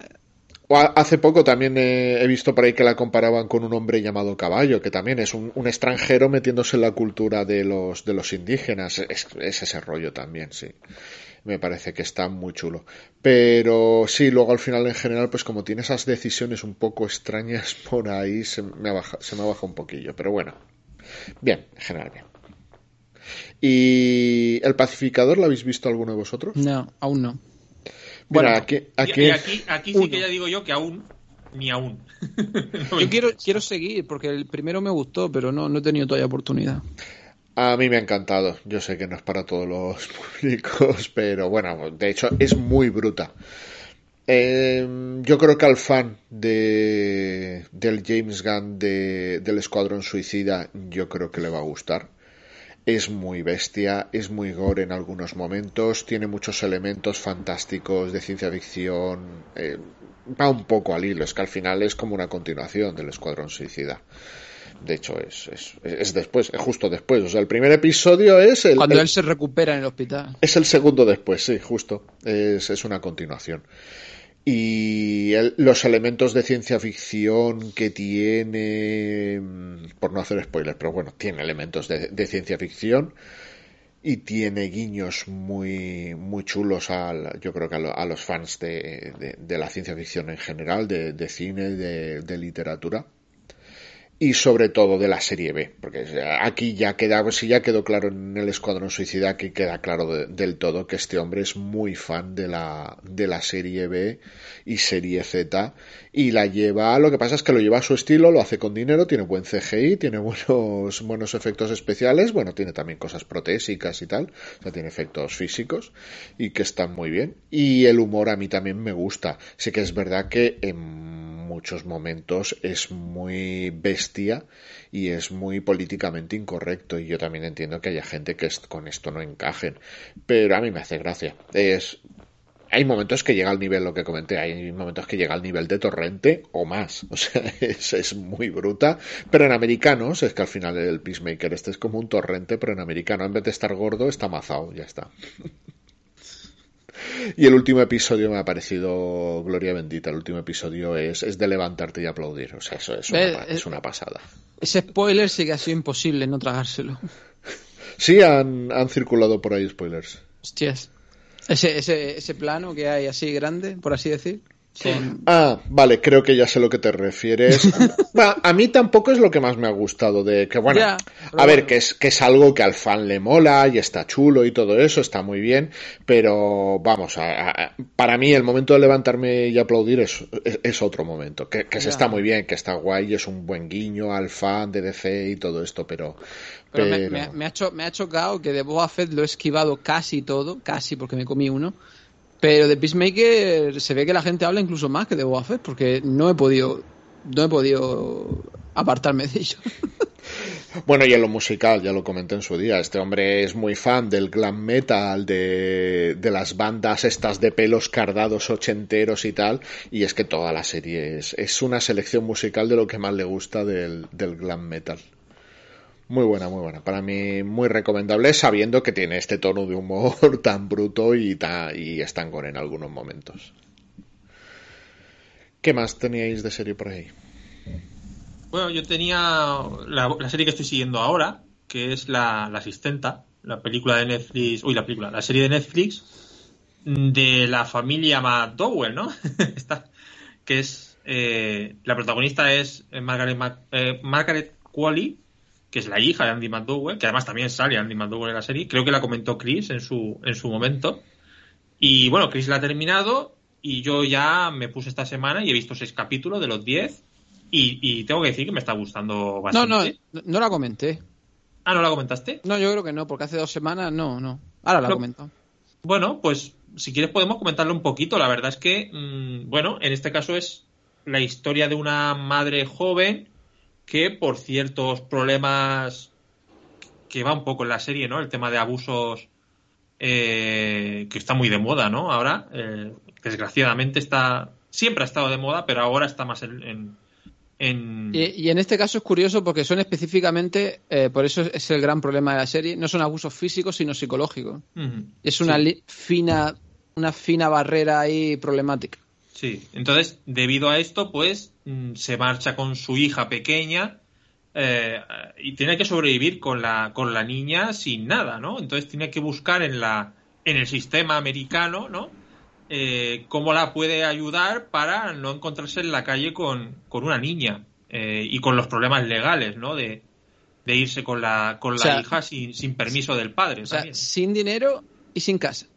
Hace poco también he, visto por ahí que la comparaban con un hombre llamado Caballo, que también es un, extranjero metiéndose en la cultura de los, de los indígenas. Es, ese rollo también, sí. Me parece que está muy chulo. Pero sí, luego al final en general, pues como tiene esas decisiones un poco extrañas (laughs) por ahí, se me, baja, se me baja un poquillo. Pero bueno, bien, en general bien. ¿Y el pacificador lo habéis visto alguno de vosotros? No, aún no. Bueno, aquí, aquí, aquí, sí que ya digo yo que aún ni aún. (laughs) yo quiero, quiero seguir porque el primero me gustó, pero no, no he tenido todavía oportunidad. A mí me ha encantado. Yo sé que no es para todos los (laughs) públicos, pero bueno, de hecho es muy bruta. Em, yo creo que al fan de, del James Gunn de, del Escuadrón Suicida, yo creo que le va a gustar es muy bestia, es muy gore en algunos momentos, tiene muchos elementos fantásticos de ciencia ficción, eh, va un poco al hilo, es que al final es como una continuación del Escuadrón Suicida. De hecho, es, es, es después, es justo después. O sea, el primer episodio es el. Cuando él se recupera en el hospital. Es el segundo después, sí, justo. Es, es una continuación y los elementos de ciencia ficción que tiene, mm, por no hacer spoilers, pero bueno, tiene elementos de, ciencia ficción y tiene guiños muy, muy chulos al, yo creo que a, los fans de, de, la ciencia ficción en general, de, cine, de literatura y sobre todo de la serie B, porque aquí ya queda, si ya quedó claro en el Escuadrón Suicida, aquí queda claro del todo que este hombre es muy fan de la, de la serie B y serie Z y la lleva, lo que pasa es que lo lleva a su estilo, lo hace con dinero, tiene buen CGI, tiene (laughs) buenos, buenos efectos especiales, bueno, tiene también cosas protésicas y tal, o sea, tiene efectos físicos y que están muy bien. Y el humor a mí también me gusta, sí que es verdad que en muchos momentos es muy bestia y es muy políticamente incorrecto y yo también entiendo que haya gente que con esto no encajen pero a mí me hace gracia. Es hay momentos que llega al nivel, lo que comenté, hay momentos que llega al nivel de torrente o más. (laughs) O sea, es, es, muy bruta. Pero en americanos, es que al final el Peacemaker este es como un torrente, pero en americano, en vez de estar gordo, está mazado, ya está. (laughs) Y el último episodio me ha parecido gloria bendita. El último episodio es, es de levantarte y aplaudir. O sea, eso es una, es una pasada. Ese spoiler sí que ha sido imposible no tragárselo. Sí, han, han circulado por ahí spoilers. Hostias. Ese, ese, ese plano que hay así grande, por así decir. Ah, vale, creo que ya sé lo que te refieres. (laughs) a mí tampoco es lo que más me ha gustado de que, bueno, a ver, que es, que es algo que al fan le mola y está chulo y todo eso, está muy bien, pero vamos, para mí el momento de levantarme y aplaudir es, es, otro momento, que, se está muy bien, que está guay, es un buen guiño al fan de DC y todo esto, pero... Me, ha me ha chocado que de Boba Fett lo he esquivado casi todo, casi porque me comí uno pero de Peacemaker se ve que la gente habla incluso más que de Boba porque no he podido, no he podido apartarme de ello. (laughs) Bueno, y en lo musical, ya lo comenté en su día, este hombre es muy fan del glam metal, de, de las bandas estas de pelos cardados ochenteros y tal, y es que toda la serie es, es una selección musical de lo que más le gusta del, del glam metal. Muy buena, muy buena. Para mí muy recomendable sabiendo que tiene este tono de humor (laughs) tan bruto y, tan, y estancón en algunos momentos. ¿Qué más teníais de serie por ahí? Bueno, yo tenía la, serie que estoy siguiendo ahora, que es la, Asistenta, la película de Netflix, uy, la película, la serie de Netflix de la familia McDowell, ¿no? (laughs) que es, eh, la protagonista es Margaret, eh, Margaret Qualley, que es la hija de Andy McDowell, que además también sale Andy McDowell en la serie. Creo que la comentó Chris en su, en su momento. Y bueno, Chris la ha terminado y yo ya me puse esta semana y he visto seis capítulos de los diez y, tengo que decir que me está gustando bastante. No, no, no la comenté. Ah, ¿no la comentaste? No, yo creo que no, porque hace dos semanas no, no. Ahora la comento. Bueno, pues si quieres podemos comentarlo un poquito. La verdad es que, mm, bueno, en este caso es la historia de una madre joven que por ciertos problemas que va un poco en la serie, ¿no? El tema de abusos eh, que está muy de moda, ¿no? Ahora, eh, desgraciadamente está, siempre ha estado de moda, pero ahora está más en... Y, en este caso es curioso porque son específicamente, eh, por eso es el gran problema de la serie, no son abusos físicos sino psicológicos. Es una fina, una fina barrera ahí problemática. Sí, entonces debido a esto pues mm, se marcha con su hija pequeña eh, y tiene que sobrevivir con la, con la niña sin nada, ¿no? Entonces tiene que buscar en, la, en el sistema americano, ¿no? Eh, cómo la puede ayudar para no encontrarse en la calle con, una niña eh, y con los problemas legales, ¿no? De, irse con la, con la hija sin, sin, permiso del padre. O sea, sin dinero y sin casa.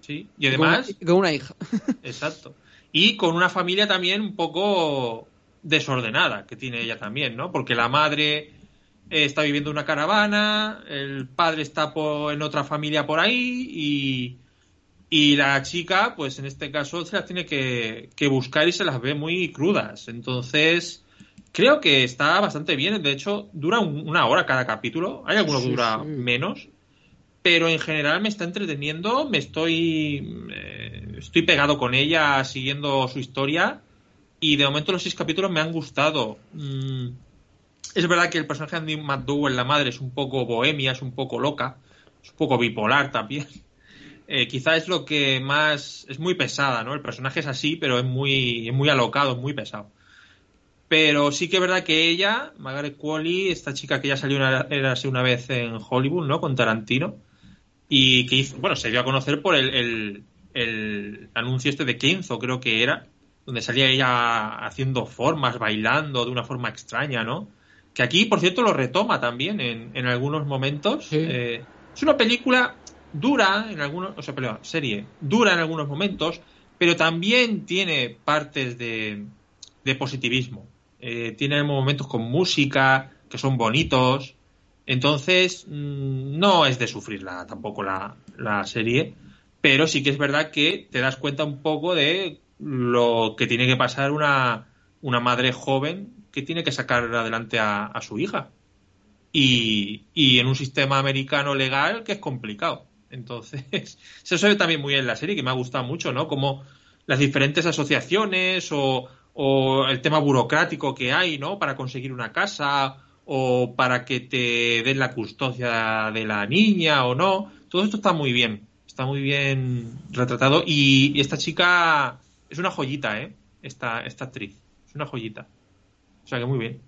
Sí, y además... con una hija. exacto. Y con una familia también un poco desordenada que tiene ella también, ¿no? Porque la madre está viviendo una caravana, el padre está en otra familia por ahí y, y, la chica, pues en este caso, se las tiene que, buscar y se las ve muy crudas. Entonces, creo que está bastante bien. De hecho, dura una hora cada capítulo. Hay algunos que dura menos. Pero en general me está entreteniendo, me estoy, eh, estoy pegado con ella, siguiendo su historia y de momento los seis capítulos me han gustado. Mm, es verdad que el personaje de Andy McDowell, la madre, es un poco bohemia, es un poco loca, es un poco bipolar también. (laughs) Eh, quizá es lo que más... es muy pesada, ¿no? El personaje es así, pero es muy, muy alocado, es muy pesado. Pero sí que es verdad que ella, Margaret Qualley, esta chica que ya salió una, una vez en Hollywood, ¿no? Con Tarantino. Y que hizo, bueno, se dio a conocer por el, el anuncio este de Kenzo, creo que era, donde salía ella haciendo formas, bailando de una forma extraña, ¿no? Que aquí, por cierto, lo retoma también en, en algunos momentos. Eh, es una película dura en algunos, o sea, perdón, serie dura en algunos momentos, pero también tiene partes de, de positivismo. Eh, tiene momentos con música que son bonitos. Entonces, mm, no es de sufrirla tampoco la, la serie, pero sí que es verdad que te das cuenta un poco de lo que tiene que pasar una, una madre joven que tiene que sacar adelante a, su hija. Y, y, en un sistema americano legal que es complicado. Entonces, (laughs) se ve también muy bien en la serie, que me ha gustado mucho, ¿no? Como las diferentes asociaciones o, o el tema burocrático que hay, ¿no? Para conseguir una casa o para que te den la custodia de la niña o no. Todo esto está muy bien, está muy bien retratado y esta chica es una joyita, ¿eh? Esta, esta actriz. Es una joyita. O sea que muy bien.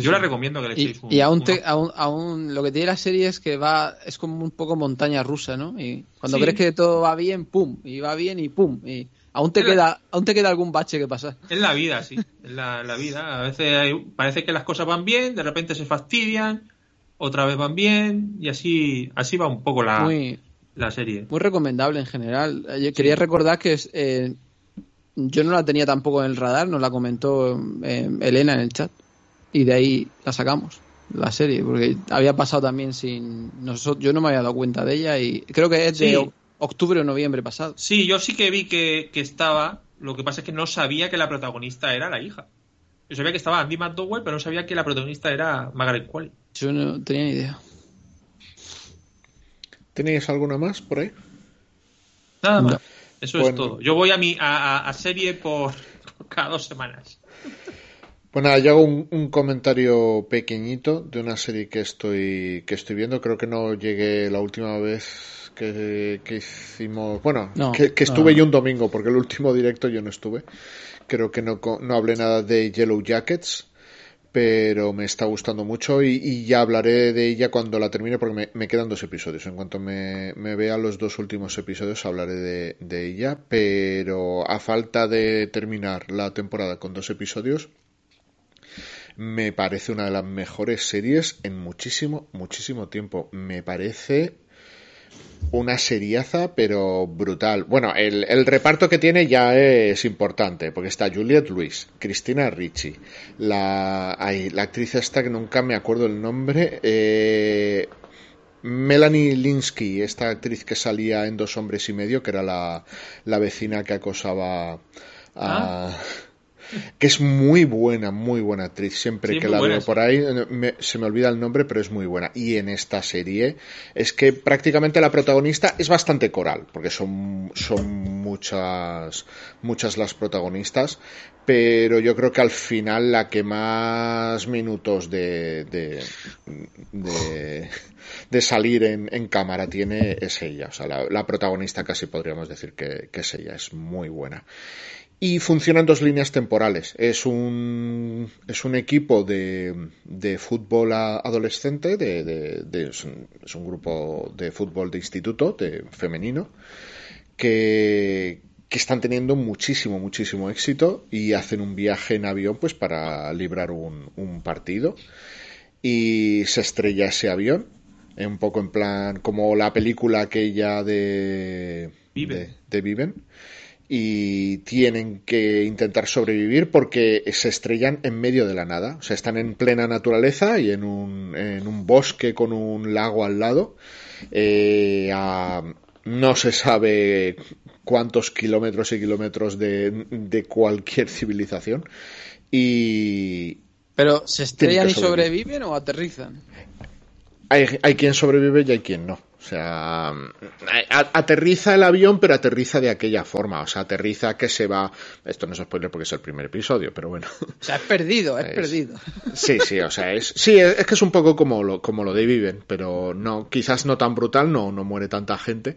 Yo la recomiendo que le echéis un. Y aún, aún, aún, lo que tiene la serie es que va. Es como un poco montaña rusa, ¿no? Y cuando crees que todo va bien, pum. Y va bien y pum. Y aún te, queda, aún te queda algún bache que pasar. Es la vida, sí. Es la, la vida. A veces parece que las cosas van bien, de repente se fastidian, otra vez van bien. Y así, así va un poco la, la serie. Muy recomendable en general. Yo quería recordar que es, eh, yo no la tenía tampoco en el radar, nos la comentó eh, Elena en el chat. Y de ahí la sacamos, la serie, porque había pasado también sin. Nosotros, yo no me había dado cuenta de ella y creo que es de octubre o noviembre pasado. Sí, yo sí que vi que, estaba. Lo que pasa es que no sabía que la protagonista era la hija. Yo sabía que estaba Andy McDowell, pero no sabía que la protagonista era Margaret Qualley. Yo no tenía ni idea. ¿Tenéis alguna más por ahí? Nada más. Eso es todo. Yo voy a mi a, serie por, (laughs) cada dos semanas. Bueno, yo hago un, comentario pequeñito de una serie que estoy que estoy viendo. Creo que no llegué la última vez que, hicimos. Bueno, que, estuve yo un domingo, porque el último directo yo no estuve. Creo que no, no hablé nada de Yellow Jackets pero me está gustando mucho y, ya hablaré de ella cuando la termine porque me, quedan dos episodios. En cuanto me, vea los dos últimos episodios hablaré de, ella, pero a falta de terminar la temporada con dos episodios, me parece una de las mejores series en muchísimo, muchísimo tiempo. Me parece una seriaza, pero brutal. Bueno, el, reparto que tiene ya es importante, porque está Juliette Lewis, Cristina Ricci, la, la actriz esta que nunca me acuerdo el nombre, eh, Melanie Linsky, esta actriz que salía en Dos Hombres y Medio, que era la, la vecina que acosaba a... Ah que es muy buena, muy buena actriz. Siempre que la veo por ahí se me olvida el nombre, pero es muy buena. Y en esta serie es que prácticamente la protagonista es bastante coral, porque son, son muchas, muchas las protagonistas, pero yo creo que al final la que más minutos de, de, de, salir en, en, cámara tiene es ella. O sea, la, protagonista casi podríamos decir que, que es ella, es muy buena y funciona en dos líneas temporales. Es un, es un equipo de, de fútbol adolescente, de, de, es, un, grupo de fútbol de instituto, de femenino, que, que están teniendo muchísimo, muchísimo éxito y hacen un viaje en avión pues para librar un, un partido. Y se estrella ese avión, un poco en plan como la película aquella de, de, de Viven y tienen que intentar sobrevivir porque se estrellan en medio de la nada. O sea, están en plena naturaleza y en un, en un bosque con un lago al lado. Eh, no se sabe cuántos kilómetros y kilómetros de, de cualquier civilización. Y. ¿Pero se estrellan y sobreviven o aterrizan? Hay, hay quien sobrevive y hay quien no. O sea, aterriza el avión, pero aterriza de aquella forma. O sea, aterriza que se va. Esto no es spoiler porque es el primer episodio, pero bueno. O sea, es perdido, es, perdido. Sí, sí, o sea, es. Sí, es, que es un poco como lo, como lo de Viven, pero no, quizás no tan brutal, no, no muere tanta gente,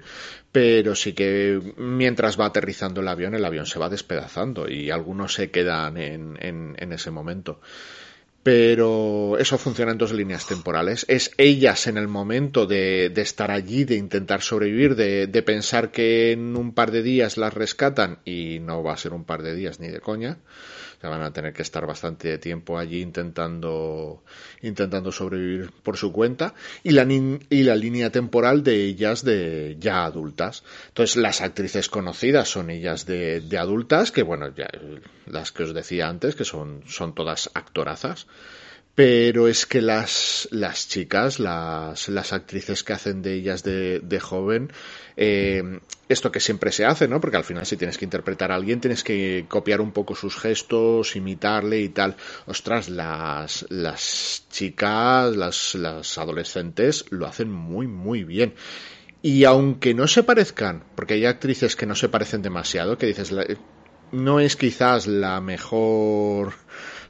pero sí que mientras va aterrizando el avión, el avión se va despedazando y algunos se quedan en, en, en ese momento pero eso funciona en dos líneas temporales. Es ellas en el momento de, de estar allí, de intentar sobrevivir, de, de, pensar que en un par de días las rescatan y no va a ser un par de días ni de coña van a tener que estar bastante tiempo allí intentando, intentando sobrevivir por su cuenta, y la, y la línea temporal de ellas de ya adultas. Entonces, las actrices conocidas son ellas de, de adultas, que bueno, ya, las que os decía antes, que son, son todas actorazas pero es que las, las chicas, las, las actrices que hacen de ellas de, de joven, eh, esto que siempre se hace, ¿no? Porque al final si tienes que interpretar a alguien tienes que copiar un poco sus gestos, imitarle y tal. Ostras, las, las chicas, las, las adolescentes lo hacen muy, muy bien. Y aunque no se parezcan, porque hay actrices que no se parecen demasiado, que dices, no es quizás la mejor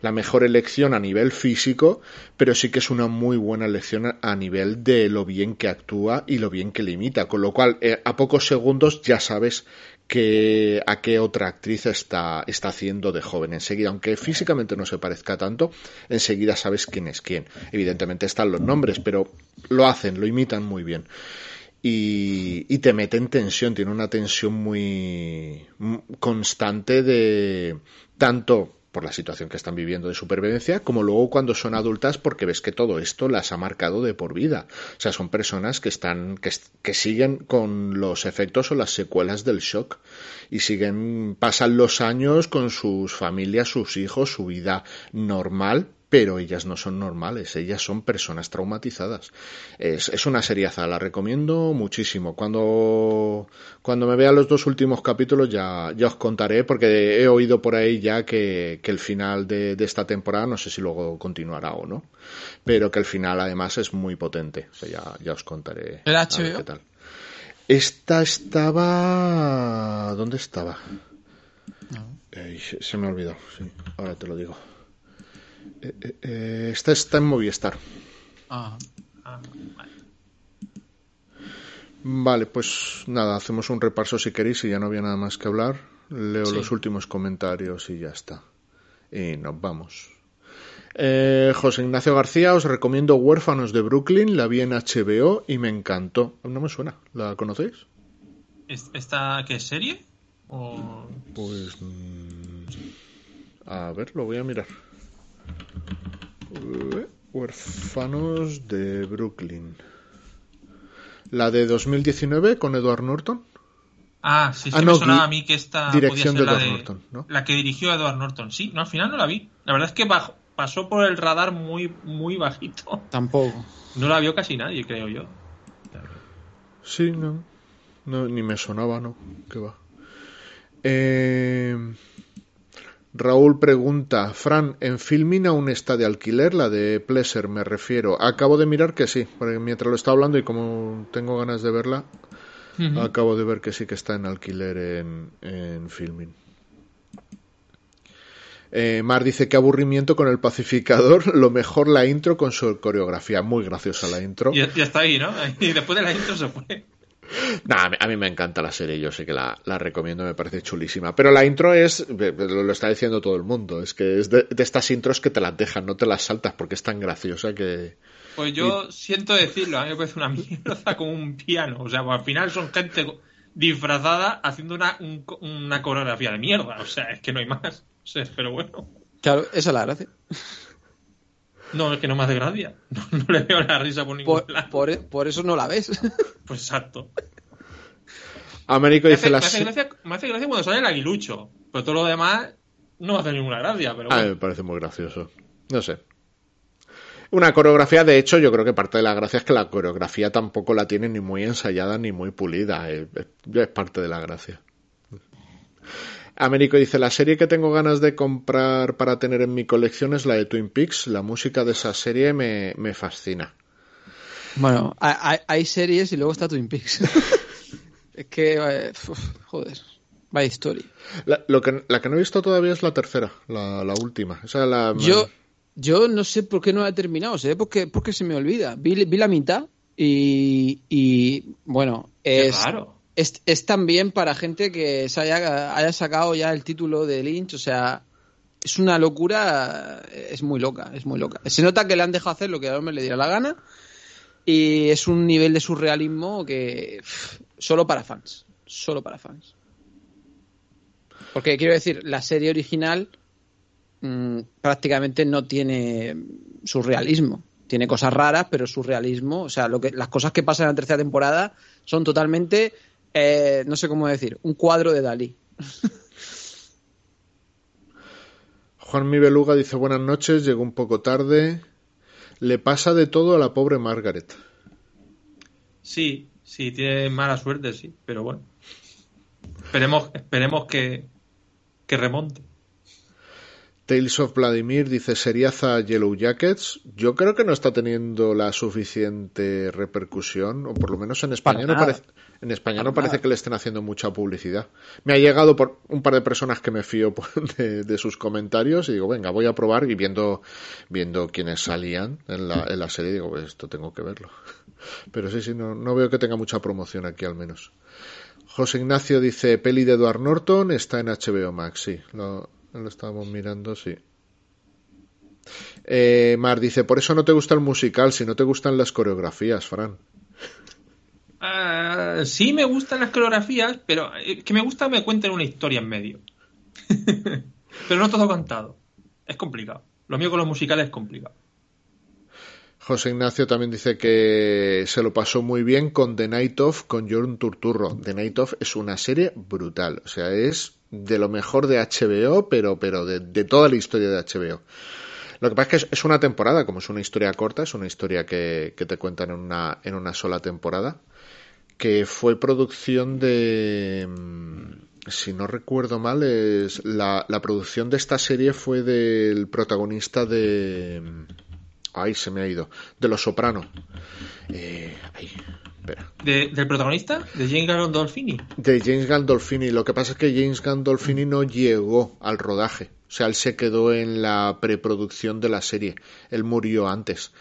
la mejor elección a nivel físico, pero sí que es una muy buena elección a nivel de lo bien que actúa y lo bien que limita, con lo cual eh, a pocos segundos ya sabes que a qué otra actriz está, está haciendo de joven enseguida, aunque físicamente no se parezca tanto, enseguida sabes quién es quién. Evidentemente están los nombres, pero lo hacen, lo imitan muy bien. Y, y, te mete en tensión, tiene una tensión muy constante de tanto por la situación que están viviendo de supervivencia, como luego cuando son adultas porque ves que todo esto las ha marcado de por vida. O sea, son personas que están, que, siguen con los efectos o las secuelas del shock y siguen, pasan los años con sus familias, sus hijos, su vida normal, pero ellas no son normales, ellas son personas traumatizadas. Es, es una seriaza, la recomiendo muchísimo. Cuando, cuando me vea los dos últimos capítulos ya, ya os contaré, porque he oído por ahí ya que, que el final de, de, esta temporada, no sé si luego continuará o no, pero que el final además es muy potente. O sea, ya, ya os contaré. ¿El HBO? qué tal. Esta estaba... ¿Dónde estaba? No. Eh, se me ha olvidado, sí. Ahora te lo digo. Eh, eh, eh, esta está en Movistar. Ah, ah, vale. pues nada, hacemos un repaso si queréis y ya no había nada más que hablar. Leo los últimos comentarios y ya está. Y nos vamos. José Ignacio García, os recomiendo Huérfanos de Brooklyn, la vi en HBO y me encantó. No me suena, ¿la conocéis? ¿Esta qué serie? Pues... Mm, a ver, lo voy a mirar. Huérfanos de Brooklyn. La de 2019 con Edward Norton. Ah, sí, sí ah, me sonaba a mí que esta dirección de Edward Norton, ¿no? La que dirigió Edward Norton. Sí, no, al final no la vi. La verdad es que pasó por el radar muy, muy bajito. Tampoco. No la vio casi nadie, creo yo. Sí, no. no ni me sonaba, ¿no? ¿Qué va? Eh... Raúl pregunta, Fran, ¿en Filmin aún está de alquiler la de Pleasure? Me refiero. Acabo de mirar que sí, porque mientras lo estaba hablando y como tengo ganas de verla, acabo de ver que sí que está en alquiler en, en Filmin. Eh, Mar dice que aburrimiento con el pacificador, (laughs) lo mejor la intro con su coreografía, muy graciosa la intro. Y ya está ahí, ¿no? Y después de la intro se fue. Nah, a mí me encanta la serie, yo sé que la, recomiendo, me parece chulísima. Pero la intro es, lo está diciendo todo el mundo, es que es de, estas intros que te las dejan, no te las saltas porque es tan graciosa que... Pues yo siento decirlo, a mí me parece una (laughs) mierda como un piano. O sea, pues al final son gente disfrazada haciendo una, una coreografía de mierda. O sea, es que no hay más. (laughs) O pero bueno. Claro, esa es la gracia. No, es que no me hace gracia. (laughs) No, le veo la risa por ningún por, lado. Por, eso no la ves. (laughs) Pues exacto. Américo dice me hace, me, hace gracia, me hace gracia cuando sale el aguilucho. Pero todo lo demás no me hace ninguna gracia. Pero A mí me parece muy gracioso. No sé. Una coreografía, de hecho, yo creo que parte de la gracia es que la coreografía tampoco la tiene ni muy ensayada ni muy pulida. es parte de la gracia. Américo dice, la serie que tengo ganas de comprar para tener en mi colección es la de Twin Peaks. La música de esa serie me, fascina. Bueno, hay, series y luego está Twin Peaks. (laughs) es que, eh, joder, vaya historia. La, lo que, la que no he visto todavía es la tercera, la, última. la, yo, yo no sé por qué no he terminado, sé por qué, se me olvida. Vi, la mitad y, y bueno, es... Claro es, también para gente que haya, haya sacado ya el título de Lynch, o sea, es una locura, es muy loca, es muy loca. Se nota que le han dejado hacer lo que a hombre le diera la gana y es un nivel de surrealismo que solo para fans, solo para fans. Porque quiero decir, la serie original mm, prácticamente no tiene surrealismo. Tiene cosas raras, pero surrealismo, o sea, lo que, las cosas que pasan en la tercera temporada son totalmente eh, no sé cómo decir, un cuadro de Dalí. Juan Mi Beluga dice buenas noches, llegó un poco tarde. Le pasa de todo a la pobre Margaret. Sí, sí, tiene mala suerte, sí, pero bueno. Esperemos, esperemos que, que remonte. Tales of Vladimir dice Seriaza Yellow Jackets. Yo creo que no está teniendo la suficiente repercusión, o por lo menos en España no parece, en España no parece que le estén haciendo mucha publicidad. Me ha llegado por un par de personas que me fío (laughs) de, sus comentarios y digo, venga, voy a probar y viendo, viendo quiénes salían en la, en la serie, digo, pues esto tengo que verlo. (laughs) Pero sí, sí, no, no veo que tenga mucha promoción aquí al menos. José Ignacio dice, peli de Edward Norton está en HBO Max, sí, lo, lo estábamos mirando, sí. Eh, Mar dice, por eso no te gusta el musical, si no te gustan las coreografías, Fran. Uh, (laughs) sí me gustan las coreografías, pero eh, que me gusta me cuenten una historia en medio. (laughs) pero no todo contado. Es complicado. Lo mío con los musicales es complicado. José Ignacio también dice que se lo pasó muy bien con The Night Of con Jordan Turturro. The Night Of es una serie brutal. O sea, es de lo mejor de HBO, pero, pero de, toda la historia de HBO. Lo que pasa es que es, una temporada, como es una historia corta, es una historia que, te cuentan en una, en una sola temporada, que fue producción de, mm, si no recuerdo mal, es la, la producción de esta serie fue del protagonista de Ay, se me ha ido. De Los Soprano. Eh, ¿Del protagonista? ¿De James Gandolfini? De James Gandolfini. Lo que pasa es que James Gandolfini no llegó al rodaje. O sea, él se quedó en la preproducción de la serie. Él murió antes.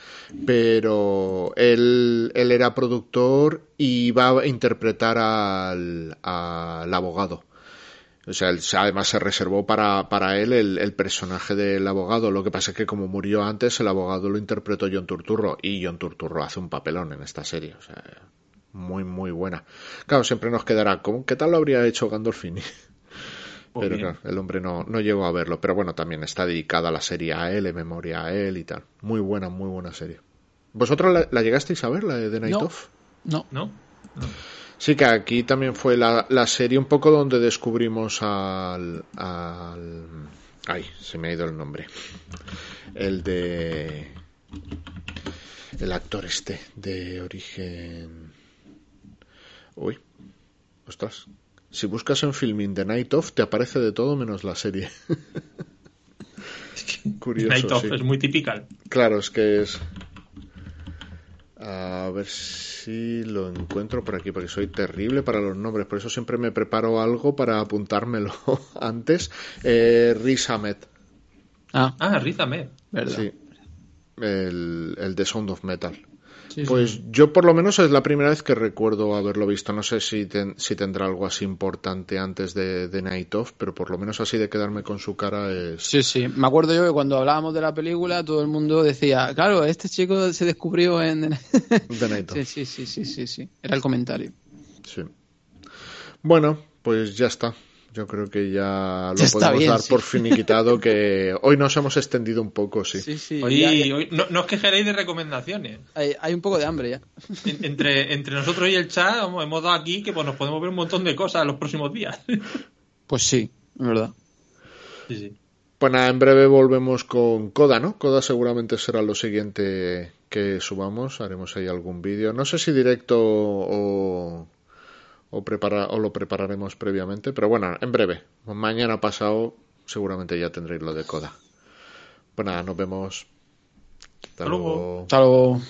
Pero él, él era productor y iba a interpretar al, al abogado. O sea, además se reservó para, para él el, personaje del abogado. Lo que pasa es que como murió antes, el abogado lo interpretó John Turturro. Y John Turturro hace un papelón en esta serie. O sea, muy, muy buena. Claro, siempre nos quedará como, ¿qué tal lo habría hecho Gandolfini? (laughs) Pero claro, el hombre no, no llegó a verlo. Pero bueno, también está dedicada la serie a él, en memoria a él y tal. Muy buena, muy buena serie. ¿Vosotros la, llegasteis a ver, la de The Night Of? No. ¿No? Sí, que aquí también fue la, serie un poco donde descubrimos al, al... Ay, se me ha ido el nombre. El de... El actor este, de origen... Uy, ostras. Si buscas en Filming The Night Of, te aparece de todo menos la serie. (laughs) Curioso. Night Of es muy típica. Claro, es que es. A ver si lo encuentro por aquí, porque soy terrible para los nombres, por eso siempre me preparo algo para apuntármelo (laughs) antes. Eh, Riz Ahmed. Ah, ah Riz Ahmed. ¿verdad? Sí. El, el de Sound of Metal pues yo por lo menos es la primera vez que recuerdo haberlo visto. No sé si, si tendrá algo así importante antes de, Night Of, pero por lo menos así de quedarme con su cara es... Sí, sí. Me acuerdo yo que cuando hablábamos de la película todo el mundo decía, claro, este chico se descubrió en... The Night (laughs) Of. Sí, sí, sí, sí, sí. Era el comentario. Sí. Bueno, pues ya está. Yo creo que ya lo podemos dar por finiquitado, que (laughs) hoy nos hemos extendido un poco, sí. sí, Hoy, no, os quejaréis de recomendaciones. Hay, un poco de hambre ya. entre, entre nosotros y el chat hemos dado aquí que pues, nos podemos ver un montón de cosas los próximos días. (laughs) Pues sí, es verdad. Sí, sí. Pues nada, en breve volvemos con Coda, ¿no? Coda seguramente será lo siguiente que subamos. Haremos ahí algún vídeo. No sé si directo o o, prepara, o lo prepararemos previamente. Pero bueno, en breve, mañana pasado seguramente ya tendréis lo de coda. Pues nada, nos vemos. Hasta, luego. Hasta luego.